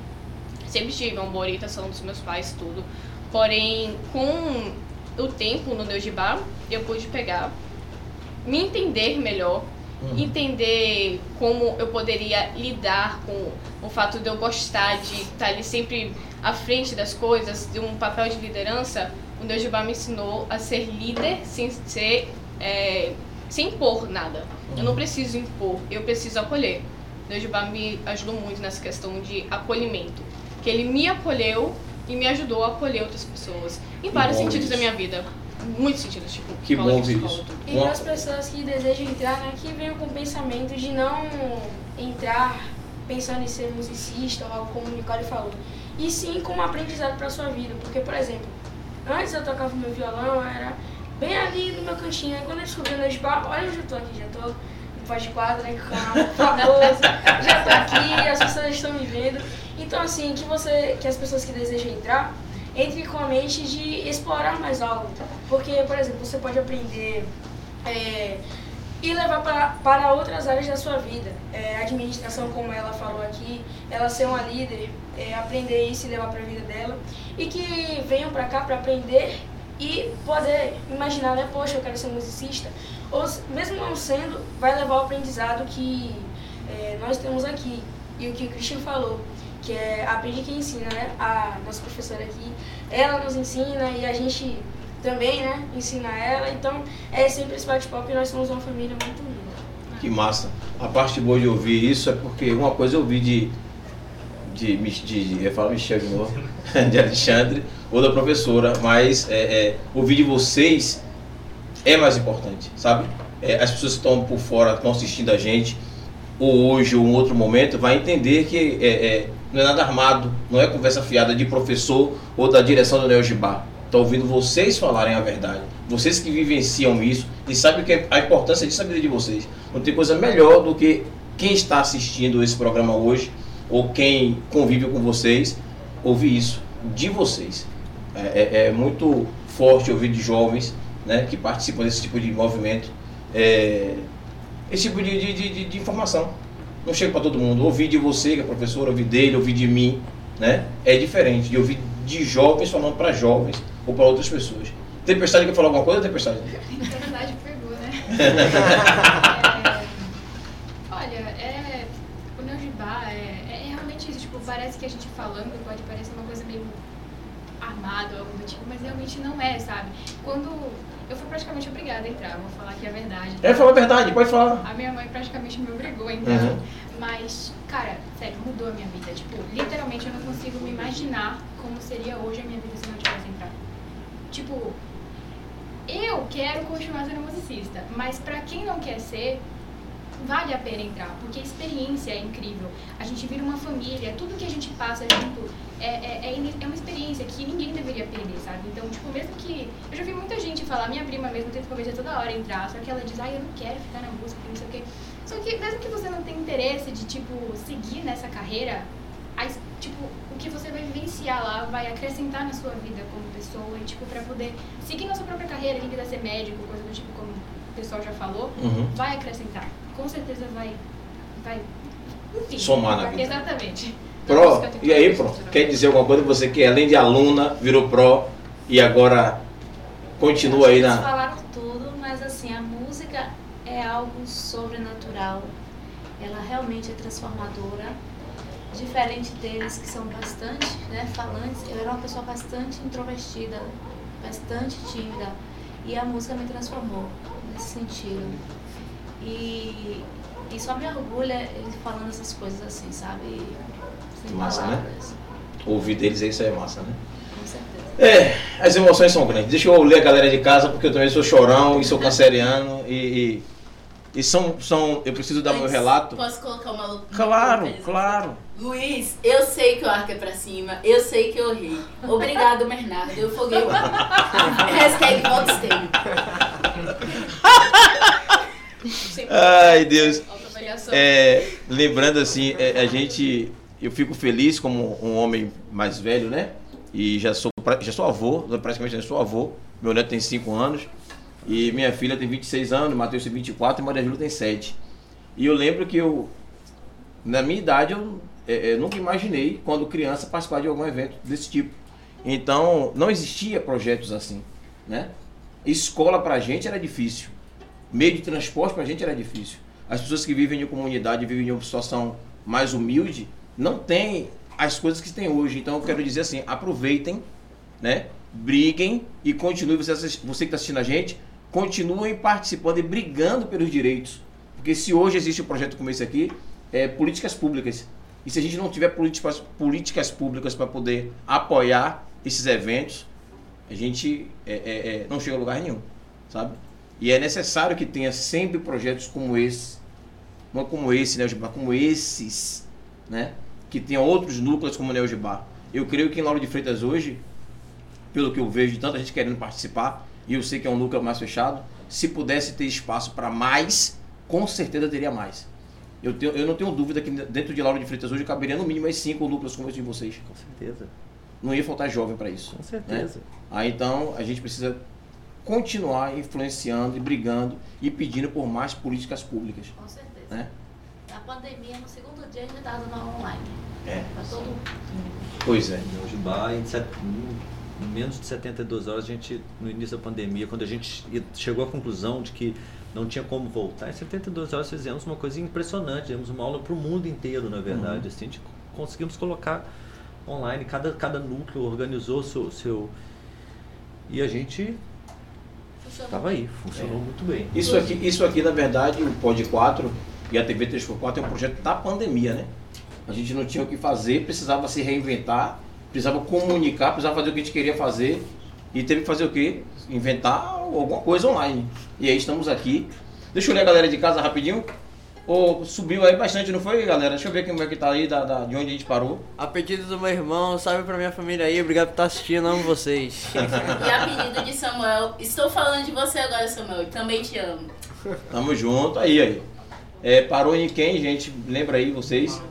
Sempre tive uma boa orientação dos meus pais, tudo. Porém, com o tempo no Neugibá, eu pude pegar, me entender melhor, entender como eu poderia lidar com o fato de eu gostar de estar ali sempre à frente das coisas, de um papel de liderança, o Neugibá me ensinou a ser líder sem ser é, sem impor nada. Eu não preciso impor, eu preciso acolher. O Neugibá me ajudou muito nessa questão de acolhimento. Que ele me acolheu e me ajudou a acolher outras pessoas. Em vários bom sentidos isso. da minha vida. Muitos sentidos, tipo, Que bom ver isso. tudo. E para as pessoas que desejam entrar, né, que venham com o pensamento de não entrar pensando em ser musicista ou algo como o Nicole falou. E sim como aprendizado para sua vida. Porque, por exemplo, antes eu tocava meu violão, eu era bem ali no meu cantinho. Aí quando eu descobri o Nesbar, olha onde eu tô aqui, já tô no pós de quadra, né, com o canal famoso, já tô aqui, as pessoas estão me vendo. Então, assim, que você, que as pessoas que desejam entrar, entre com a mente de explorar mais algo. Porque, por exemplo, você pode aprender é, e levar para, para outras áreas da sua vida. É, administração, como ela falou aqui, ela ser uma líder, é, aprender isso e levar para a vida dela. E que venham para cá para aprender e poder imaginar, né? Poxa, eu quero ser musicista. Ou mesmo não sendo, vai levar o aprendizado que é, nós temos aqui. E o que o Christian falou, que é aprende quem ensina, né? A nossa professora aqui, ela nos ensina e a gente também, né? Ensina ela. Então, é sempre esse bate-papo e nós somos uma família muito unida. Que massa. A parte boa de ouvir isso é porque uma coisa eu ouvi de. de, de, de eu falo Michel de novo, de Alexandre, ou da professora, mas é, é, ouvir de vocês é mais importante, sabe? É, as pessoas que estão por fora, estão assistindo a gente, ou hoje ou em outro momento, vai entender que é, é, não é nada armado, não é conversa fiada de professor ou da direção do Neogibá. Estão ouvindo vocês falarem a verdade. Vocês que vivenciam isso e sabem que a importância disso é a vida de vocês. Não tem coisa melhor do que quem está assistindo esse programa hoje ou quem convive com vocês ouvir isso de vocês. É, é- é muito forte ouvir de jovens né, que participam desse tipo de movimento é, esse tipo de, de- de- de informação. Não chega para todo mundo. Ouvir de você, que é professora, ouvir dele, ouvir de mim, né? É diferente de ouvir de jovens falando para jovens ou para outras pessoas. Tempestade quer falar alguma coisa, Tempestade? Na verdade, pegou, né? É, olha, é, o Neogibá é, é realmente isso. Tipo, parece que a gente falando pode parecer uma coisa meio armada ou algo do tipo, mas realmente não é, sabe? Quando eu fui praticamente obrigada a entrar, vou falar aqui a verdade. É, fala a verdade, pode falar. A minha mãe praticamente me obrigou a entrar. Uhum. Mas, cara, sério, mudou a minha vida. Tipo, literalmente eu não consigo me imaginar como seria hoje a minha vida se eu não tivesse entrado. Tipo, eu quero continuar sendo musicista, mas pra quem não quer ser, vale a pena entrar, porque a experiência é incrível. A gente vira uma família, tudo que a gente passa junto é, é, é, é uma experiência que ninguém deveria perder, sabe? Então, tipo, mesmo que. Eu já vi muita gente falar, minha prima mesmo tenta convencer toda hora entrar, só que ela diz, ai, eu não quero ficar na música, não sei o quê. Só que mesmo que você não tenha interesse de, tipo, seguir nessa carreira, a tipo, o que você vai vivenciar lá vai acrescentar na sua vida como pessoa e, tipo, pra poder seguir na sua própria carreira, quem quiser ser médico, coisa do tipo, como o pessoal já falou, Uhum. vai acrescentar. Com certeza vai. vai enfim, Somar na vida. Exatamente. Tem e aí, isso, Quer dizer alguma coisa? Você que além de aluna, virou Pro e agora continua aí na. falaram tudo, mas assim, a música é algo sobrenatural. Ela realmente é transformadora. Diferente deles que são bastante né, falantes, eu era uma pessoa bastante introvertida, bastante tímida. E a música me transformou. nesse sentido. E, e só me orgulha ele falando essas coisas assim, sabe? Massa, né? Ouvir deles isso aí é massa, né? Com certeza. É, as emoções são grandes. Deixa eu ler a galera de casa, porque eu também sou chorão e sou canceriano e, e, e são, são. Eu preciso dar meu relato. Posso colocar uma uma Claro, coisa? claro. Luiz, eu sei que o arco é pra cima, eu sei que eu errei. Obrigado, Bernardo. Eu foguei o Hashtag Ai, Deus. É, lembrando assim, é, a gente. Eu fico feliz como um homem mais velho, né? E já sou, já sou avô, praticamente já sou avô. Meu neto tem 5 anos. E minha filha tem 26 anos, Matheus tem 24 e Maria Júlia tem 7. E eu lembro que eu, na minha idade, eu, é, é, nunca imaginei, quando criança, participar de algum evento desse tipo. Então, não existia projetos assim, né? Escola pra gente era difícil. Meio de transporte pra gente era difícil. As pessoas que vivem em comunidade, vivem em uma situação mais humilde, não têm as coisas que tem hoje. Então, eu quero dizer assim, aproveitem, né? Briguem e continuem, você, você que está assistindo a gente, continuem participando e brigando pelos direitos. Porque se hoje existe um projeto como esse aqui, é políticas públicas. E se a gente não tiver políticas, políticas públicas para poder apoiar esses eventos, a gente é, é, é, não chega a lugar nenhum, sabe? E é necessário que tenha sempre projetos como esse, não como esse, né, como esses, né? Que tenha outros núcleos como o Neogibá. Eu creio que em Lauro de Freitas hoje, pelo que eu vejo de tanta gente querendo participar, e eu sei que é um núcleo mais fechado, se pudesse ter espaço para mais, com certeza teria mais. Eu, tenho, eu não tenho dúvida que dentro de Lauro de Freitas hoje caberia no mínimo mais cinco núcleos como esse de vocês. Com certeza. Não ia faltar jovem para isso. Com certeza. Aí então a gente precisa continuar influenciando e brigando e pedindo por mais políticas públicas. Com certeza. Né? Na pandemia, no segundo dia, a gente estava dando online. É. Pra todo mundo. Pois é. No Jubá, em, set- em menos de 72 horas, a gente, no início da pandemia, quando a gente chegou à conclusão de que não tinha como voltar, em 72 horas fizemos uma coisa impressionante, demos uma aula para o mundo inteiro, na verdade. Assim, a gente conseguimos colocar online, cada, cada núcleo organizou seu, seu. E a gente Funcionou. estava aí, funcionou É. muito bem. Isso aqui, isso aqui, na verdade, o Pod 4 e a TV 3x4 é um projeto da pandemia, né? A gente não tinha o que fazer, precisava se reinventar, precisava comunicar, precisava fazer o que a gente queria fazer e teve que fazer o quê? Inventar alguma coisa online. E aí estamos aqui. Deixa eu ler a galera de casa rapidinho. Ô, subiu aí bastante, não foi, galera? Deixa eu ver como é que tá aí, da, da- de onde a gente parou. A pedido do meu irmão, salve pra minha família aí, obrigado por estar assistindo, amo vocês. E a pedido de Samuel, estou falando de você agora, Samuel, também te amo. Tamo junto, aí, aí. É, parou em quem, gente? Lembra aí vocês?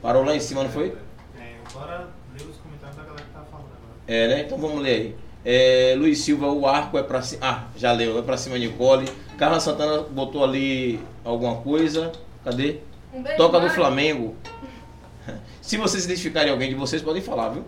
Parou lá em cima, não foi? É, agora lê os comentários da galera que tá falando agora. É, né? Então vamos ler aí. É, Luiz Silva, o arco é pra cima. Ah, já leu, é pra cima Nicole. Carla Santana botou ali alguma coisa. Cadê? Um beijo, Toca do. Flamengo. Se vocês identificarem alguém de vocês, podem falar, viu?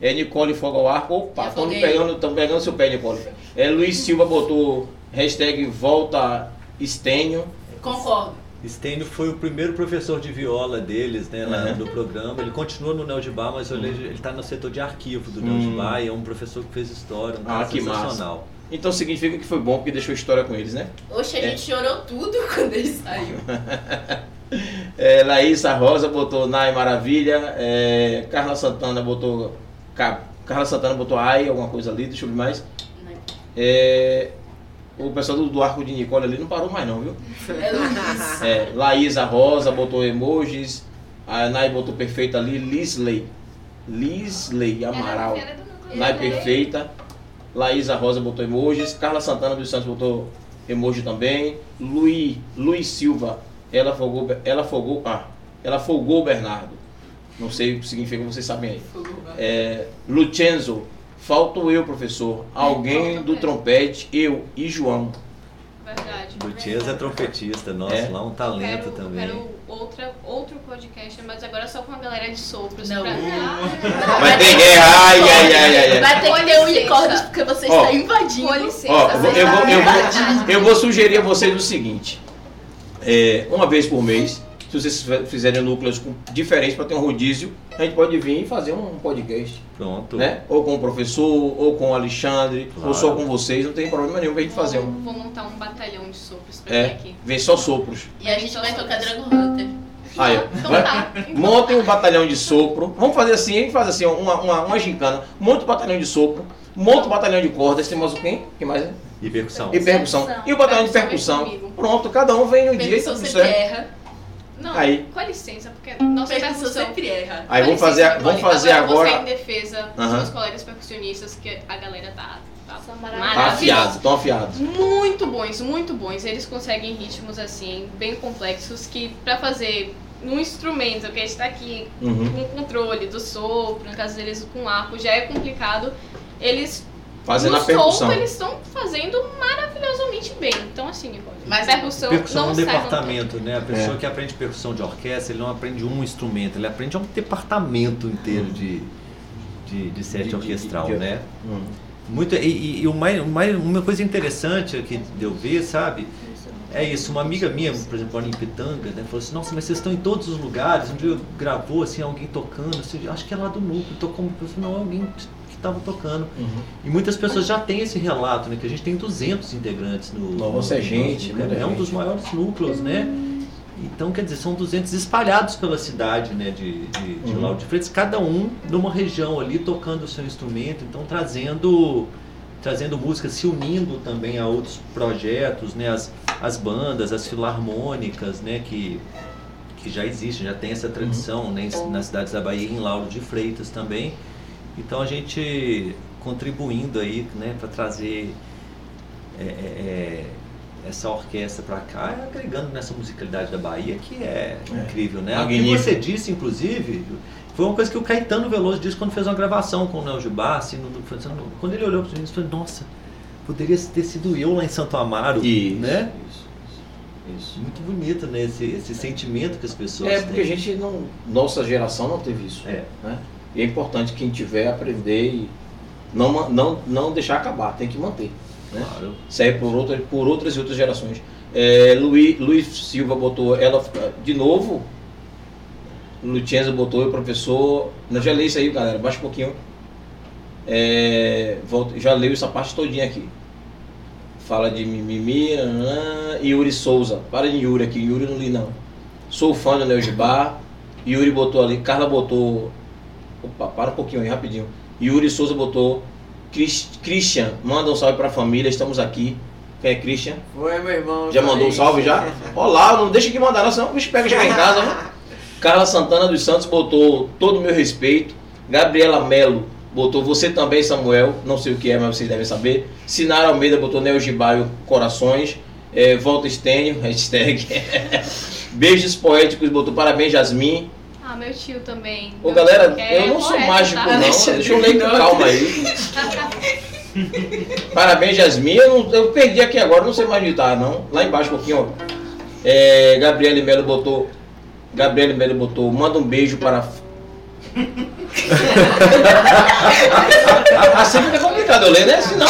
É Nicole Foga ao arco. Opa, estão pegando, tão pegando seu pé, Nicole. É, Luiz Silva botou hashtag volta Estênio. Concordo. Stênio foi o primeiro professor de viola deles, né, lá Uhum. do programa. Ele continua no Neogibá, mas ele ele está no setor de arquivo do Hum. Neogibá e é um professor que fez história, um Ah, cara massa. sensacional. Então significa que foi bom porque deixou história com eles, né? Oxe, a É. gente chorou tudo quando ele saiu. É, Laísa Rosa botou Nai Maravilha. É, Carla Santana botou. Ca- Carla Santana botou Ai, alguma coisa ali, deixa eu ver mais. É, o pessoal do, do arco de Nicole ali não parou mais não, viu? É. É, Laísa Rosa botou emojis. A Nai botou perfeita ali. Lisley. Lisley Amaral. É núcleo. Nai perfeita. Laísa Rosa botou emojis. Carla Santana dos Santos botou emoji também. Luiz, Luiz Silva, ela folgou, ela folgou, ah, ela folgou o Bernardo. Não sei o que significa, vocês sabem aí. É, Lucenzo, falto eu, professor. Alguém do trompete, eu e João. Verdade. Lutias é trompetista, nossa, É. lá um Eu talento quero, também. Eu quero outra, outro podcast, mas agora só com a galera de sopros. Não. Pra... Vai ter guerra, ai, ai, ai, ai. ai. Vai ter que ter unicórnios porque você Ó. está invadindo. Com licença. Ó, eu vou, eu, vou, eu, Verdade. vou, eu vou sugerir a vocês o seguinte. É, uma vez por mês, Se vocês fizerem núcleos com- diferentes para ter um rodízio, a gente pode vir e fazer um podcast, Pronto. né? Ou com o professor, ou com o Alexandre, Claro. ou só com vocês, não tem problema nenhum pra gente fazer um. Vou montar um batalhão de sopros pra vir É, aqui. vem só sopros. E a gente vai tocar Dragon Hunter. Aí, ó. Então Vai- tá. Então Montem um batalhão de sopro. Vamos fazer assim, a gente faz assim, uma, uma, uma gincana. Monta um batalhão de sopro, monta um batalhão de cordas, tem mais o quê? Quem mais? é? E percussão. E percussão. E o batalhão de Percussão. Pronto, cada um vem no dia e Percussão tudo sempre certo. erra. Não, Aí. com licença, porque nossa Percussão sempre erra. Aí Com vamos fazer, licença, vamos fazer agora. Você em defesa dos meus colegas percussionistas, que a galera tá, tá São Tá afiados, estão afiados. Muito bons, muito bons. Eles conseguem ritmos assim, bem complexos, que pra fazer num instrumento, que a gente tá aqui Uhum. com controle do sopro, no caso deles com arco, já é complicado. Eles Fazendo no a percussão. eles estão fazendo maravilhosamente bem. Então assim, Mas percussão, Percussão é não um sai departamento, né? A pessoa É. que aprende percussão de orquestra, ele não aprende um instrumento, ele aprende um departamento inteiro de, de, de sete De- de- orquestral, de- né? Hum. Muito, e, e- e o mais, uma coisa interessante que deu ver, sabe? É isso, uma amiga minha, por exemplo, ali em Pitanga, né, falou assim, nossa, mas vocês estão em todos os lugares, um dia gravou assim, alguém tocando, assim, acho que é lá do núcleo, tocou, eu falei, não, alguém que estava tocando. Uhum. E muitas pessoas já têm esse relato, né? Que a gente tem 200 integrantes no. Nossa, no- é gente, no- É um gente. dos maiores núcleos, né? Então, quer dizer, são 200 espalhados pela cidade, né? De, de, de Uhum. Lauro de Freitas, cada um numa região ali tocando o seu instrumento, então trazendo trazendo música, se unindo também a outros projetos, né? As, as bandas, as filarmônicas, né? Que, que já existem, já tem essa tradição né? em- nas cidades da Bahia e em Lauro de Freitas também. Então a gente contribuindo aí, né, para trazer é, é, é, essa orquestra para cá, e agregando nessa musicalidade da Bahia que é, É. incrível, né? O que você disse, inclusive, foi uma coisa que o Caetano Veloso disse quando fez uma gravação com o Neo Gibá, assim, quando ele olhou para mim, ele falou: Nossa, poderia ter sido eu lá em Santo Amaro, Isso, né? Isso, isso, isso. Muito bonito, né? Esse, esse sentimento que as pessoas É, porque a têm. gente não. Nossa geração não teve isso. É. Né? E é importante quem tiver aprender e não, não, não deixar acabar, tem que manter. Né? Claro. Serve por, outra, por outras e outras gerações. É, Luiz, Luiz Silva botou ela de novo. Lucienza botou o professor. Eu já li isso aí, galera. Baixa um pouquinho. É, volta, já leio essa parte todinha aqui. Fala de mimimi. nananã, Yuri Souza. Para de Yuri aqui. Yuri não li não. Sou fã do Neo Gibá. Yuri botou ali. Carla botou. Opa, para um pouquinho aí, rapidinho. Yuri Souza botou. Christian, manda um salve pra família. Estamos aqui. Quem é Christian? Foi, meu irmão. Já mandou um salve já? Olá, não deixa que mandar não, senão o bicho pega e chega em casa. Né? Carla Santana dos Santos botou todo o meu respeito. Gabriela Melo botou você também, Samuel. Não sei o que é, mas vocês devem saber. Sinara Almeida botou Neo Gibaio Corações. É, Volta Estênio, hashtag. Beijos poéticos, botou parabéns, Jasmin. Ah, meu tio também. Ô Meu galera, eu não sou correto, mágico tá? não, deixa eu ler com calma aí. Parabéns, Jasmin. Eu, não- eu perdi aqui agora, não sei mais digitar não. Lá embaixo um pouquinho, ó. É, Gabriele Melo botou. Gabriele Melo botou, manda um beijo para. assim fica complicado eu ler, né? Senão.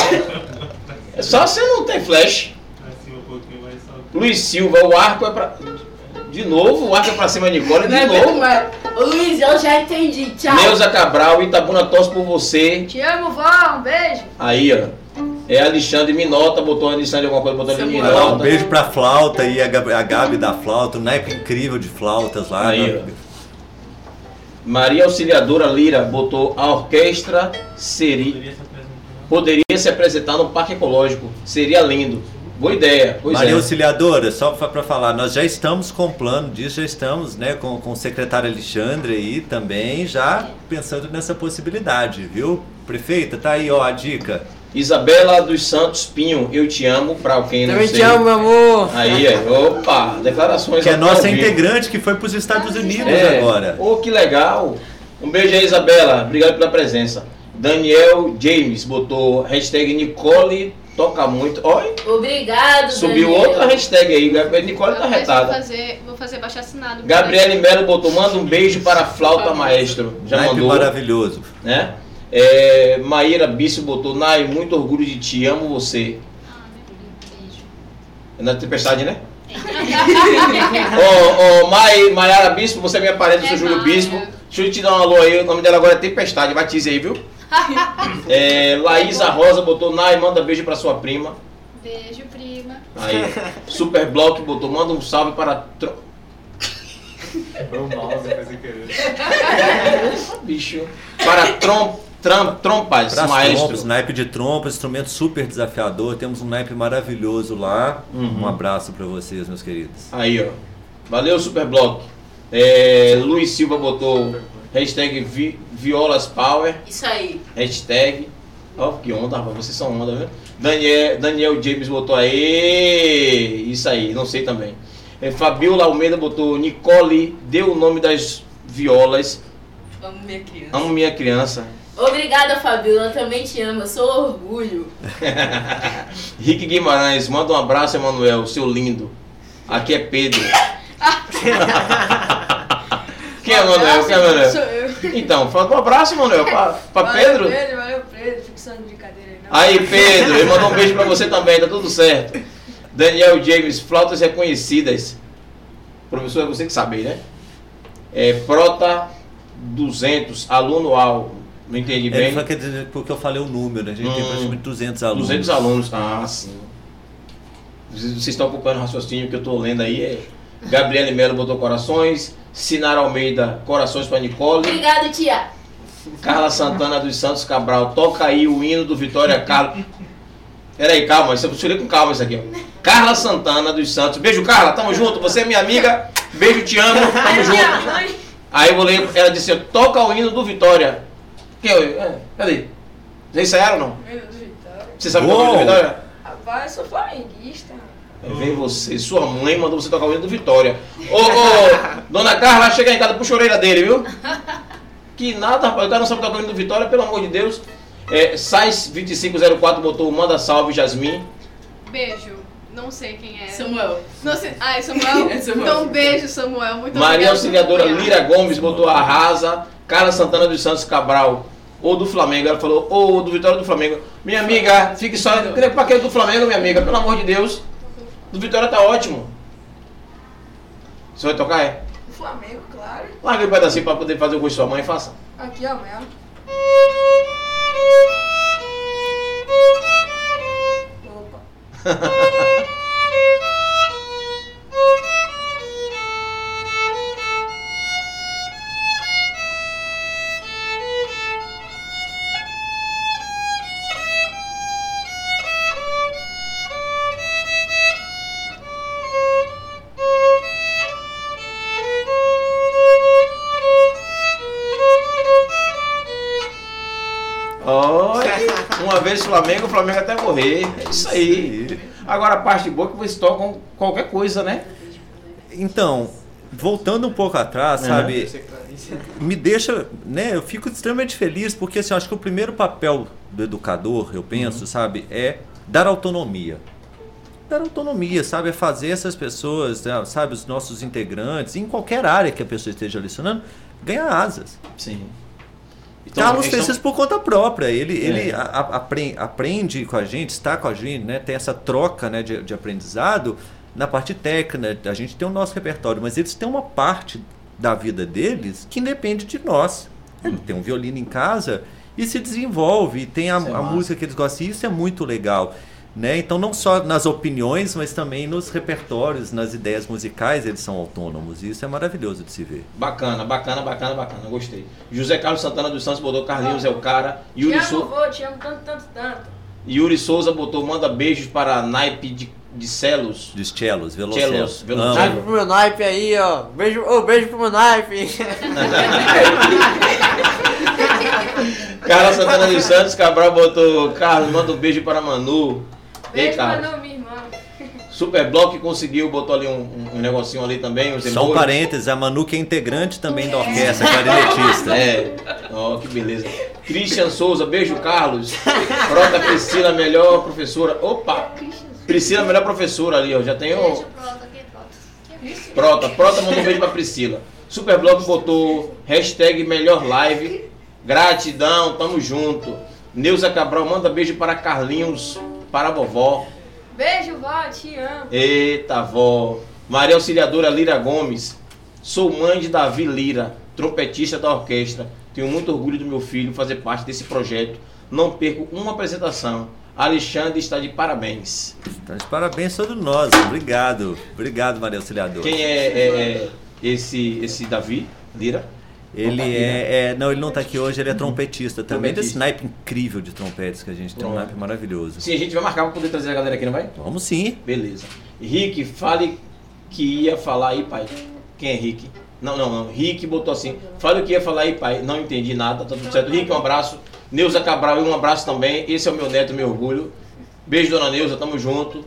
É só você não tem flash. Assim um pouquinho mais só. Luiz Silva, o arco é pra. De novo, o arco é pra cima de Nicole, de Não é novo. é? Luiz, eu já entendi. Tchau. Neuza Cabral, Itabuna torce por você. Te amo, vó. Um beijo. Aí, ó. É Alexandre Minota, botou Alexandre alguma coisa, botou. Vai lá, um Minota. beijo pra flauta e a Gabi, a Gabi da flauta, um naipe incrível de flautas lá. Aí, né? Maria Auxiliadora Lira botou a orquestra seria, poderia se apresentar no Parque Ecológico. Seria lindo. Boa ideia. Pois Maria é. Auxiliadora, só para falar, nós já estamos com plano disso, já estamos né, com, com o secretário Alexandre aí também, já pensando nessa possibilidade, viu? Prefeita, tá aí ó, a dica. Isabela dos Santos Pinho, eu te amo, pra quem não Também sei. te amo, meu amor. Aí, aí, opa, declarações. Que é ao nossa integrante que foi para os Estados Unidos É. agora. Oh, que legal. Um beijo aí, Isabela. Obrigado pela presença. Daniel James botou hashtag Nicole toca muito. Olha, Obrigado, subiu Daniel. outra hashtag aí. Gabriel- Nicole tá Depois vou retada. fazer, vou fazer baixo assinado. Gabriele Melo botou, manda um beijo para a flauta maestro. Já Naipe mandou, maravilhoso. né? É, Maíra Bício botou, Nai, muito orgulho de ti, amo você. Ah, meu beijo. É na tempestade, né? Ô, ô, Mai, Maiara Bispo, você é minha parente, eu sou É Júlio Maia. Bispo. Deixa eu te dar um alô aí, o nome dela agora é Tempestade, batize aí, viu? É, Laísa Rosa botou Nai, manda beijo pra sua prima. Beijo, prima. Aí, Super Block botou, manda um salve para. Tro... Foi o mouse, foi sem querer. Bicho. Para trom, tram, trompas, maestro. trompas, naipe de trompas, instrumento super desafiador. Temos um naipe maravilhoso lá. Uhum. Um abraço para vocês, meus queridos. Aí, ó. Valeu, Super Block. É, Luiz Silva botou hashtag vi, Violas Power. Isso aí. Hashtag. Ó, que onda, rapaz. Vocês são onda, viu? Daniel, Daniel James botou aí. Isso aí, não sei também. É, Fabiola Almeida botou Nicole, deu o nome das violas. Amo minha criança. Amo minha criança. Obrigada, Fabiola. Também te amo. Eu sou orgulho. Rick Guimarães, manda um abraço, Emanuel, seu lindo. Aqui é Pedro. Quem é Emanuel? Quem é Emanuel? Então, fala um abraço, Emanuel, pra, pra Valeu, Pedro. Pedro, valeu, Pedro. Fico só de brincadeira aí, não. Aí, Pedro, ele mandou um beijo pra você também, tá tudo certo. Daniel James, flautas reconhecidas. Professor, é você que sabe, né? É, Prota 200, aluno ao. Não entendi Ele bem. é porque eu falei o número, a gente tem Hum. praticamente 200 alunos. 200 alunos. Ah, sim. Vocês vocês estão acompanhando o raciocínio que eu estou lendo aí. É Gabriele Melo botou corações. Sinara Almeida, corações para Nicole. Obrigado, tia. Carla Santana dos Santos Cabral, toca aí o hino do Vitória Carlos. Peraí, calma, isso eu tirei com calma isso aqui, ó. Carla Santana dos Santos. Beijo, Carla, tamo junto. Você é minha amiga. Beijo, te amo. Tamo junto. Aí eu vou ler, ela disse, toca o hino do Vitória. Que eu, é, cadê? Vocês ensaiaram ou não? Menino do Vitória. Você sabe o hino do! Vitória? Rapaz, eu sou flamenguista. Aí vem você, sua mãe mandou você tocar o hino do Vitória. Ô, ô, dona Carla, chega em casa, puxa a orelha dele, viu? Que nada, rapaz, o cara não sabe tocar o hino do Vitória, pelo amor de Deus. É, Sais2504 botou manda salve, Jasmin. Beijo. Não sei quem é. Samuel. Não sei. Ah, é Samuel? É Samuel. Então, beijo, Samuel. Muito Maria Auxiliadora. Lira Gomes botou arrasa. Carla Santana dos Santos Cabral. Ou do Flamengo, ela falou, ou do Vitória ou do Flamengo. Minha amiga, fique só. Pra que do Flamengo, minha amiga? Pelo amor de Deus. Do Vitória tá ótimo. Você vai tocar, é? O Flamengo, claro. Larga um pedacinho pra poder fazer o gosto de sua mãe, faça. Aqui, ó, mesmo. Opa. vez Flamengo, o Flamengo até morrer. É isso aí. Agora a parte boa é que vocês tocam qualquer coisa, né? Então, voltando um pouco atrás, Uhum. sabe, me deixa, né, eu fico extremamente feliz porque assim, acho que o primeiro papel do educador, eu penso, sabe, é dar autonomia. Dar autonomia, sabe, é fazer essas pessoas, né, sabe, os nossos integrantes, em qualquer área que a pessoa esteja lecionando, ganhar asas. Sim. Carlos eles fez tão- isso por conta própria. Ele, É. ele a- a- apre- aprende com a gente, está com a gente, né? Tem essa troca né, de, de aprendizado na parte técnica. A gente tem o nosso repertório, mas eles têm uma parte da vida deles que independe de nós. Ele tem um violino em casa e se desenvolve, e tem a, é a música que eles gostam. E isso é muito legal. Né? Então, não só nas opiniões, mas também nos repertórios, nas ideias musicais, eles são autônomos. E isso é maravilhoso de se ver. Bacana, bacana, bacana, bacana. Gostei. José Carlos Santana dos Santos botou Carlinhos é o cara. Te Yuri, amo, Sou- vô, te amo tanto, tanto, tanto. Yuri Souza botou manda beijos para naipe de, de celos. Cellos, Cellos, velocelos. Naipe pro meu naipe aí, ó. Beijo, ô, beijo pro meu naipe. Carla Santana dos Santos Cabral botou Carlos, manda um beijo para Manu. Ei, Beijo, Carlos. Manu, minha irmã. Super Block conseguiu, botou ali um, um- um negocinho ali também. Uns Só um parênteses, a Manu que é integrante também da orquestra, clarinetista. É, ó, que beleza. Christian Souza, beijo, Carlos. Prota Priscila, melhor professora. Opa! Priscila, melhor professora ali, ó. Já tem o. Pronto. Prota, Prota mandou um beijo pra Priscila. Superblog botou hashtag melhor live. Gratidão, tamo junto. Neuza Cabral manda beijo para Carlinhos, para a vovó. Beijo, vó, te amo. Eita, vó. Maria Auxiliadora Lira Gomes. Sou mãe de Davi Lira, trompetista da orquestra. Tenho muito orgulho do meu filho fazer parte desse projeto. Não perco uma apresentação. Alexandre está de parabéns. Então, de parabéns todos nós. Obrigado. Obrigado, Maria Auxiliadora. Quem é, é- é esse, esse Davi Lira? Ele tá aqui, né? é, é- Não, ele não tá aqui hoje, ele é trompetista também. Trompetista. Desse naipe incrível de trompetes que a gente tem, um naipe maravilhoso. Sim, a gente vai marcar para poder trazer a galera aqui, não vai? Vamos sim. Beleza. Rick, fale que ia falar aí, pai. Quem é Rick? Não, não, não. Rick botou assim. Fale o que ia falar aí, pai. Não entendi nada, tá tudo certo. Rick, um abraço. Neuza Cabral, um abraço também. Esse é o meu neto, meu orgulho. Beijo, dona Neuza, tamo junto.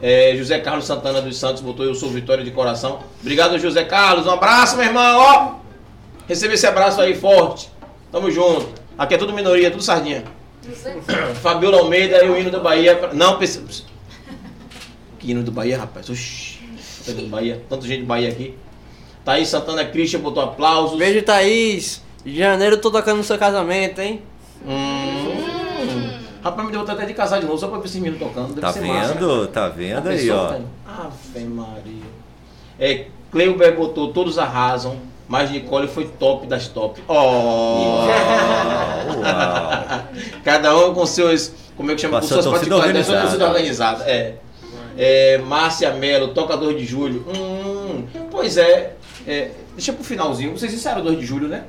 É, José Carlos Santana dos Santos botou Eu Sou Vitória de Coração. Obrigado, José Carlos. Um abraço, meu irmão. Ó, receba esse abraço aí forte. Tamo junto. Aqui é tudo minoria, tudo sardinha. Fabiola Almeida e o hino da Bahia. Não, pense... Que hino do Bahia, rapaz? Oxi. Do Bahia. Tanta gente do Bahia aqui. Thaís Santana Christian botou aplausos. Beijo, Thaís. De janeiro tô tocando no seu casamento, hein? Hum. Rapaz, me deu vontade até de casar de novo, só pra ver esse menino tocando. Deve Tá ser massa. vendo? Tá vendo aí, ó. Ave Maria. É, Cleuber botou, todos arrasam, mas Nicole foi top das top. Oh! Uau. Cada um com seus, como é que chama? A Com sua suas particularidades, torcida organizada. É. É, Márcia Mello, tocador de julho. Hum, pois é, é, deixa pro finalzinho. Vocês ensaiaram 2 de julho, né?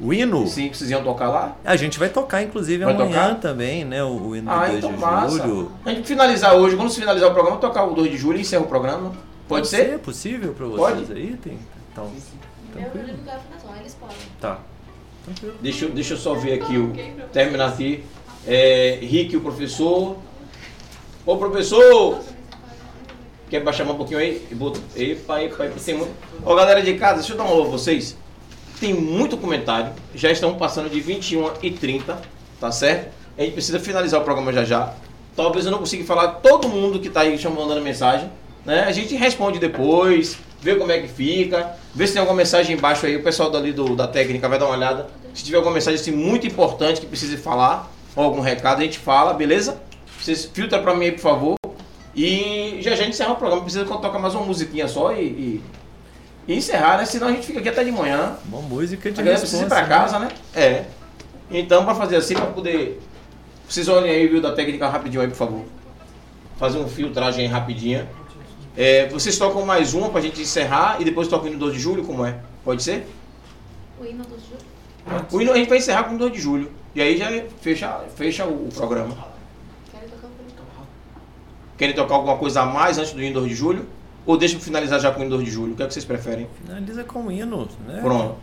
O hino? Sim, que vocês iam tocar lá. A gente vai tocar, inclusive, Vai amanhã tocar? também, né? O, o hino Ah, do 2 então de massa. julho. A gente finalizar hoje, quando se finalizar o programa, tocar o 2 de julho e encerra o programa. Pode, ser? É possível pra vocês Pode? aí? Tem, então, Eu tranquilo. não quero fundação, eles podem. Tá. Tranquilo. Deixa, eu- deixa eu só ver aqui, o, terminar aqui. É, Rick, o professor. Ô professor! Quer baixar mais um pouquinho aí? E bota- Epa, epa, epa. Tem muito... Ô galera de casa, deixa eu dar um alô a vocês. Tem muito comentário. Já estamos passando de 21 e 30, tá certo? A gente precisa finalizar o programa já já. Talvez eu não consiga falar todo mundo que tá aí chamando mandando mensagem. Né? A gente responde depois, vê como é que fica, vê se tem alguma mensagem embaixo aí. O pessoal dali do, da técnica vai dar uma olhada. Se tiver alguma mensagem assim, muito importante que precise falar, ou algum recado, a gente fala, beleza? Vocês filtra pra mim aí, por favor. E já a gente encerra o programa. Precisa tocar mais uma musiquinha só e, e, e encerrar, né? Senão a gente fica aqui até de manhã. Uma música de A galera precisa ir pra casa, né? É. Então, pra fazer assim, pra poder. Vocês olhem aí, viu, da técnica rapidinho aí, por favor. Fazer uma filtragem rapidinha. É, vocês tocam mais uma pra gente encerrar e depois tocam o hino 2 de julho, como é? Pode ser? O hino do Ju. O hino a gente vai encerrar com o 2 de julho. E aí já fecha, fecha o, o programa. Querem tocar? Querem tocar alguma coisa a mais antes do hino 2 de julho? Ou deixa eu finalizar já com o hino 2 de julho? O que é que vocês preferem? Finaliza com o hino, né? Pronto.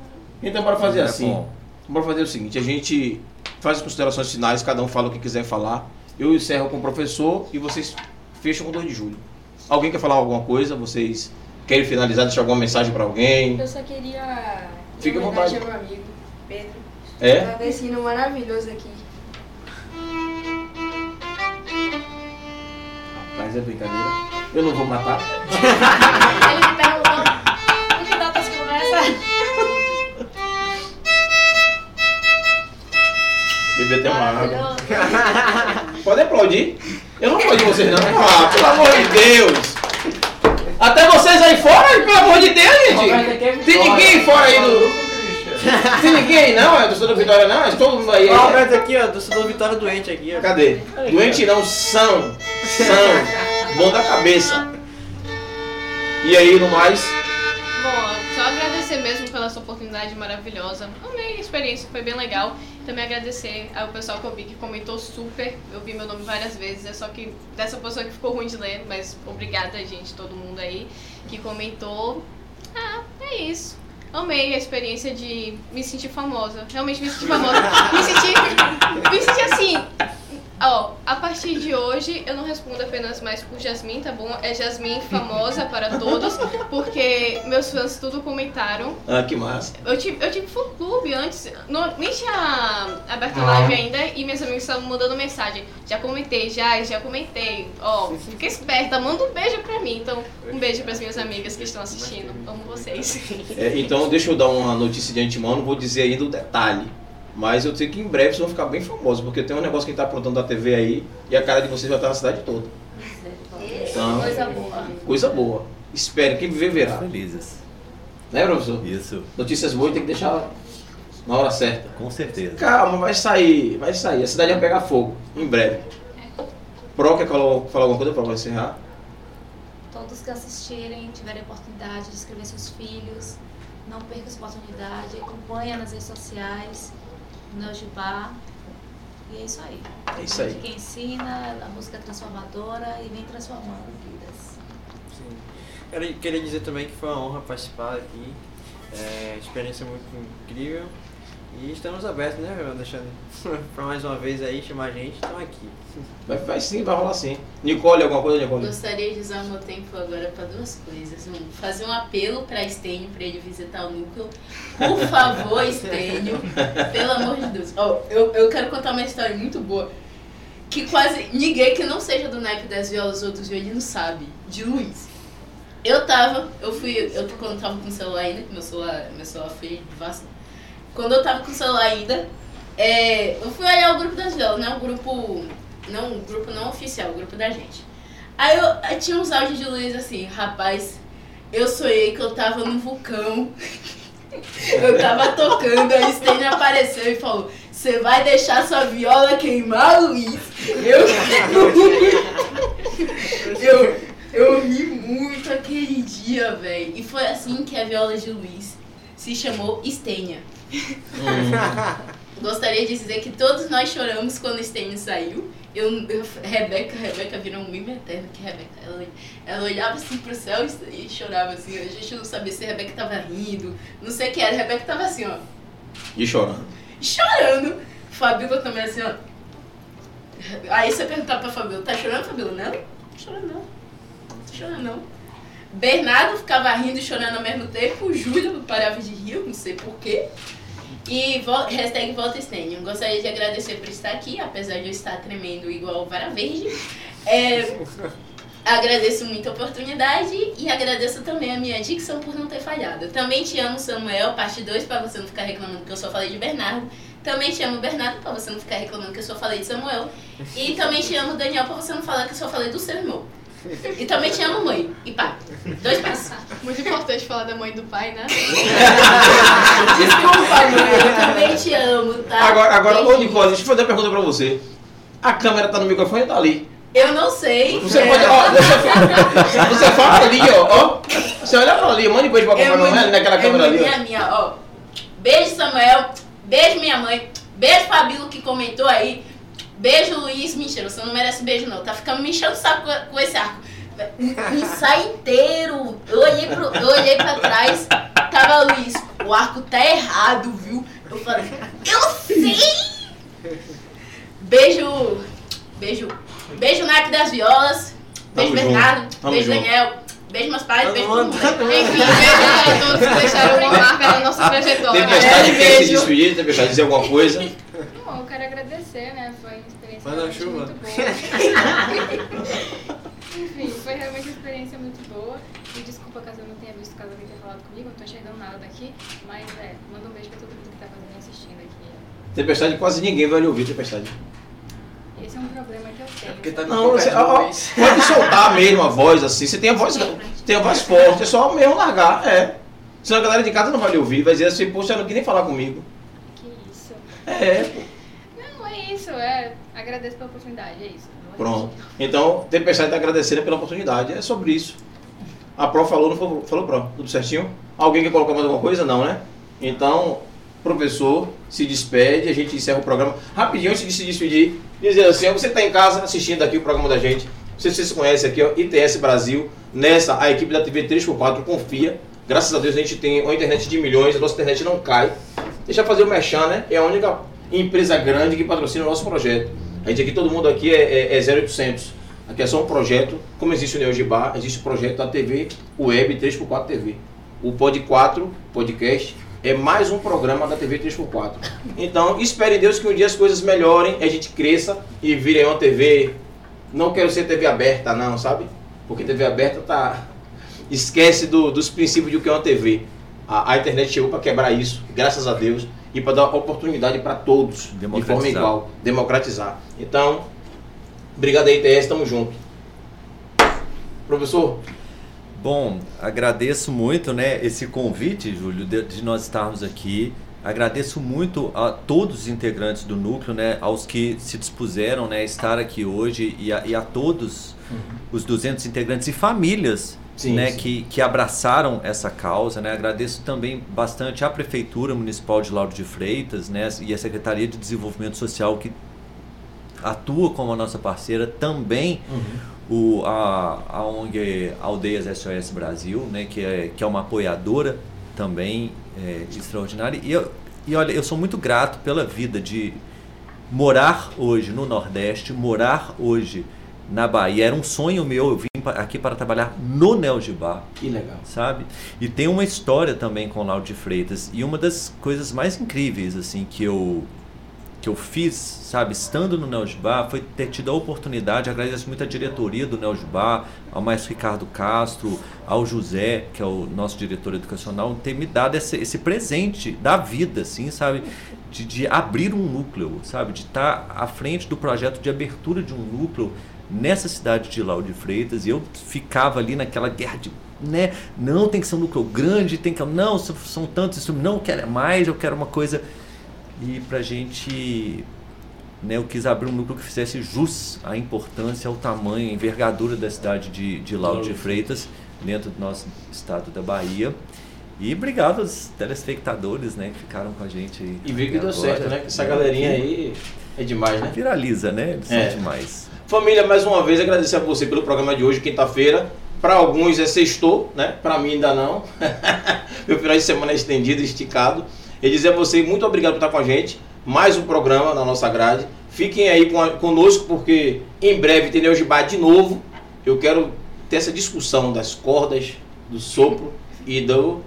Então, bora fazer É assim. bom. Bora fazer o seguinte: a gente faz as considerações finais, cada um fala o que quiser falar. Eu encerro com o professor e vocês fecham com o 2 de julho. Alguém quer falar alguma coisa? Vocês querem finalizar, deixar alguma mensagem pra alguém? Eu só queria. Fique à vontade. ao meu amigo, Pedro. É? Tá desse hino maravilhoso aqui. Rapaz, é brincadeira. Eu não vou matar. Ele me perguntou Beber até uma água. Pode aplaudir. Eu não aplaudi vocês não. Ah, pelo amor de Deus. Até vocês aí fora, pelo amor de Deus, gente. Tem ninguém aí fora aí do... Tem ninguém aí não? É do do Vitória não? É todo mundo aí. Ó, o Alberto aqui, ó, do Cidadão Vitória doente aqui, ó. Cadê? Doente não, são. São. Bom da cabeça. E aí, no mais? Bom, só agradecer mesmo pela sua oportunidade maravilhosa. Amei a experiência, foi bem legal. Também agradecer ao pessoal que eu vi que comentou super. Eu vi meu nome várias vezes, é só que dessa pessoa que ficou ruim de ler, mas obrigada, gente, todo mundo aí que comentou. Ah, é isso. Amei a experiência de me sentir famosa. Realmente me sentir famosa. Me sentir, me sentir assim. Ó, a partir de hoje eu não respondo apenas mais por Jasmine, tá bom? É Jasmine famosa para todos, porque meus fãs tudo comentaram. Ah, que massa. Eu tive, eu tive fã clube antes, não, nem tinha aberto a live ainda e meus amigos estavam mandando mensagem. Já comentei, já, já comentei. Ó, fica esperta, manda um beijo pra mim. Então, um beijo pras minhas amigas que estão assistindo. Amo vocês. É, então, deixa eu dar uma notícia de antemão, não vou dizer ainda o detalhe. Mas eu sei que em breve vocês vão ficar bem famosos, porque tem um negócio que a gente tá aprontando da TV aí e a cara de vocês vai estar na cidade toda. Então, Coisa boa. coisa boa. Espere, quem viver verá. Felizes. Né, professor? Isso, Notícias boas tem que deixar na hora certa. com certeza. Calma, vai sair, vai sair. A cidade vai pegar fogo, em breve. Pro, quer falar, falar alguma coisa para encerrar? Todos que assistirem, tiverem oportunidade de escrever seus filhos, não percam essa oportunidade, acompanha nas redes sociais, no Neogibá. E é isso aí. É isso aí. Que ensina, a música é transformadora e vem transformando vidas. Sim. Quero, queria dizer também que foi uma honra participar aqui. É, experiência muito incrível. E estamos abertos, né, meu? Deixando pra mais uma vez aí, chamar a gente, estamos aqui. Vai, vai sim, vai rolar sim. Nicole, alguma coisa, Nicole? Gostaria de usar o meu tempo agora para duas coisas. Um, fazer um apelo para Estênio para ele visitar o núcleo. Por favor, Estênio, pelo amor de Deus. Ó, eu, eu quero contar uma história muito boa. Que quase ninguém que não seja do naipe das violas ou dos violinos sabe. De Luiz. Eu tava, eu fui, eu quando tava com o celular ainda, que meu celular, meu celular foi vacina. Quando eu tava com o celular ainda, é, eu fui olhar o grupo das violas, né? O grupo, não, o grupo não oficial, o grupo da gente. Aí eu, aí tinha uns áudios de Luiz assim, rapaz, eu sonhei que eu tava no vulcão. Eu tava tocando, aí Stênio apareceu e falou, você vai deixar sua viola queimar, Luiz? Eu, eu, eu ri muito aquele dia, velho. E foi assim que a viola de Luiz se chamou Estênia. Gostaria de dizer que todos nós choramos quando o Stênio saiu. Eu, eu, Rebeca, Rebeca virou um mimo eterno, que Rebeca, ela, ela olhava assim pro céu e, e chorava assim. A gente não sabia se a Rebeca tava rindo, não sei o que era. Rebeca tava assim, ó, E chorando. chorando. Fabíola também assim, ó. Aí você perguntar pra Fabíola, tá chorando, Fabíola? Não, não tô chorando não. Não tô chorando não. Bernardo ficava rindo e chorando ao mesmo tempo. O Júlio parava de rir, não sei porquê. E vo- hashtag volta Stênio. Gostaria de agradecer por estar aqui, apesar de eu estar tremendo igual vara verde. É, agradeço muito a oportunidade e agradeço também a minha dicção por não ter falhado. Também te amo, Samuel, parte 2, para você não ficar reclamando que eu só falei de Bernardo. Também te amo, Bernardo, para você não ficar reclamando que eu só falei de Samuel. E também te amo, Daniel, para você não falar que eu só falei do seu irmão. E também te amo, mãe. E pá. Dois passos. Muito importante falar da mãe e do pai, né? Desculpa, mãe. Eu também te amo, tá? Agora, agora ô. Nicole, deixa eu fazer uma pergunta pra você. A câmera tá no microfone ou tá ali? Eu não sei. Você É, pode, ó, você fala ali, ó, ó. Você olha pra ali, manda beijo pra é muito- naquela é câmera ali, muito ó. minha, minha, ó. Beijo, Samuel. Beijo, minha mãe. Beijo, Fabíola, que comentou aí. Beijo, Luiz. Mentira, você não merece beijo, não. Tá ficando me enchendo o saco com- com esse arco. Um ensaio inteiro. Eu olhei, pro, eu olhei pra trás. Tava Luiz. O arco tá errado, viu? Eu falei, eu sei! Beijo. Beijo. Beijo, Naipe das Violas. Beijo, Tamo junto. Bernardo. Tamo beijo, junto. Daniel. Beijo, meus pais. Beijo, todo mundo. Enfim, beijo a todos que deixaram uma marca na nossa trajetória. Tempestade É, quer se despedir, Tempestade dizer alguma coisa. Bom, eu quero agradecer, né? Manda realmente chuva. Enfim, foi realmente uma experiência muito boa. E desculpa caso eu não tenha visto, caso alguém tenha falado comigo, não tô enxergando nada daqui. Mas é, manda um beijo pra todo mundo que tá fazendo e assistindo aqui. Tempestade quase ninguém vai lhe ouvir, Tempestade. Esse é um problema que eu tenho. Porque tá Não, você, ó, pode soltar mesmo a voz assim. Você tem a voz, tem a voz forte, é só mesmo largar, é. Senão a galera de casa não vai lhe ouvir, vai dizer assim, poxa, não queria nem falar comigo. Que isso. É, pô. Não, é isso, é. Agradeço pela oportunidade, é isso. Pronto. Então, Tempestade está agradecendo pela oportunidade. É sobre isso. A Pro falou, não falou, falou Pro? Tudo certinho? Alguém quer colocar mais alguma coisa? Não, né? Então, professor, se despede, a gente encerra o programa. Rapidinho, antes de se despedir, dizer assim, você está em casa assistindo aqui o programa da gente. Sei se vocês conhecem aqui, ó, ITS Brasil. Nessa, a equipe da TV 3x4 confia. Graças a Deus a gente tem uma internet de milhões, a nossa internet não cai. Deixa eu fazer o Merchan, né? É a única empresa grande que patrocina o nosso projeto. A gente aqui, todo mundo aqui é, é, é 0800. Aqui é só um projeto, como existe o Neogibá, existe o projeto da TV Web 3x4 TV. O Pod 4 Podcast é mais um programa da TV 3x4. Então, espere em Deus que um dia as coisas melhorem, a gente cresça e vire uma TV. Não quero ser TV aberta, não, sabe? Porque TV aberta tá. Esquece do- dos princípios do que é uma TV. A, a internet chegou para quebrar isso, graças a Deus, e para dar oportunidade para todos, de forma igual, democratizar. Então, obrigado aí, TS, tamo junto. Professor, Bom, agradeço muito, né, esse convite, Júlio, de, de nós estarmos aqui. Agradeço muito a todos os integrantes do núcleo, né, aos que se dispuseram, né, a estar aqui hoje e a, e a todos os 200 integrantes e famílias, Sim, né, sim. Que, que abraçaram essa causa, né. Agradeço também bastante à prefeitura municipal de Lauro de Freitas, né, e a Secretaria de Desenvolvimento Social que atua como a nossa parceira também o, a, a ONG Aldeias SOS Brasil, né, que, é, que é uma apoiadora também é, extraordinária. E, eu, e olha, eu sou muito grato pela vida de morar hoje no Nordeste, morar hoje na Bahia. Era um sonho meu, eu vim aqui para trabalhar no Neogibá que legal. sabe? E tem uma história também com o Lauro de Freitas. E uma das coisas mais incríveis, assim, que eu, que eu fiz, sabe, estando no Neogibá, foi ter tido a oportunidade, agradeço muito a diretoria do Neogibá, ao maestro Ricardo Castro, ao José, que é o nosso diretor educacional, ter me dado esse, esse presente da vida, assim, sabe? De, de abrir um núcleo, sabe? De estar à frente do projeto de abertura de um núcleo nessa cidade de Lauro de Freitas e eu ficava ali naquela guerra de né, não tem que ser um núcleo grande, tem que não, são, tantos instrumentos, não quero mais, eu quero uma coisa e pra gente né, eu quis abrir um núcleo que fizesse jus à importância, ao tamanho, à envergadura da cidade de, de Lauro de Freitas dentro do nosso estado da Bahia. E obrigado aos telespectadores, né, que ficaram com a gente aí E viu que deu certo, né? Essa galerinha aí é demais, né? Viraliza, né? Eles É. são demais. Família, mais uma vez agradecer a você pelo programa de hoje, quinta-feira. Para alguns é sextou, né? Para mim ainda não. Meu final de semana é estendido, esticado. E dizer a você muito obrigado por estar com a gente. Mais um programa na nossa grade. Fiquem aí a- conosco porque em breve tem Neogibá de novo. Eu quero ter essa discussão das cordas, do sopro e do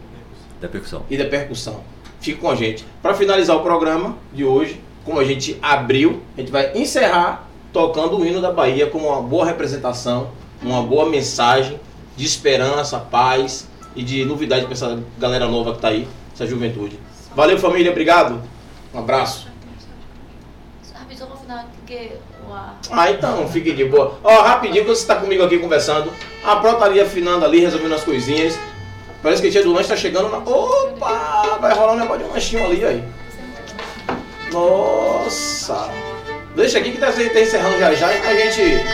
Da percussão. e da percussão. Fique com a gente. Para finalizar o programa de hoje, como a gente abriu, a gente vai encerrar tocando o hino da Bahia como uma boa representação, uma boa mensagem de esperança, paz e de novidade para essa galera nova que está aí, essa juventude. Valeu, família. Obrigado. Um abraço. Rapidinho, Ah, então, fique de boa. Ó, rapidinho, que você está comigo aqui conversando. A Pro tá ali afinando ali, resolvendo as coisinhas. Parece que o dia do lanche tá chegando na. Opa! Vai rolar um negócio de um lanchinho ali aí. Nossa! Deixa aqui que tá, tá encerrando já já, então a gente.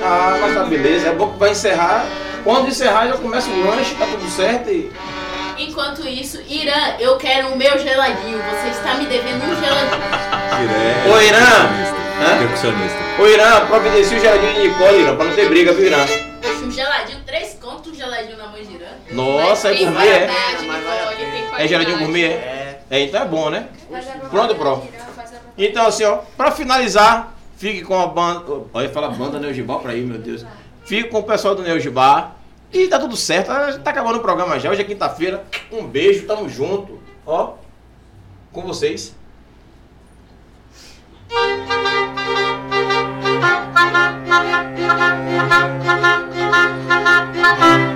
Ah, mas tá beleza. É bom que vai encerrar. Quando encerrar já começa o lanche, tá tudo certo e. Enquanto isso, Irã, eu quero o meu geladinho. Você está me devendo um geladinho. Ô, Irã! Hã? Percussionista. Ô Irã, providencia o geladinho de Nicole, Irã, pra não ter briga, viu, Irã? Um geladinho, três contos, um geladinho na mãe de Irã. Nossa, é gourmet, é? Mas Nicole, pena. tem É qualidade. geladinho gourmet, é? É. É, então é bom, né? Pronto, Pro. Então, assim, ó, pra finalizar, fique com a banda. Olha, fala banda Neogibá pra aí, meu Deus. Fique com o pessoal do Neogibá. E tá tudo certo, tá acabando o programa já. Hoje é quinta-feira. Um beijo, tamo junto. Ó, com vocês. Thank you.